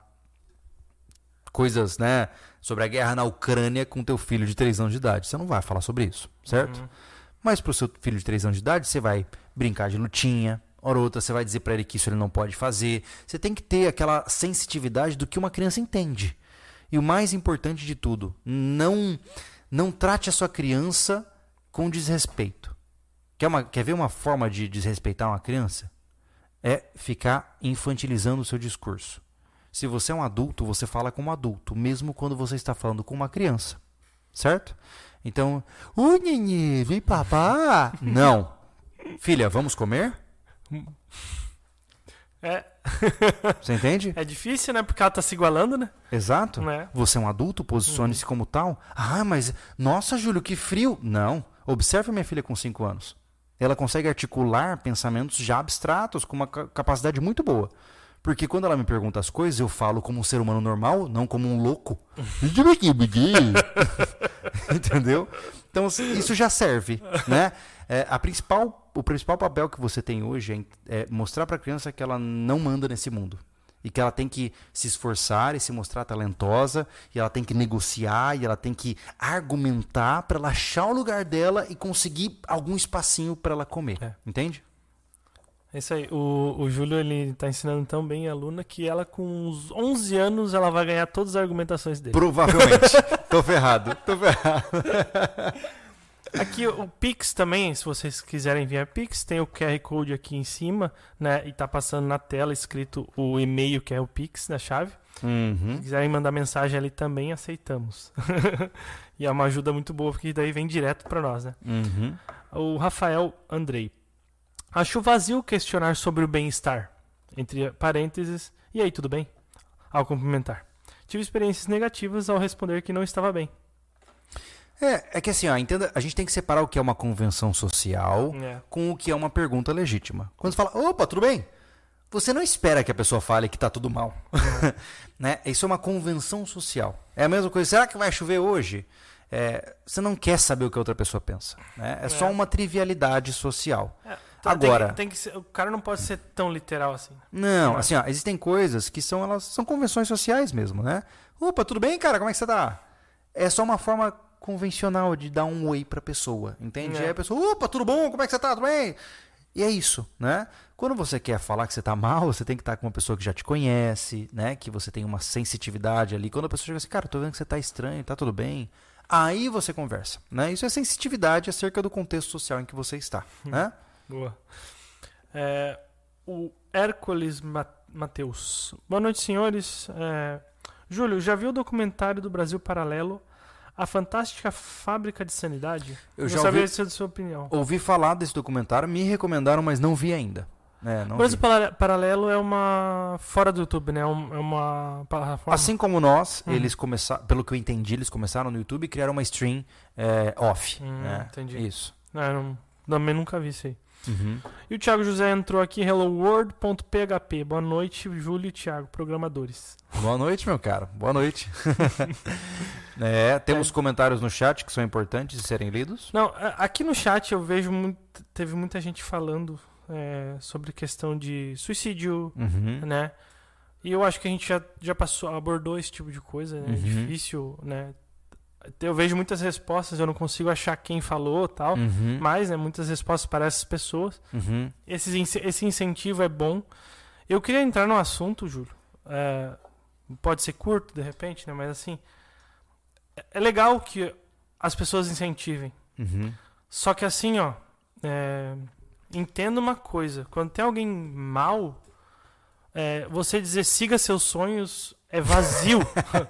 coisas, né, sobre a guerra na Ucrânia com teu filho de 3 anos de idade. Você não vai falar sobre isso, certo? Uhum. Mas para o seu filho de 3 anos de idade, você vai brincar de lutinha, hora outra você vai dizer para ele que isso ele não pode fazer. Você tem que ter aquela sensitividade do que uma criança entende. E o mais importante de tudo, não não trate a sua criança com desrespeito. Quer, uma, quer ver uma forma de desrespeitar uma criança? É ficar infantilizando o seu discurso. Se você é um adulto, você fala como adulto, mesmo quando você está falando com uma criança. Certo? Então, oi, Nini, vem papá. Não. Filha, vamos comer? É. Você entende? É difícil, né? Porque ela tá se igualando, né? Exato. É. Você é um adulto, posicione-se uhum. como tal. Ah, mas nossa, Júlio, que frio. Não. Observe minha filha com 5 anos. Ela consegue articular pensamentos já abstratos com uma capacidade muito boa. Porque quando ela me pergunta as coisas, eu falo como um ser humano normal, não como um louco. Entendeu? Então isso já serve, né? É, a principal, o principal papel que você tem hoje é, é mostrar para a criança que ela não manda nesse mundo e que ela tem que se esforçar e se mostrar talentosa, e ela tem que negociar, e ela tem que argumentar para ela achar o lugar dela e conseguir algum espacinho para ela comer. É. Entende? É isso aí. O, o Júlio ele tá ensinando tão bem a aluna que ela, com uns 11 anos, ela vai ganhar todas as argumentações dele. Provavelmente. tô ferrado. Tô ferrado. Aqui o Pix também, se vocês quiserem enviar Pix, tem o QR Code aqui em cima, né? E tá passando na tela escrito o e-mail que é o Pix na chave. Uhum. Se quiserem mandar mensagem ali também, aceitamos. e é uma ajuda muito boa, porque daí vem direto para nós, né? Uhum. O Rafael Andrei. Acho vazio questionar sobre o bem-estar. Entre parênteses, e aí, tudo bem? Ao cumprimentar. Tive experiências negativas ao responder que não estava bem. É, é que assim, ó, entenda, a gente tem que separar o que é uma convenção social é. com o que é uma pergunta legítima. Quando você fala, opa, tudo bem? Você não espera que a pessoa fale que está tudo mal. É. né? Isso é uma convenção social. É a mesma coisa, será que vai chover hoje? É, você não quer saber o que a outra pessoa pensa. Né? É, é, só uma trivialidade social. É. Então, Agora, tem, tem que ser, o cara não pode ser tão literal assim. Não, assim, ó, existem coisas que são elas são convenções sociais mesmo, né? Opa, tudo bem, cara? Como é que você tá? É só uma forma convencional de dar um oi pra pessoa, entende? É. Aí a pessoa, opa, tudo bom? Como é que você tá? Tudo bem? E é isso, né? Quando você quer falar que você tá mal, você tem que estar com uma pessoa que já te conhece, né? Que você tem uma sensitividade ali. Quando a pessoa chega assim, cara, tô vendo que você tá estranho, tá tudo bem. Aí você conversa, né? Isso é sensitividade acerca do contexto social em que você está, hum. né? Boa. É, o Hércules Mateus. Boa noite, senhores. É, Júlio, já viu o documentário do Brasil Paralelo a Fantástica Fábrica de Sanidade? Eu já ouvi, se é da sua opinião. Ouvi falar desse documentário, me recomendaram, mas não vi ainda. É, não Brasil vi. Paralelo é uma. fora do YouTube, né? É, é uma plataforma. Assim como nós, uhum. eles começaram. Pelo que eu entendi, eles começaram no YouTube e criaram uma stream é, off. Hum, né? Entendi. Isso. É, não, também nunca vi isso aí. Uhum. E o Thiago José entrou aqui, helloworld.php. Boa noite, Júlio e Thiago, programadores. Boa noite, meu cara. Boa noite. é, temos é. comentários no chat que são importantes de serem lidos? Não, aqui no chat eu vejo muito, teve muita gente falando é, sobre questão de suicídio, uhum. né? E eu acho que a gente já, já passou, abordou esse tipo de coisa, né? É uhum. difícil, né? Eu vejo muitas respostas, eu não consigo achar quem falou tal, uhum. mas né, muitas respostas para essas pessoas. Uhum. Esse, esse incentivo é bom. Eu queria entrar no assunto, Júlio. É, pode ser curto, de repente, né? Mas assim, é legal que as pessoas incentivem. Uhum. Só que assim, ó, é, entenda uma coisa: quando tem alguém mal, é, você dizer siga seus sonhos é vazio.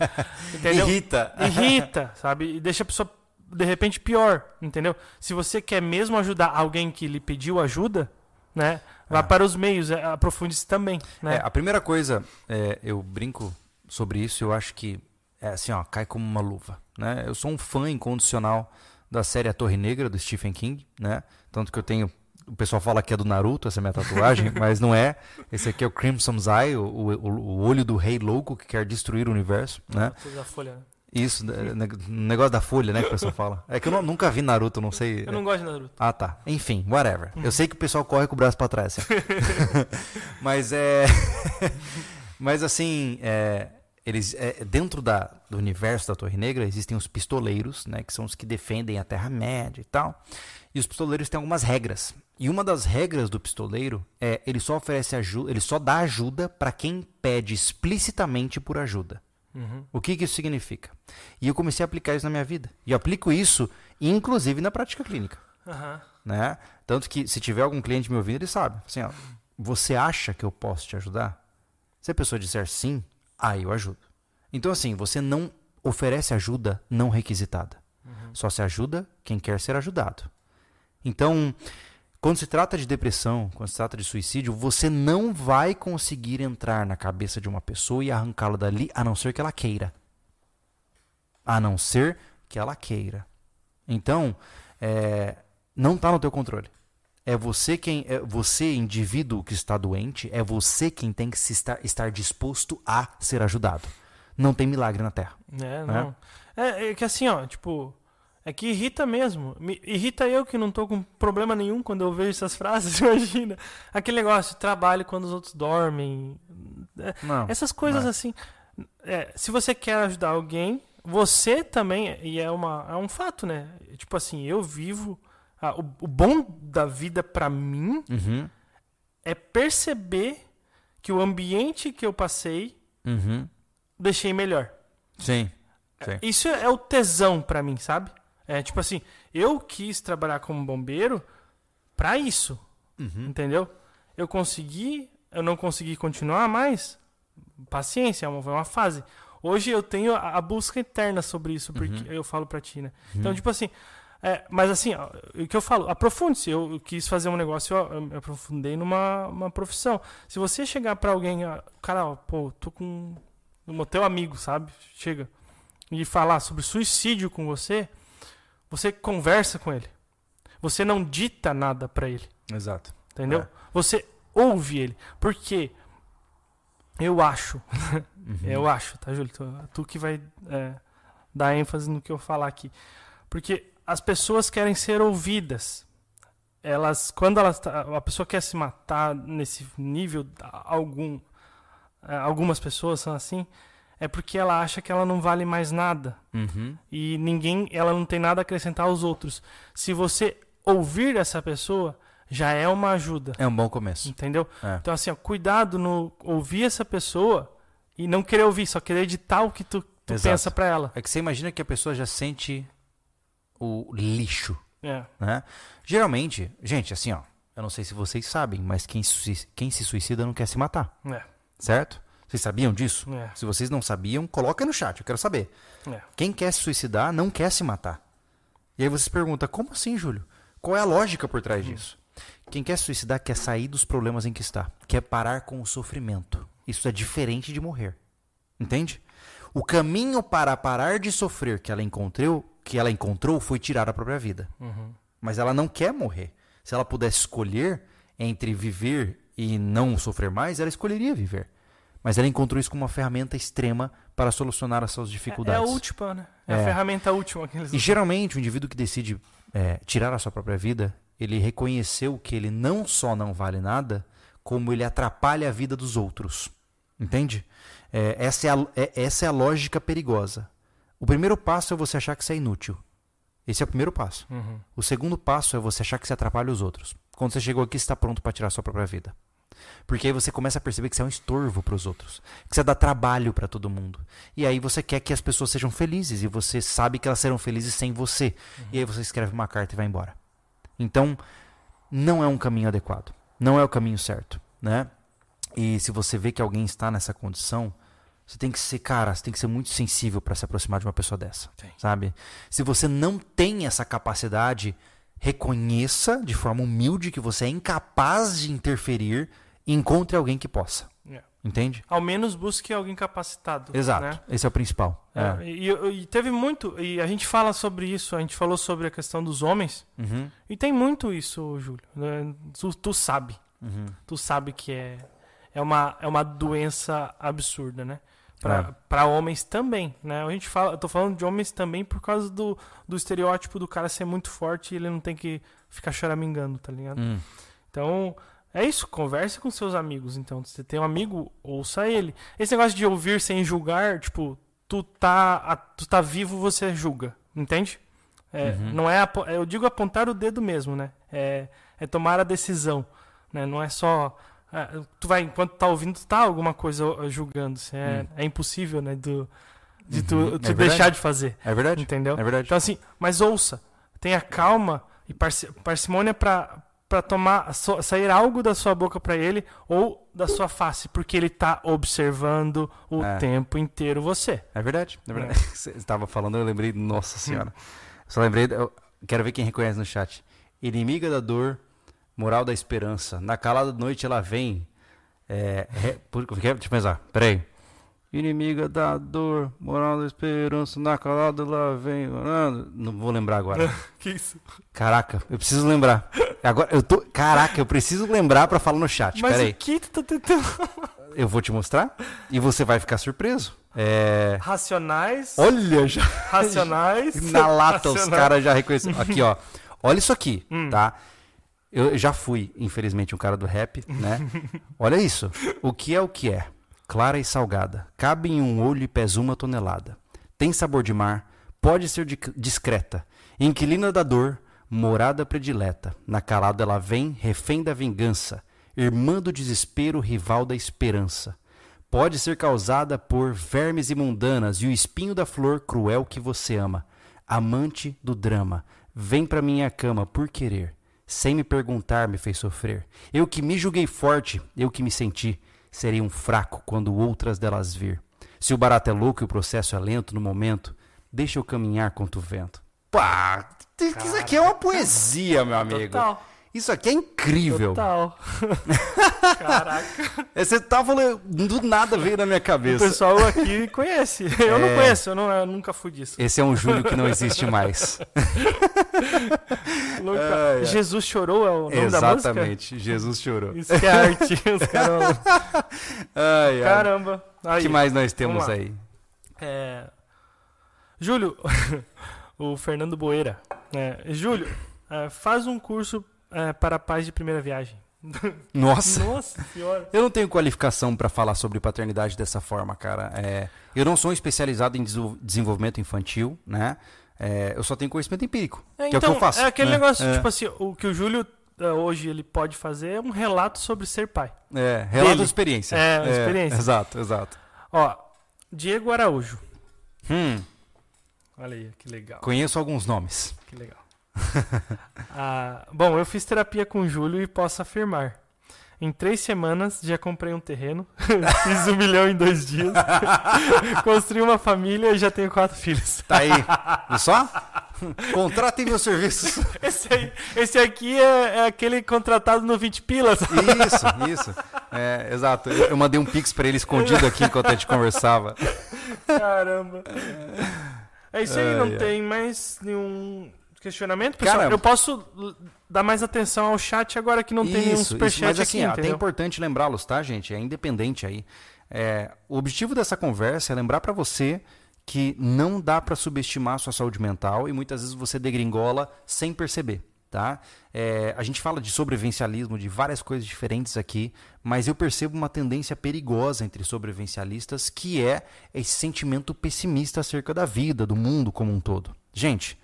entendeu? Irrita. Irrita, sabe? E deixa a pessoa, de repente, pior, entendeu? Se você quer mesmo ajudar alguém que lhe pediu ajuda, né? Vá é. para os meios, é, aprofunde-se também. Né? É, a primeira coisa, é, eu brinco sobre isso, eu acho que é assim, ó, cai como uma luva. Né? Eu sou um fã incondicional da série A Torre Negra, do Stephen King, né? Tanto que eu tenho o pessoal fala que é do Naruto, essa minha tatuagem, mas não é. Esse aqui é o Crimson's Eye, o, o, o olho do rei louco que quer destruir o universo, né? Da folha, né? Isso, né, negócio da folha, né, que o pessoal fala. É que eu não, nunca vi Naruto, não sei. Eu não gosto de Naruto. Ah, tá. Enfim, whatever. Eu sei que o pessoal corre com o braço para trás. Assim. mas é. mas assim, é... eles é... dentro da... do universo da Torre Negra existem os pistoleiros, né, que são os que defendem a Terra Média e tal. E os pistoleiros têm algumas regras. E uma das regras do pistoleiro é ele só oferece ajuda, ele só dá ajuda para quem pede explicitamente por ajuda. Uhum. O que, que isso significa? E eu comecei a aplicar isso na minha vida. E eu aplico isso, inclusive, na prática clínica. Uhum. Né? Tanto que, se tiver algum cliente me ouvindo, ele sabe. Assim, ó, você acha que eu posso te ajudar? Se a pessoa disser sim, aí eu ajudo. Então, assim, você não oferece ajuda não requisitada. Uhum. Só se ajuda quem quer ser ajudado. Então, quando se trata de depressão, quando se trata de suicídio, você não vai conseguir entrar na cabeça de uma pessoa e arrancá-la dali, a não ser que ela queira. A não ser que ela queira. Então, é, não está no teu controle. É você quem, é você indivíduo que está doente, é você quem tem que se estar, estar disposto a ser ajudado. Não tem milagre na Terra. É, né? não. É, é que assim, ó, tipo, é que irrita mesmo. Me irrita eu que não tô com problema nenhum quando eu vejo essas frases, imagina. Aquele negócio, trabalho quando os outros dormem. É, não, essas coisas não. assim. É, se você quer ajudar alguém, você também, e é, uma, é um fato, né? Tipo assim, eu vivo. Ah, o, o, bom da vida para mim uhum. é perceber que o ambiente que eu passei uhum. deixei melhor. Sim. Sim. Isso é o tesão para mim, sabe? É tipo assim, eu quis trabalhar como bombeiro para isso. Uhum. Entendeu? Eu consegui, eu não consegui continuar mais. Paciência, é uma, uma fase. Hoje eu tenho a, a, busca eterna sobre isso, porque uhum. eu falo pra ti, né? Uhum. Então, tipo assim, é, mas assim, ó, o que eu falo, aprofunde-se. Eu, eu, quis fazer um negócio, eu, eu me aprofundei numa uma profissão. Se você chegar para alguém, cara, ó, pô, tô com um teu amigo, sabe? Chega e falar sobre suicídio com você, você conversa com ele. Você não dita nada para ele. Exato. Entendeu? É. Você ouve ele. Porque eu acho, uhum. eu acho, tá, Júlio? Tu, tu que vai é, dar ênfase no que eu falar aqui. Porque as pessoas querem ser ouvidas. elas, quando elas, tá, a pessoa quer se matar nesse nível, algum, é, algumas pessoas são assim, é porque ela acha que ela não vale mais nada. Uhum. E ninguém, ela não tem nada a acrescentar aos outros. Se você ouvir essa pessoa, já é uma ajuda. É um bom começo. Entendeu? É. Então, assim, ó, cuidado no ouvir essa pessoa e não querer ouvir, só querer editar o que tu, tu pensa pra ela. É que você imagina que a pessoa já sente o lixo. É. Né? Geralmente, gente, assim, ó, eu não sei se vocês sabem, mas quem, quem se suicida não quer se matar. É. Certo? Vocês sabiam disso? É. Se vocês não sabiam, coloca no chat, eu quero saber. É. Quem quer se suicidar não quer se matar. E aí você se pergunta, como assim, Júlio? Qual é a lógica por trás hum. disso? Quem quer se suicidar quer sair dos problemas em que está, quer parar com o sofrimento. Isso é diferente de morrer. Entende? O caminho para parar de sofrer que ela encontrou, que ela encontrou foi tirar a própria vida. Uhum. Mas ela não quer morrer. Se ela pudesse escolher entre viver e não sofrer mais, ela escolheria viver. Mas ela encontrou isso como uma ferramenta extrema para solucionar as suas dificuldades. É, é a última, né? É, é, a ferramenta última que eles E geralmente o indivíduo que decide é, tirar a sua própria vida, ele reconheceu que ele não só não vale nada, como ele atrapalha a vida dos outros. Entende? É, essa, é a, é, essa é a lógica perigosa. O primeiro passo é você achar que você é inútil. Esse é o primeiro passo. Uhum. O segundo passo é você achar que você atrapalha os outros. Quando você chegou aqui, você está pronto para tirar a sua própria vida. Porque aí você começa a perceber que você é um estorvo para os outros, que você dá trabalho para todo mundo. E aí você quer que as pessoas sejam felizes e você sabe que elas serão felizes sem você. Uhum. E aí você escreve uma carta e vai embora. Então, não é um caminho adequado, não é o caminho certo, né? E se você vê que alguém está nessa condição, você tem que ser, cara, você tem que ser muito sensível para se aproximar de uma pessoa dessa, Sim. sabe? Se você não tem essa capacidade, reconheça de forma humilde que você é incapaz de interferir encontre alguém que possa. É. Entende? Ao menos busque alguém capacitado. Exato. Né? Esse é o principal. É. É. E, e, teve muito. E a gente fala sobre isso, a gente falou sobre a questão dos homens. Uhum. E tem muito isso, Júlio. Né? Tu, tu, sabe. Uhum. Tu sabe que é, é, uma, é uma doença absurda, né? para é. homens também, né? A gente fala, eu tô falando de homens também por causa do, do estereótipo do cara ser muito forte e ele não tem que ficar choramingando, tá ligado? Hum. Então, é isso, converse com seus amigos, então. Se você tem um amigo, ouça ele. Esse negócio de ouvir sem julgar, tipo, tu tá, tu tá vivo, você julga, entende? É, uhum. Não é, eu digo apontar o dedo mesmo, né? É, é tomar a decisão, né? Não é só é, tu vai, enquanto tá ouvindo, tu tá alguma coisa julgando. É, hum. é impossível, né? Do, de tu, uhum. tu é deixar de fazer. É verdade. Entendeu? É verdade. Então, assim, mas ouça. Tenha calma e parcimônia pra, pra tomar, so, sair algo da sua boca para ele ou da sua face, porque ele tá observando o é. tempo inteiro você. É verdade. É verdade. É. Você estava falando, eu lembrei, nossa senhora. Só lembrei, eu quero ver quem reconhece no chat. Inimiga da dor Moral da esperança. Na calada da noite ela vem. É, é, por, deixa eu pensar. Peraí. Inimiga da dor, moral da esperança, na calada ela vem. Não vou lembrar agora. que isso? Caraca, eu preciso lembrar. Agora eu tô. Caraca, eu preciso lembrar para falar no chat. Mas Peraí. o que tu tá tentando? Eu vou te mostrar e você vai ficar surpreso. É... Racionais. Olha já. Racionais. Na lata Racionais. os caras já reconheceram. Aqui, ó. Olha isso aqui, hum. tá? Eu já fui, infelizmente, um cara do rap, né? Olha isso. O que é o que é? Clara e salgada. Cabe em um olho e pesa uma tonelada. Tem sabor de mar. Pode ser discreta. Inquilina da dor. Morada predileta. Na calada ela vem, refém da vingança. Irmã do desespero, rival da esperança. Pode ser causada por vermes imundanas e o espinho da flor cruel que você ama. Amante do drama. Vem pra minha cama por querer sem me perguntar, me fez sofrer. Eu que me julguei forte, eu que me senti, serei um fraco quando outras delas vir. Se o barato é louco e o processo é lento no momento, deixa eu caminhar contra o vento. Pá, isso aqui é uma poesia, meu amigo. Total. Isso aqui é incrível. Total. Caraca. É, você tá falando, do nada veio na minha cabeça. O pessoal aqui conhece. Eu é... não conheço, eu, não, eu nunca fui disso. Esse é um Júlio que não existe mais. É, é. Jesus chorou é o nome Exatamente, da música? Exatamente, Jesus chorou. Isso que é arte. Os caras... ai, Caramba. O que mais nós temos aí? É... Júlio, o Fernando Boeira. É, Júlio, é, faz um curso é, para pais de primeira viagem. Nossa. Nossa senhora. Eu não tenho qualificação para falar sobre paternidade dessa forma, cara. É, eu não sou especializado em desenvolvimento infantil, né? É, eu só tenho conhecimento empírico. É, que então, é o que eu então, faço. É aquele né? negócio, é. tipo assim, o que o Júlio é, hoje ele pode fazer é um relato sobre ser pai. É, relato Dele. de experiência. É, é, experiência. Exato, exato. Ó, Diego Araújo. Hum. Olha aí, que legal. Conheço alguns nomes. Que legal. ah, bom, eu fiz terapia com o Júlio e posso afirmar. Em três semanas já comprei um terreno, fiz um milhão em dois dias, construí uma família e já tenho quatro filhos. Tá aí. E só? Contratem meus serviços. Esse, aí, esse aqui é, é, aquele contratado no 20 pilas. Isso, isso. É, exato. Eu, eu mandei um pix para ele escondido aqui enquanto a gente conversava. Caramba. É isso aí, não tem mais nenhum questionamento, pessoal. Cara, eu posso dar mais atenção ao chat agora que não tem nenhum superchat mas assim, aqui, até é importante lembrá-los, tá, gente? É independente aí. É, o objetivo dessa conversa é lembrar para você que não dá para subestimar a sua saúde mental e muitas vezes você degringola sem perceber. Tá? É, a gente fala de sobrevivencialismo, de várias coisas diferentes aqui, mas eu percebo uma tendência perigosa entre sobrevivencialistas que é esse sentimento pessimista acerca da vida, do mundo como um todo. Gente,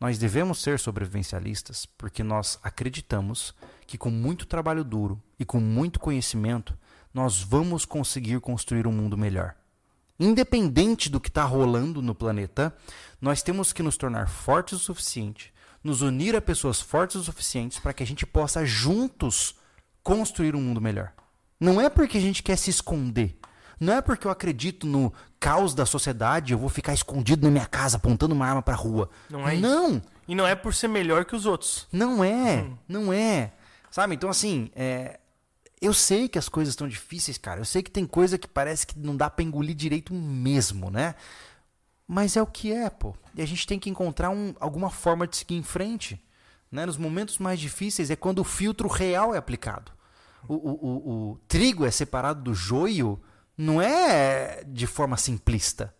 nós devemos ser sobrevivencialistas porque nós acreditamos que com muito trabalho duro e com muito conhecimento, nós vamos conseguir construir um mundo melhor. Independente do que está rolando no planeta, nós temos que nos tornar fortes o suficiente, nos unir a pessoas fortes o suficiente para que a gente possa juntos construir um mundo melhor. Não é porque a gente quer se esconder, não é porque eu acredito no caos da sociedade, eu vou ficar escondido na minha casa apontando uma arma pra rua. Não é Não. Isso. E não é por ser melhor que os outros. Não é. Hum. Não é. Sabe? Então, assim, é... eu sei que as coisas estão difíceis, cara. Eu sei que tem coisa que parece que não dá pra engolir direito mesmo, né? Mas é o que é, pô. E a gente tem que encontrar um, alguma forma de seguir em frente. Né? Nos momentos mais difíceis é quando o filtro real é aplicado. O, o, o, o trigo é separado do joio não é de forma simplista.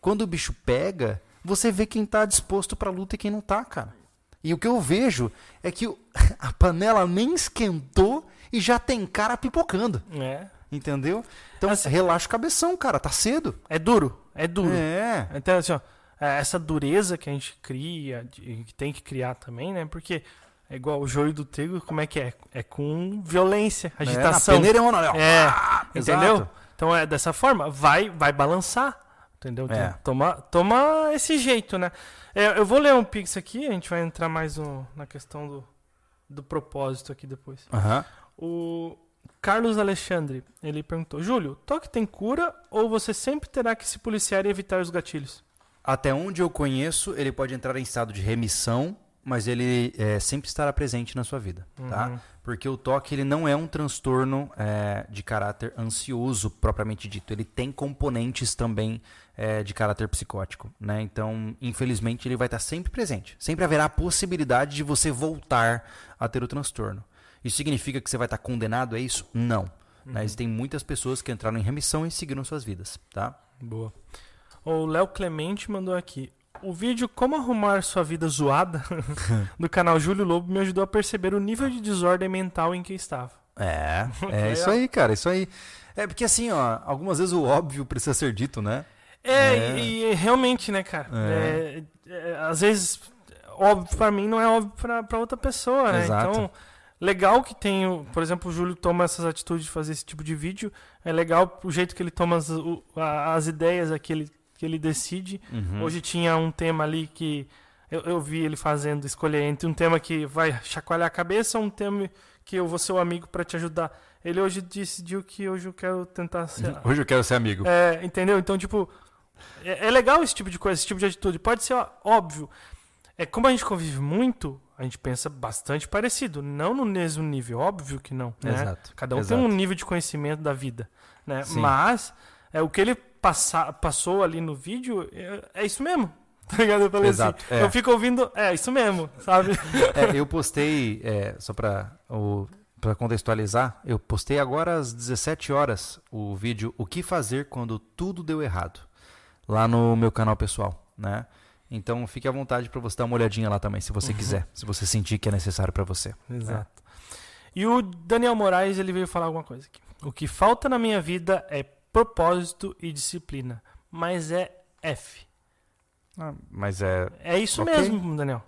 Quando o bicho pega, você vê quem está disposto para a luta e quem não está, cara. E o que eu vejo é que a panela nem esquentou e já tem cara pipocando. É. Entendeu? Então, assim, relaxa o cabeção, cara. Tá cedo. É duro. É duro. É. Então, assim, ó, é, essa dureza que a gente cria, que tem que criar também, né? Porque é igual o joio do trigo, como é que é? É com violência, agitação. É, na peneira é, é, entendeu? Exato. Então é dessa forma, vai vai balançar, entendeu? Então, é. toma, toma esse jeito, né? É, eu vou ler um pix aqui, a gente vai entrar mais no, na questão do, do propósito aqui depois. Uhum. O Carlos Alexandre, ele perguntou: Júlio, toque tem cura ou você sempre terá que se policiar e evitar os gatilhos? Até onde eu conheço, ele pode entrar em estado de remissão mas ele é, sempre estará presente na sua vida, tá? uhum. tá? Porque o toque ele não é um transtorno é, de caráter ansioso propriamente dito. Ele tem componentes também é, de caráter psicótico, né? Então, infelizmente, ele vai estar sempre presente. Sempre haverá a possibilidade de você voltar a ter o transtorno. Isso significa que você vai estar condenado a isso? Não. Né? Uhum. Né? Existem muitas pessoas que entraram em remissão e seguiram suas vidas, tá? Boa. O Léo Clemente mandou aqui o vídeo Como Arrumar Sua Vida Zoada do canal Júlio Lobo me ajudou a perceber o nível de desordem mental em que estava. É, é isso aí, cara, isso aí. É porque assim, ó, algumas vezes o óbvio precisa ser dito, né? É, é. E, e, realmente, né, cara? É. É, é às vezes, óbvio pra mim não é óbvio pra, pra outra pessoa, né? Exato. Então, legal que tem, por exemplo, o Júlio toma essas atitudes de fazer esse tipo de vídeo. É legal o jeito que ele toma as, as ideias que ele que ele decide. Uhum. Hoje tinha um tema ali que eu, eu, vi ele fazendo, escolher entre um tema que vai chacoalhar a cabeça ou um tema que eu vou ser o amigo para te ajudar. Ele hoje decidiu que hoje eu quero tentar ser. Hoje eu quero ser amigo. É, entendeu? Então, tipo, é, é legal esse tipo de coisa, esse tipo de atitude. Pode ser ó, óbvio. É como a gente convive muito, a gente pensa bastante parecido, não no mesmo nível, óbvio que não. Né? Exato. Cada um Exato. tem um nível de conhecimento da vida, né? Mas é o que ele passa, passou ali no vídeo, é, é isso mesmo. Tá ligado? Eu falei assim, Exato, assim. É. Eu fico ouvindo, é isso mesmo, sabe? É, eu postei, é, só pra, o, pra contextualizar, eu postei agora às 17 horas o vídeo O que fazer quando tudo deu errado. Lá no meu canal pessoal, né? Então fique à vontade para você dar uma olhadinha lá também, se você uhum. quiser, se você sentir que é necessário para você. Exato. É. E o Daniel Moraes, ele veio falar alguma coisa aqui. O que falta na minha vida é propósito e disciplina, mas é F. Ah, mas é. É isso okay. mesmo, Daniel.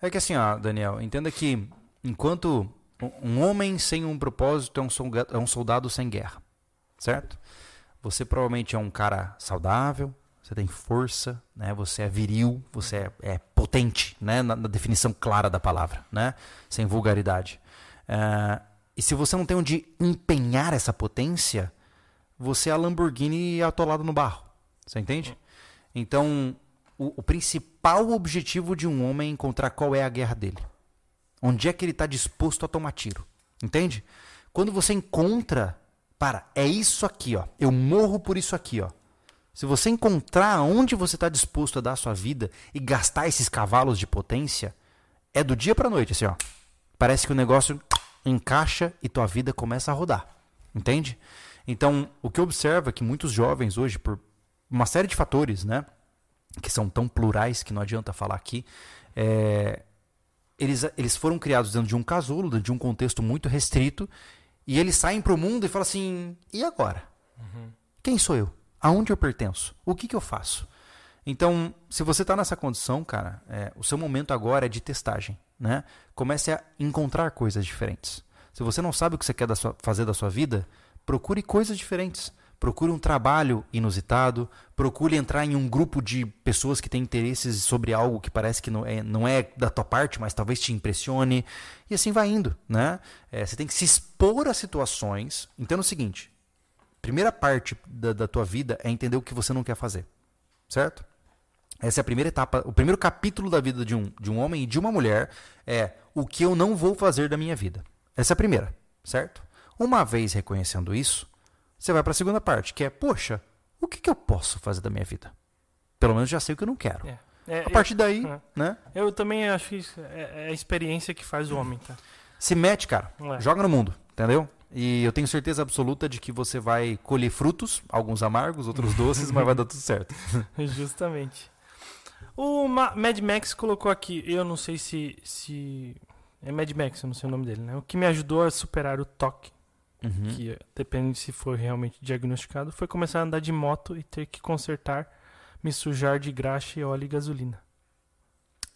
É que assim, ó, Daniel, entenda que enquanto um homem sem um propósito é um soldado, é um soldado sem guerra, certo? Você provavelmente é um cara saudável, você tem força, né? Você é viril, você é, é potente, né? Na, na, definição clara da palavra, né? Sem vulgaridade. Uh, e se você não tem onde empenhar essa potência, você é a Lamborghini atolado no barro. Você entende? Então, o, o principal objetivo de um homem é encontrar qual é a guerra dele. Onde é que ele está disposto a tomar tiro. Entende? Quando você encontra, para, é isso aqui, ó. Eu morro por isso aqui, ó. Se você encontrar onde você está disposto a dar a sua vida e gastar esses cavalos de potência, é do dia para noite, assim, ó. Parece que o negócio encaixa e tua vida começa a rodar. Entende? Então, o que eu observo é que muitos jovens hoje, por uma série de fatores, né, que são tão plurais que não adianta falar aqui, é, eles, eles foram criados dentro de um casulo, dentro de um contexto muito restrito, e eles saem para o mundo e falam assim: e agora? Uhum. Quem sou eu? Aonde eu pertenço? O que, que eu faço? Então, se você está nessa condição, cara, é, o seu momento agora é de testagem. Né? Comece a encontrar coisas diferentes. Se você não sabe o que você quer da sua, fazer da sua vida, procure coisas diferentes. Procure um trabalho inusitado, procure entrar em um grupo de pessoas que têm interesses sobre algo que parece que não é, não é da tua parte, mas talvez te impressione. E assim vai indo. Né? É, você tem que se expor a situações. Entenda o seguinte: primeira parte da, da tua vida é entender o que você não quer fazer. Certo? Essa é a primeira etapa, o primeiro capítulo da vida de um, de um homem e de uma mulher é o que eu não vou fazer da minha vida. Essa é a primeira, certo? Uma vez reconhecendo isso, você vai para a segunda parte, que é, poxa, o que, que, eu posso fazer da minha vida? Pelo menos já sei o que eu não quero. É. É, a partir daí, é. né? Eu também acho que é, é, a experiência que faz o homem, tá? Se mete, cara. É. Joga no mundo, entendeu? E eu tenho certeza absoluta de que você vai colher frutos, alguns amargos, outros doces, mas vai dar tudo certo. Justamente. O Mad Max colocou aqui, eu não sei se, se. É Mad Max, eu não sei o nome dele, né? O que me ajudou a superar o toque, uhum. que depende se for realmente diagnosticado, foi começar a andar de moto e ter que consertar, me sujar de graxa, óleo e gasolina.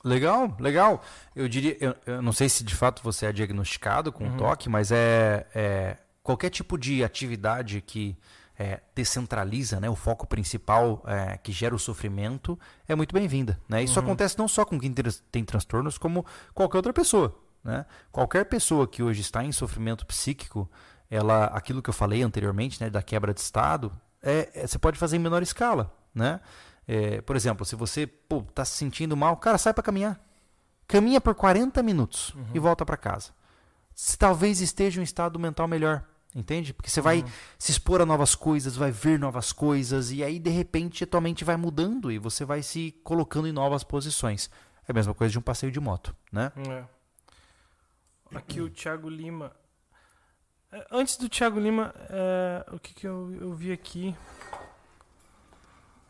Legal, legal. Eu diria, eu, eu, não sei se de fato você é diagnosticado com uhum. toque, mas é, é, qualquer tipo de atividade que é, descentraliza, né, o foco principal é, que gera o sofrimento é muito bem-vinda. Né? Isso uhum. acontece não só com quem tem transtornos, como qualquer outra pessoa. Né? Qualquer pessoa que hoje está em sofrimento psíquico, ela, aquilo que eu falei anteriormente, né, da quebra de estado, é, é você pode fazer em menor escala, né? É, por exemplo, se você está se sentindo mal, cara, sai para caminhar. Caminha por 40 minutos uhum. e volta para casa. Se talvez esteja em um estado mental melhor, entende? Porque você vai uhum. se expor a novas coisas, vai ver novas coisas e aí de repente a tua mente vai mudando e você vai se colocando em novas posições. É a mesma coisa de um passeio de moto, né? É. Aqui o Thiago Lima. É, antes do Thiago Lima, é, o que, que eu, eu vi aqui?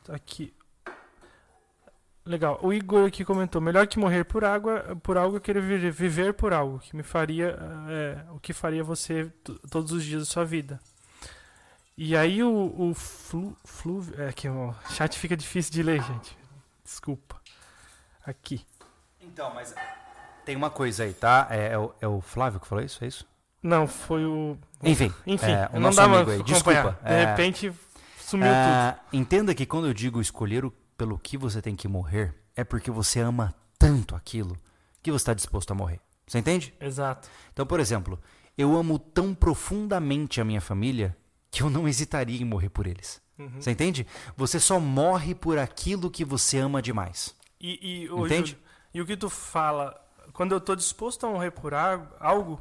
Tá aqui. Legal. O Igor aqui comentou: melhor que morrer por água, por algo, querer viver, viver por algo que me faria, é, o que faria você todos os dias da sua vida. E aí o, o flu, flu, é que o chat fica difícil de ler, gente. Desculpa. Aqui. Então, mas tem uma coisa aí, tá? É, é, o, é o Flávio que falou isso, é isso? Não, foi o. Enfim, enfim, é, o não dava amigo aí. Desculpa. De é, repente sumiu é, tudo. Entenda que quando eu digo escolher o pelo que você tem que morrer é porque você ama tanto aquilo que você está disposto a morrer. Você entende? Exato. Então, por exemplo, eu amo tão profundamente a minha família que eu não hesitaria em morrer por eles. Uhum. Você entende? Você só morre por aquilo que você ama demais. E, e hoje, entende? E o que tu fala, quando eu estou disposto a morrer por algo,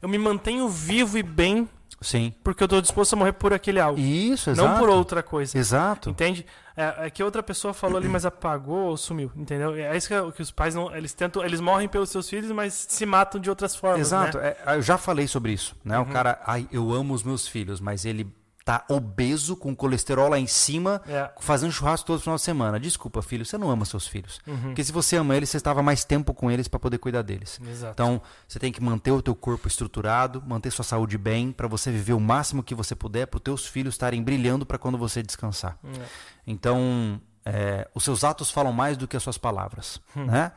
eu me mantenho vivo e bem Sim. Porque eu estou disposto a morrer por aquele algo. Isso, exato. Não por outra coisa. Exato. Entende? É, é que outra pessoa falou ali, mas apagou ou sumiu. Entendeu? É isso que, é que, os pais não. Eles tentam. Eles morrem pelos seus filhos, mas se matam de outras formas. Exato. Né? É, eu já falei sobre isso. Né? Uhum. O cara, ai, eu amo os meus filhos, mas ele tá obeso, com colesterol lá em cima, é. fazendo churrasco todo final de semana. Desculpa, filho, você não ama seus filhos. Uhum. Porque se você ama eles, você estava mais tempo com eles para poder cuidar deles. Exato. Então, você tem que manter o teu corpo estruturado, manter sua saúde bem, para você viver o máximo que você puder, para os teus filhos estarem brilhando para quando você descansar. É. Então, é, os seus atos falam mais do que as suas palavras, hum. né?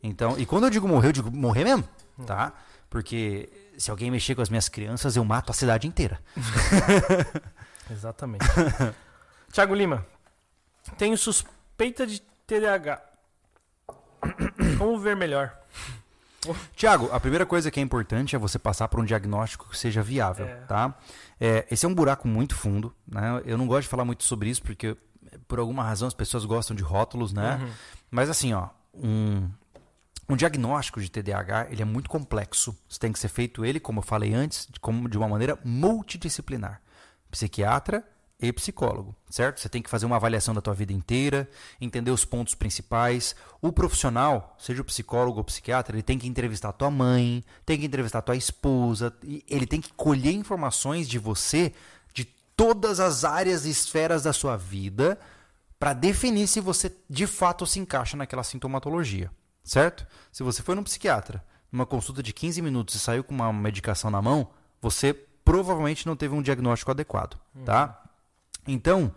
Então, e quando eu digo morrer, eu digo morrer mesmo, hum. tá? Porque se alguém mexer com as minhas crianças, eu mato a cidade inteira. Exatamente. Tiago Lima, tenho suspeita de TDAH. Como ver melhor? Tiago, a primeira coisa que é importante é você passar por um diagnóstico que seja viável, é. tá? É, esse é um buraco muito fundo, né? Eu não gosto de falar muito sobre isso porque por alguma razão as pessoas gostam de rótulos, né? Uhum. Mas assim, ó, um, um diagnóstico de TDAH ele é muito complexo. Você tem que ser feito ele, como eu falei antes, de, como, de uma maneira multidisciplinar. Psiquiatra e psicólogo, certo? Você tem que fazer uma avaliação da tua vida inteira, entender os pontos principais. O profissional, seja o psicólogo ou psiquiatra, ele tem que entrevistar tua mãe, tem que entrevistar tua esposa, ele tem que colher informações de você de todas as áreas e esferas da sua vida para definir se você de fato se encaixa naquela sintomatologia certo? Se você foi num psiquiatra, numa consulta de 15 minutos e saiu com uma medicação na mão, você provavelmente não teve um diagnóstico adequado, uhum. tá? Então,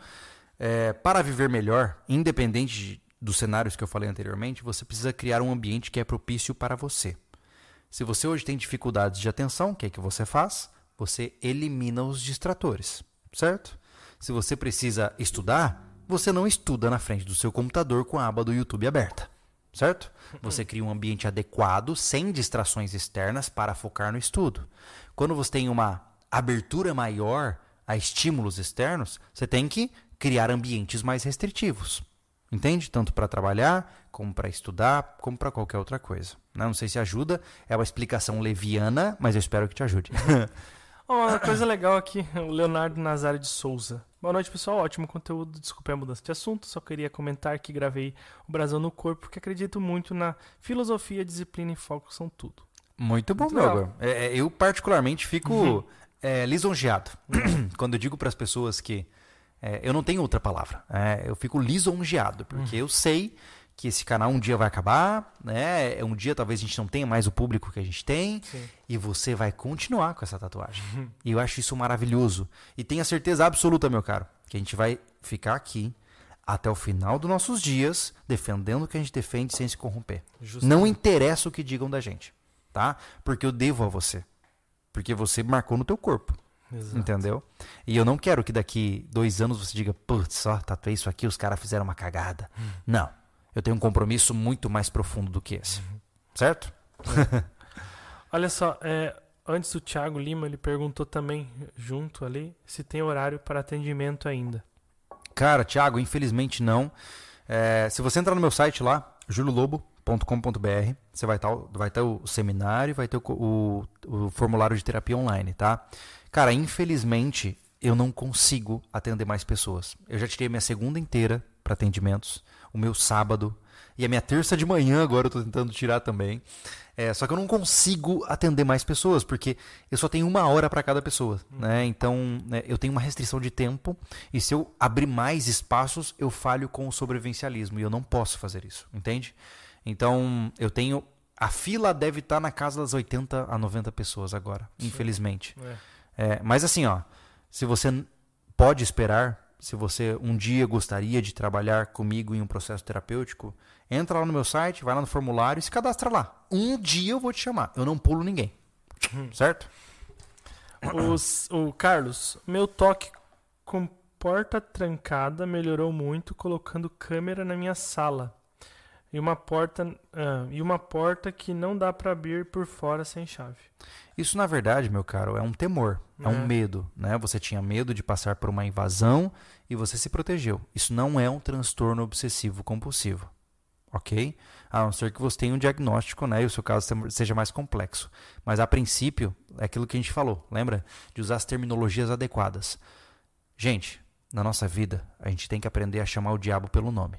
é, para viver melhor, independente de, dos cenários que eu falei anteriormente, você precisa criar um ambiente que é propício para você. Se você hoje tem dificuldades de atenção, o que é que você faz? Você elimina os distratores, certo? Se você precisa estudar, você não estuda na frente do seu computador com a aba do YouTube aberta certo? Você cria um ambiente adequado, sem distrações externas, para focar no estudo. Quando você tem uma abertura maior a estímulos externos, você tem que criar ambientes mais restritivos. Entende? Tanto para trabalhar, como para estudar, como para qualquer outra coisa. Né? Não sei se ajuda, é uma explicação leviana, mas eu espero que te ajude. Uma coisa legal aqui, o Leonardo Nazário de Souza. Boa noite, pessoal. Ótimo conteúdo. Desculpe a mudança de assunto. Só queria comentar que gravei o Brasão no Corpo, porque acredito muito na filosofia, disciplina e foco são tudo. Muito bom, meu. É, é, eu, particularmente, fico uhum. É, lisonjeado quando eu digo para as pessoas que. É, eu não tenho outra palavra. É, eu fico lisonjeado, porque uhum. eu sei que esse canal um dia vai acabar, né? É um dia talvez a gente não tenha mais o público que a gente tem Sim. e você vai continuar com essa tatuagem. Uhum. E eu acho isso maravilhoso. E tenha certeza absoluta, meu caro, que a gente vai ficar aqui até o final dos nossos dias defendendo o que a gente defende sem se corromper. Justamente. Não interessa o que digam da gente, tá? Porque eu devo a você. Porque você marcou no teu corpo. Exato. Entendeu? E eu não quero que daqui dois anos você diga, putz, só tatuei isso aqui, os caras fizeram uma cagada. Hum. Não eu tenho um compromisso muito mais profundo do que esse. Uhum. Certo? É. Olha só, é, antes o Thiago Lima ele perguntou também, junto ali, se tem horário para atendimento ainda. Cara, Thiago, infelizmente não. É, se você entrar no meu site lá, juliolobo.com.br, você vai estar vai ter o seminário, vai ter o, o, o formulário de terapia online, tá? Cara, infelizmente eu não consigo atender mais pessoas. Eu já tirei minha segunda inteira para atendimentos o meu sábado e a minha terça de manhã agora eu estou tentando tirar também. É, só que eu não consigo atender mais pessoas, porque eu só tenho uma hora para cada pessoa. Uhum. Né? Então né, eu tenho uma restrição de tempo, e se eu abrir mais espaços, eu falho com o sobrevivencialismo, e eu não posso fazer isso, entende? Então eu tenho. A fila deve estar tá na casa das 80 a 90 pessoas agora, Sim. infelizmente. É. É, mas assim, ó, se você pode esperar, se você um dia gostaria de trabalhar comigo em um processo terapêutico, entra lá no meu site, vai lá no formulário e se cadastra lá. Um dia eu vou te chamar. Eu não pulo ninguém. certo? Os, o Carlos, meu toque com porta trancada melhorou muito colocando câmera na minha sala. E uma porta, uh, e uma porta que não dá para abrir por fora sem chave. Isso, na verdade, meu caro, é um temor, é, é um medo. Né? Você tinha medo de passar por uma invasão e você se protegeu. Isso não é um transtorno obsessivo compulsivo. Ok? A não ser que você tenha um diagnóstico né, e o seu caso seja mais complexo. Mas, a princípio, é aquilo que a gente falou. Lembra? De usar as terminologias adequadas. Gente, na nossa vida, a gente tem que aprender a chamar o diabo pelo nome.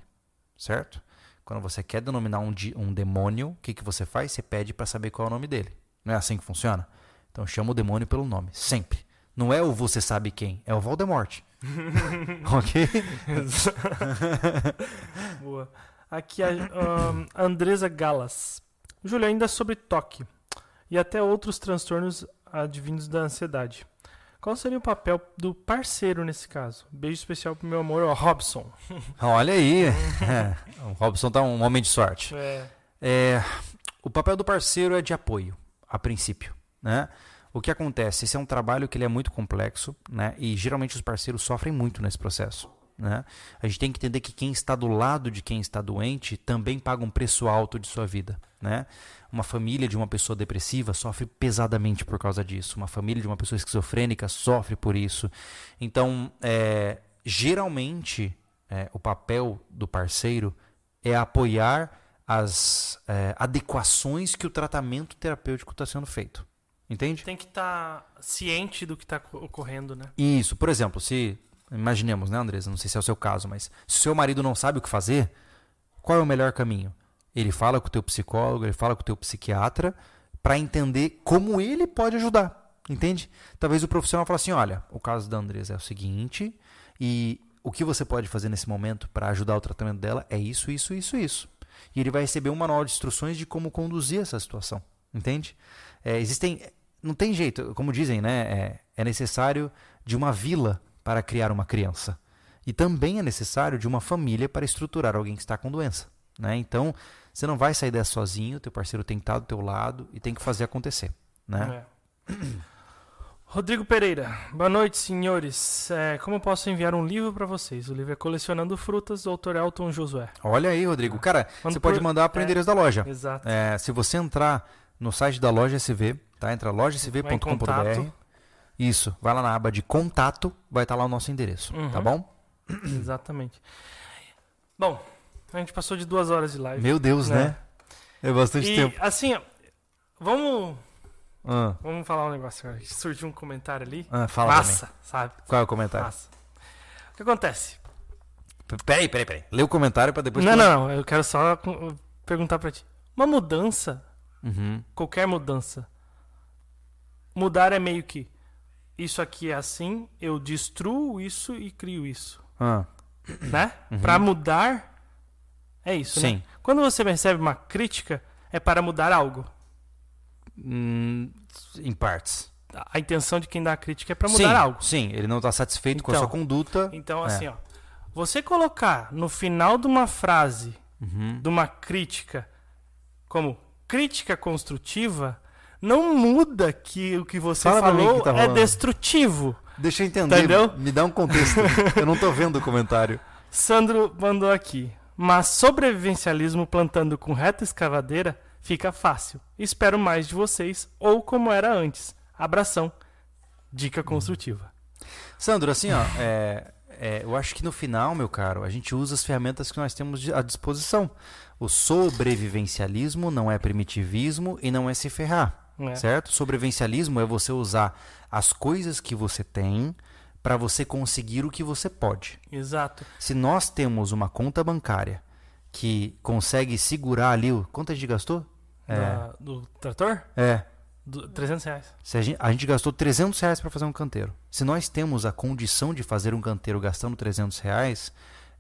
Certo? Quando você quer denominar um, um demônio, o que, que você faz? Você pede para saber qual é o nome dele. Não é assim que funciona? Então chama o demônio pelo nome, sempre. Não é o você sabe quem, é o Voldemort. ok? Boa. Aqui a um, Andresa Galas. Júlio, ainda sobre toque e até outros transtornos advindos da ansiedade. Qual seria o papel do parceiro nesse caso? Beijo especial pro meu amor, o Robson. Olha aí. é, o Robson tá um homem de sorte. É. É, o papel do parceiro é de apoio, a princípio. Né? O que acontece? Esse é um trabalho que ele é muito complexo né? e geralmente os parceiros sofrem muito nesse processo. Né? A gente tem que entender que quem está do lado de quem está doente também paga um preço alto de sua vida. Né? Uma família de uma pessoa depressiva sofre pesadamente por causa disso. Uma família de uma pessoa esquizofrênica sofre por isso. Então, é, geralmente, é, o papel do parceiro é apoiar as é, adequações que o tratamento terapêutico está sendo feito. Entende? Tem que estar tá ciente do que está ocorrendo, né? Isso. Por exemplo, se Imaginemos, né, Andresa? Não sei se é o seu caso, mas se o seu marido não sabe o que fazer, qual é o melhor caminho? Ele fala com o teu psicólogo, ele fala com o teu psiquiatra para entender como ele pode ajudar, entende? Talvez o profissional fale assim, olha, o caso da Andresa é o seguinte e o que você pode fazer nesse momento para ajudar o tratamento dela é isso, isso, isso, isso. E ele vai receber um manual de instruções de como conduzir essa situação, entende? É, existem, não tem jeito, como dizem, né? É, é necessário de uma vila para criar uma criança. E também é necessário de uma família para estruturar alguém que está com doença. Né? Então, você não vai sair dessa sozinho, teu parceiro tem que estar do teu lado e tem que fazer acontecer. Né? É. Rodrigo Pereira, boa noite, senhores. É, como posso enviar um livro para vocês? O livro é Colecionando Frutas, do autor Elton Josué. Olha aí, Rodrigo. Cara, Quando você por... pode mandar para o é, endereço da loja. Exato. É, se você entrar no site da loja SV, tá? Entra lojasv.com.br. Isso, vai lá na aba de contato, vai estar lá o nosso endereço, tá uhum. tá bom? Exatamente. Bom, a gente passou de duas horas de live. Meu Deus, né? né? É bastante e, tempo. Assim, vamos. Ah. Vamos falar um negócio agora. Surgiu um comentário ali. Ah, fala Massa, também. sabe? Qual é o comentário? Massa. O que acontece? Peraí, peraí, peraí. Lê o comentário para depois. Não, não, não, eu quero só perguntar para ti. Uma mudança, uhum. qualquer mudança, mudar é meio que isso aqui é assim, eu destruo isso e crio isso. Ah. Né? Uhum. Para mudar, é isso, né? Sim. Né? Quando você recebe uma crítica, é para mudar algo. Hum, em partes. A intenção de quem dá a crítica é para mudar sim, algo. Sim, ele não está satisfeito então, com a sua então, conduta. Então, assim, é. ó. Você colocar no final de uma frase, uhum. de uma crítica, como crítica construtiva, não muda que o que você Fala falou que tá é destrutivo. Deixa eu entender. Entendeu? Me dá um contexto. eu não tô vendo o comentário. Sandro mandou aqui. Mas sobrevivencialismo plantando com reta escavadeira fica fácil. Espero mais de vocês, ou como era antes. Abração. Dica construtiva. Sandro, assim, ó, é, é, eu acho que no final, meu caro, a gente usa as ferramentas que nós temos à disposição. O sobrevivencialismo não é primitivismo e não é se ferrar. É. Certo? Sobrevivencialismo é você usar as coisas que você tem para você conseguir o que você pode. Exato. Se nós temos uma conta bancária que consegue segurar ali o. Quanto a gente gastou? Da, é. Do trator? É. Do, 300 reais. Se a, gente, a gente gastou 300 reais para fazer um canteiro. Se nós temos a condição de fazer um canteiro gastando 300 reais,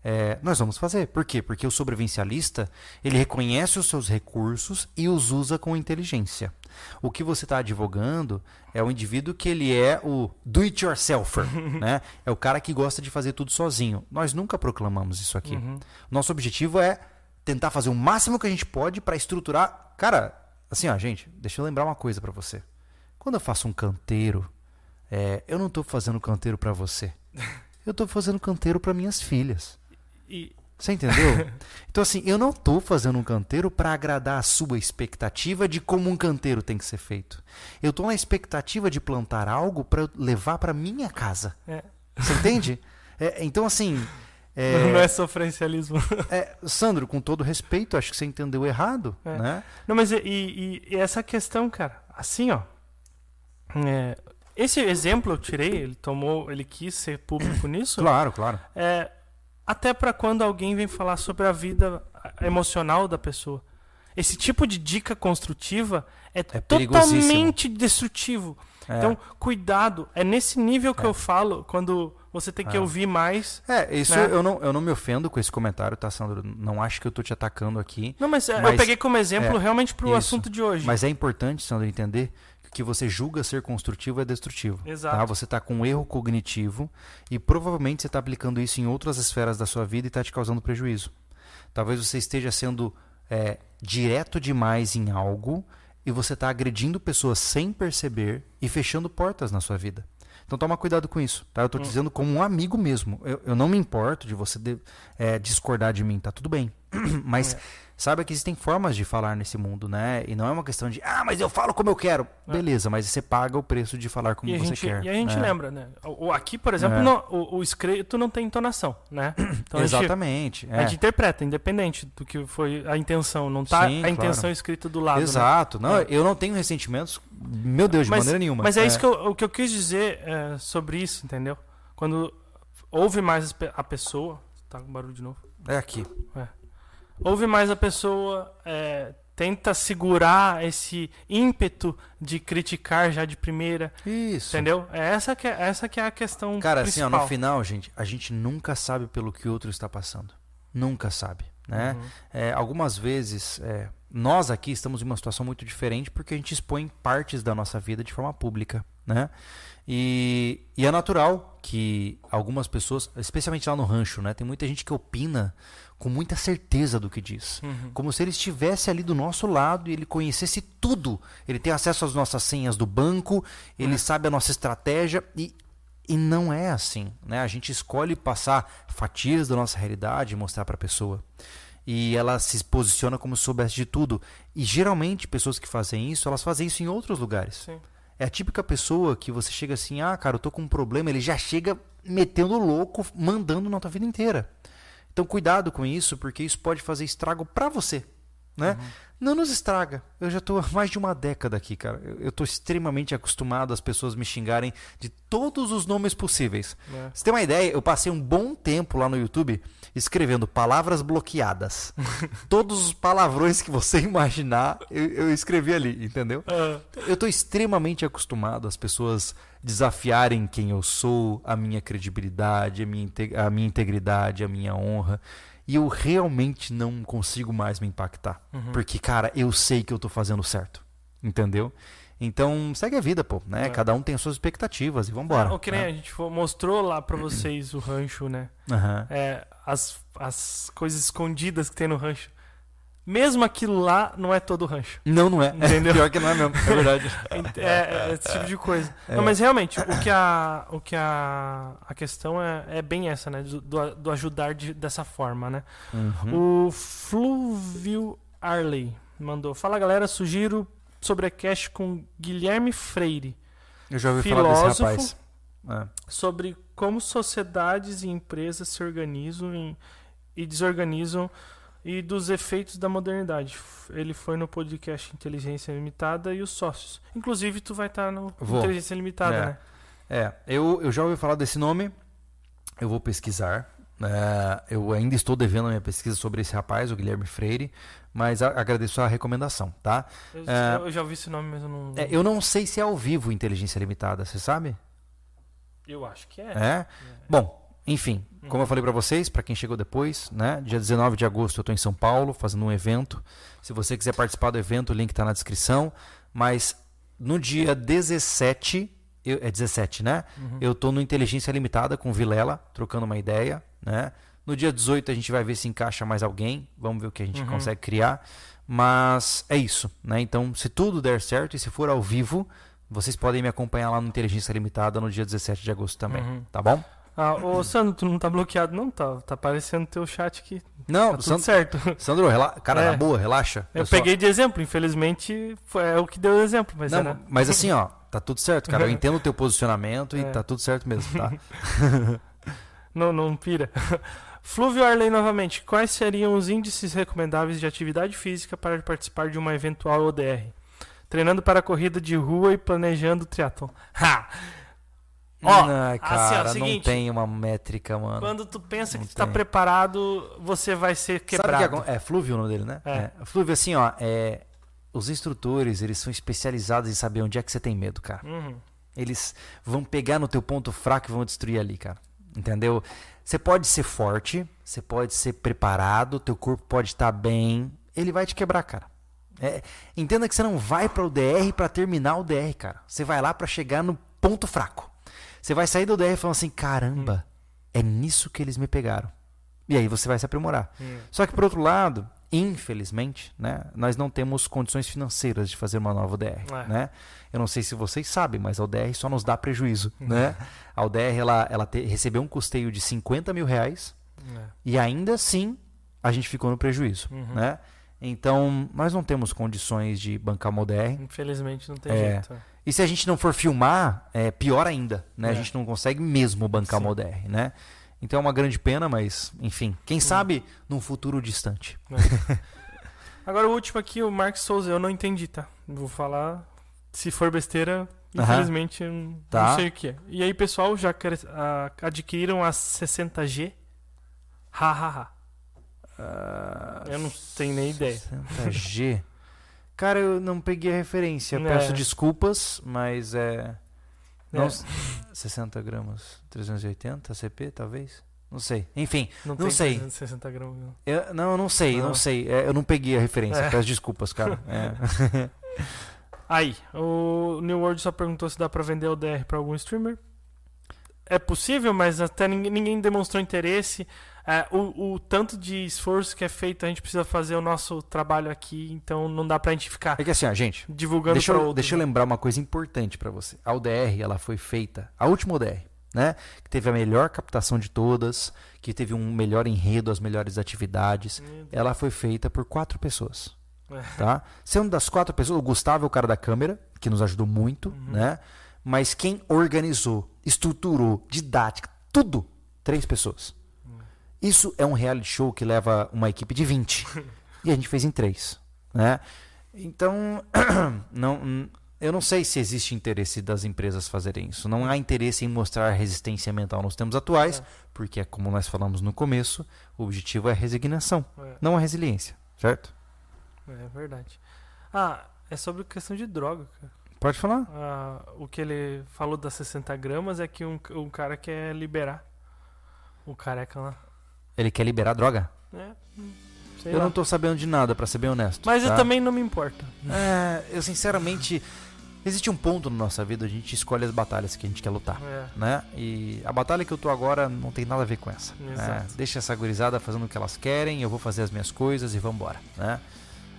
é, nós vamos fazer. Por quê? Porque o sobrevivencialista ele reconhece os seus recursos e os usa com inteligência. O que você está advogando é o indivíduo que ele é o do-it-yourselfer, né? É o cara que gosta de fazer tudo sozinho. Nós nunca proclamamos isso aqui. Uhum. Nosso objetivo é tentar fazer o máximo que a gente pode para estruturar. Cara, assim, ó, gente, deixa eu lembrar uma coisa para você. Quando eu faço um canteiro, é, eu não estou fazendo canteiro para você. Eu estou fazendo canteiro para minhas filhas. E... Você entendeu? então, assim, eu não estou fazendo um canteiro para agradar a sua expectativa de como um canteiro tem que ser feito. Eu estou na expectativa de plantar algo para levar para minha casa. É. Você entende? É, então, assim. É, não é sofrencialismo. É, Sandro, com todo respeito, acho que você entendeu errado. É. Né? Não, mas e, e, e, essa questão, cara, assim, ó. É, esse exemplo eu tirei, ele tomou, ele quis ser público nisso. Claro, claro. É, até para quando alguém vem falar sobre a vida emocional da pessoa. Esse tipo de dica construtiva é, é totalmente destrutivo. É. Então, cuidado. É nesse nível que é. eu falo quando você tem que é. ouvir mais. É, isso né? eu, não, eu não me ofendo com esse comentário, tá, Sandro? Não acho que eu tô te atacando aqui. Não, mas, é, mas eu peguei como exemplo é, realmente pro isso. assunto de hoje. Mas é importante, Sandro, entender que você julga ser construtivo é destrutivo. Tá? Exato. Tá? Você está com um erro cognitivo e provavelmente você está aplicando isso em outras esferas da sua vida e está te causando prejuízo. Talvez você esteja sendo é, direto demais em algo e você está agredindo pessoas sem perceber e fechando portas na sua vida. Então toma cuidado com isso, tá? Eu estou hum. dizendo como um amigo mesmo. Eu, eu não me importo de você de, é, discordar de mim, tá tudo bem. Mas é saiba que existem formas de falar nesse mundo, né? E não é uma questão de, ah, mas eu falo como eu quero. É. Beleza, mas você paga o preço de falar como e você gente, quer. E a gente né? lembra, né? O, aqui, por exemplo, é. não, o, o, escrito não tem entonação, né? Então Exatamente. A gente, é. a gente, interpreta, independente do que foi a intenção. Não tá Sim, a intenção claro. escrita do lado. Né? Exato. Né? Não, é. eu não tenho ressentimentos, meu Deus, de mas, maneira nenhuma. Mas é, isso é. que eu, o que eu quis dizer é, sobre isso, entendeu? Quando ouve mais a pessoa. Tá com barulho de novo? É aqui. É ouve mais a pessoa, é, tenta segurar esse ímpeto de criticar já de primeira. Isso. Entendeu? É essa que é, essa que é a questão Cara, principal. assim, ó, no final, gente, a gente nunca sabe pelo que o outro está passando. Nunca sabe, né? Uhum. É, algumas vezes, é, nós aqui estamos em uma situação muito diferente porque a gente expõe partes da nossa vida de forma pública, né? E, e é natural que algumas pessoas, especialmente lá no rancho, né? Tem muita gente que opina com muita certeza do que diz. Uhum. Como se ele estivesse ali do nosso lado e ele conhecesse tudo. Ele tem acesso às nossas senhas do banco, ele uhum. sabe a nossa estratégia e, e não é assim. Né? A gente escolhe passar fatias da nossa realidade e mostrar para a pessoa. E ela se posiciona como se soubesse de tudo. E geralmente pessoas que fazem isso, elas fazem isso em outros lugares. Sim. É a típica pessoa que você chega assim, ah, cara, eu tô com um problema, ele já chega metendo louco, mandando na tua vida inteira. Então cuidado com isso, porque isso pode fazer estrago para você, né? Uhum. Não nos estraga. Eu já estou há mais de uma década aqui, cara. Eu estou extremamente acostumado às pessoas me xingarem de todos os nomes possíveis. É. Você tem uma ideia? Eu passei um bom tempo lá no YouTube escrevendo palavras bloqueadas. todos os palavrões que você imaginar, eu, eu escrevi ali, entendeu? Uhum. Eu estou extremamente acostumado às pessoas desafiarem quem eu sou, a minha credibilidade, a minha, a minha integridade, a minha honra. E eu realmente não consigo mais me impactar. Uhum. Porque, cara, eu sei que eu tô fazendo certo. Entendeu? Então, segue a vida, pô, né? É. Cada um tem as suas expectativas e vambora. É, o que nem né? a gente mostrou lá para vocês o rancho, né? Uhum. É, as, as coisas escondidas que tem no rancho. Mesmo aquilo lá não é todo rancho. Não, não é. Entendeu? Pior que não é mesmo, é verdade. é, é, esse tipo de coisa. É. Não, mas realmente, o que a, o que a, a questão é, é bem essa, né? Do, do ajudar de, dessa forma, né? Uhum. O Fluvio Arley mandou. Fala galera, sugiro sobre a cash com Guilherme Freire. Eu já ouvi falar desse rapaz. É. Sobre como sociedades e empresas se organizam em, e desorganizam e dos efeitos da modernidade. Ele foi no podcast Inteligência Limitada e os sócios. Inclusive, tu vai estar tá no vou. Inteligência Limitada, é. né? É, eu, eu já ouvi falar desse nome. Eu vou pesquisar. É, eu ainda estou devendo a minha pesquisa sobre esse rapaz, o Guilherme Freire, mas a, agradeço a recomendação, tá? Eu, é, eu, já ouvi esse nome, mas eu não. É, eu não sei se é ao vivo Inteligência Limitada, você sabe? Eu acho que é. É? Bom, enfim, como eu falei para vocês, para quem chegou depois, né? Dia 19 de agosto eu estou em São Paulo fazendo um evento. Se você quiser participar do evento, o link está na descrição. Mas no dia 17, eu, é 17, né? Uhum. Eu estou no Inteligência Limitada com o Vilela, trocando uma ideia, né? No dia 18 a gente vai ver se encaixa mais alguém. Vamos ver o que a gente uhum. consegue criar. Mas é isso, né? Então, se tudo der certo e se for ao vivo, vocês podem me acompanhar lá no Inteligência Limitada no dia 17 de agosto também, uhum. tá bom? Ah, ô Sandro, tu não tá bloqueado, não? Tá, tá aparecendo teu chat aqui. Não, tá tudo Sandro, certo. Sandro, rela... cara, é. na boa, relaxa. Eu, eu peguei só... de exemplo, infelizmente foi, é o que deu exemplo. Mas, não, era... mas assim, ó, tá tudo certo, cara. Eu entendo o teu posicionamento é. e tá tudo certo mesmo, tá? não, não pira. Flúvio Arley novamente. Quais seriam os índices recomendáveis de atividade física para participar de uma eventual ODR? Treinando para corrida de rua e planejando triatlon. Ha! Ó, Ai, cara, assim, ó, seguinte, não tem uma métrica, mano. Quando tu pensa não que tu tá preparado, você vai ser quebrado. Sabe que é, é Flúvio o nome dele, né? É. é. Flúvio, assim, ó, é, os instrutores, eles são especializados em saber onde é que você tem medo, cara. Uhum. Eles vão pegar no teu ponto fraco e vão destruir ali, cara. Entendeu? Você pode ser forte, você pode ser preparado, teu corpo pode estar bem, ele vai te quebrar, cara. É, entenda que você não vai para o DR para terminar o DR, cara. Você vai lá para chegar no ponto fraco. Você vai sair do DR falando assim: caramba, hum. é nisso que eles me pegaram. E aí você vai se aprimorar. Hum. Só que por outro lado, infelizmente, né, nós não temos condições financeiras de fazer uma nova DR. É. Né? Eu não sei se vocês sabem, mas a UDR só nos dá prejuízo. Uhum. Né? A UDR ela, ela te, recebeu um custeio de 50 mil reais é. e ainda assim a gente ficou no prejuízo. Uhum. Né? Então, nós não temos condições de bancar uma ODR. Infelizmente, não tem é. jeito. E se a gente não for filmar, é pior ainda, né? É. A gente não consegue mesmo bancar Sim. uma ODR, né? Então é uma grande pena, mas, enfim, quem hum. sabe num futuro distante. É. Agora o último aqui, o Mark Souza, eu não entendi, tá? Vou falar. Se for besteira, infelizmente, tá. não sei o que é. E aí, pessoal, já adquiriram a 60G? Hahaha. Ha, ha. Uh, eu não tenho nem ideia. 60G. Cara, eu não peguei a referência. É. Peço desculpas, mas é. Não, é. 60 gramas, 380 CP, talvez? Não sei. Enfim, não, não sei. 360 gramas. Não. Eu, não, não sei, não, não sei. É, eu não peguei a referência. É. Peço desculpas, cara. É. Aí, o New World só perguntou se dá para vender o DR para algum streamer. É possível, mas até ninguém, ninguém demonstrou interesse é, o, o, tanto de esforço que é feito, a gente precisa fazer o nosso trabalho aqui, então não dá pra gente ficar. É que assim, ó, gente, divulgando deixa, eu, deixa eu lembrar uma coisa importante para você. A UDR, ela foi feita, a última UDR, né? Que teve a melhor captação de todas, que teve um melhor enredo, as melhores atividades. Ela foi feita por quatro pessoas. É. Tá? Sendo das quatro pessoas, o Gustavo é o cara da câmera, que nos ajudou muito, uhum. né? Mas quem organizou, estruturou, didática, tudo, três pessoas. Isso é um reality show que leva uma equipe de 20. e a gente fez em 3. Né? Então, não, eu não sei se existe interesse das empresas fazerem isso. Não há interesse em mostrar resistência mental nos tempos atuais, é. porque, como nós falamos no começo, o objetivo é a resignação, é. não a resiliência, certo? É verdade. Ah, é sobre questão de droga, cara. Pode falar. Ah, o que ele falou das 60 gramas é que um, um cara quer liberar o careca lá. Ele quer liberar droga? É. eu lá. não tô sabendo de nada, para ser bem honesto. Mas tá? eu também não me importo. É, eu sinceramente. Existe um ponto na nossa vida, a gente escolhe as batalhas que a gente quer lutar, é. né? E a batalha que eu tô agora não tem nada a ver com essa. Né? Deixa essa gurizada fazendo o que elas querem, eu vou fazer as minhas coisas e vambora, né?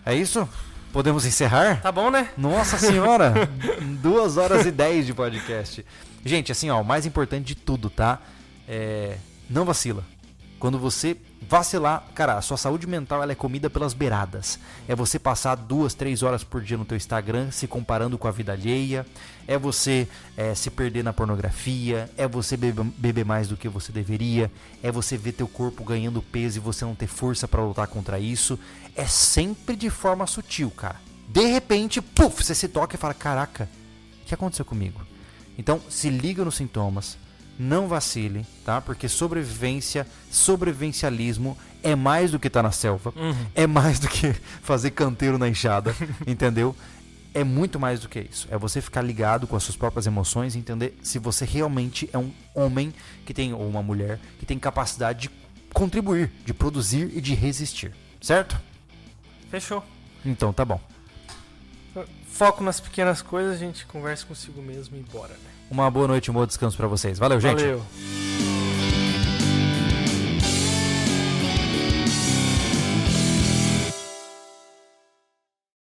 É isso? Podemos encerrar? Tá bom, né? Nossa senhora! Duas horas e dez de podcast. Gente, assim, ó, o mais importante de tudo, tá? É, não vacila. Quando você vacilar, cara, a sua saúde mental ela é comida pelas beiradas. É você passar duas, três horas por dia no teu Instagram se comparando com a vida alheia. É você é, se perder na pornografia. É você beber, beber mais do que você deveria. É você ver teu corpo ganhando peso e você não ter força para lutar contra isso. É sempre de forma sutil, cara. De repente, puf, você se toca e fala: Caraca, o que aconteceu comigo? Então, se liga nos sintomas não vacile, tá? Porque sobrevivência, sobrevivencialismo é mais do que estar tá na selva, uhum. é mais do que fazer canteiro na enxada, entendeu? É muito mais do que isso. É você ficar ligado com as suas próprias emoções e entender se você realmente é um homem que tem ou uma mulher que tem capacidade de contribuir, de produzir e de resistir, certo? Fechou. Então tá bom. Foco nas pequenas coisas, a gente conversa consigo mesmo e bora, né? Uma boa noite, um bom descanso para vocês. Valeu, gente. Valeu.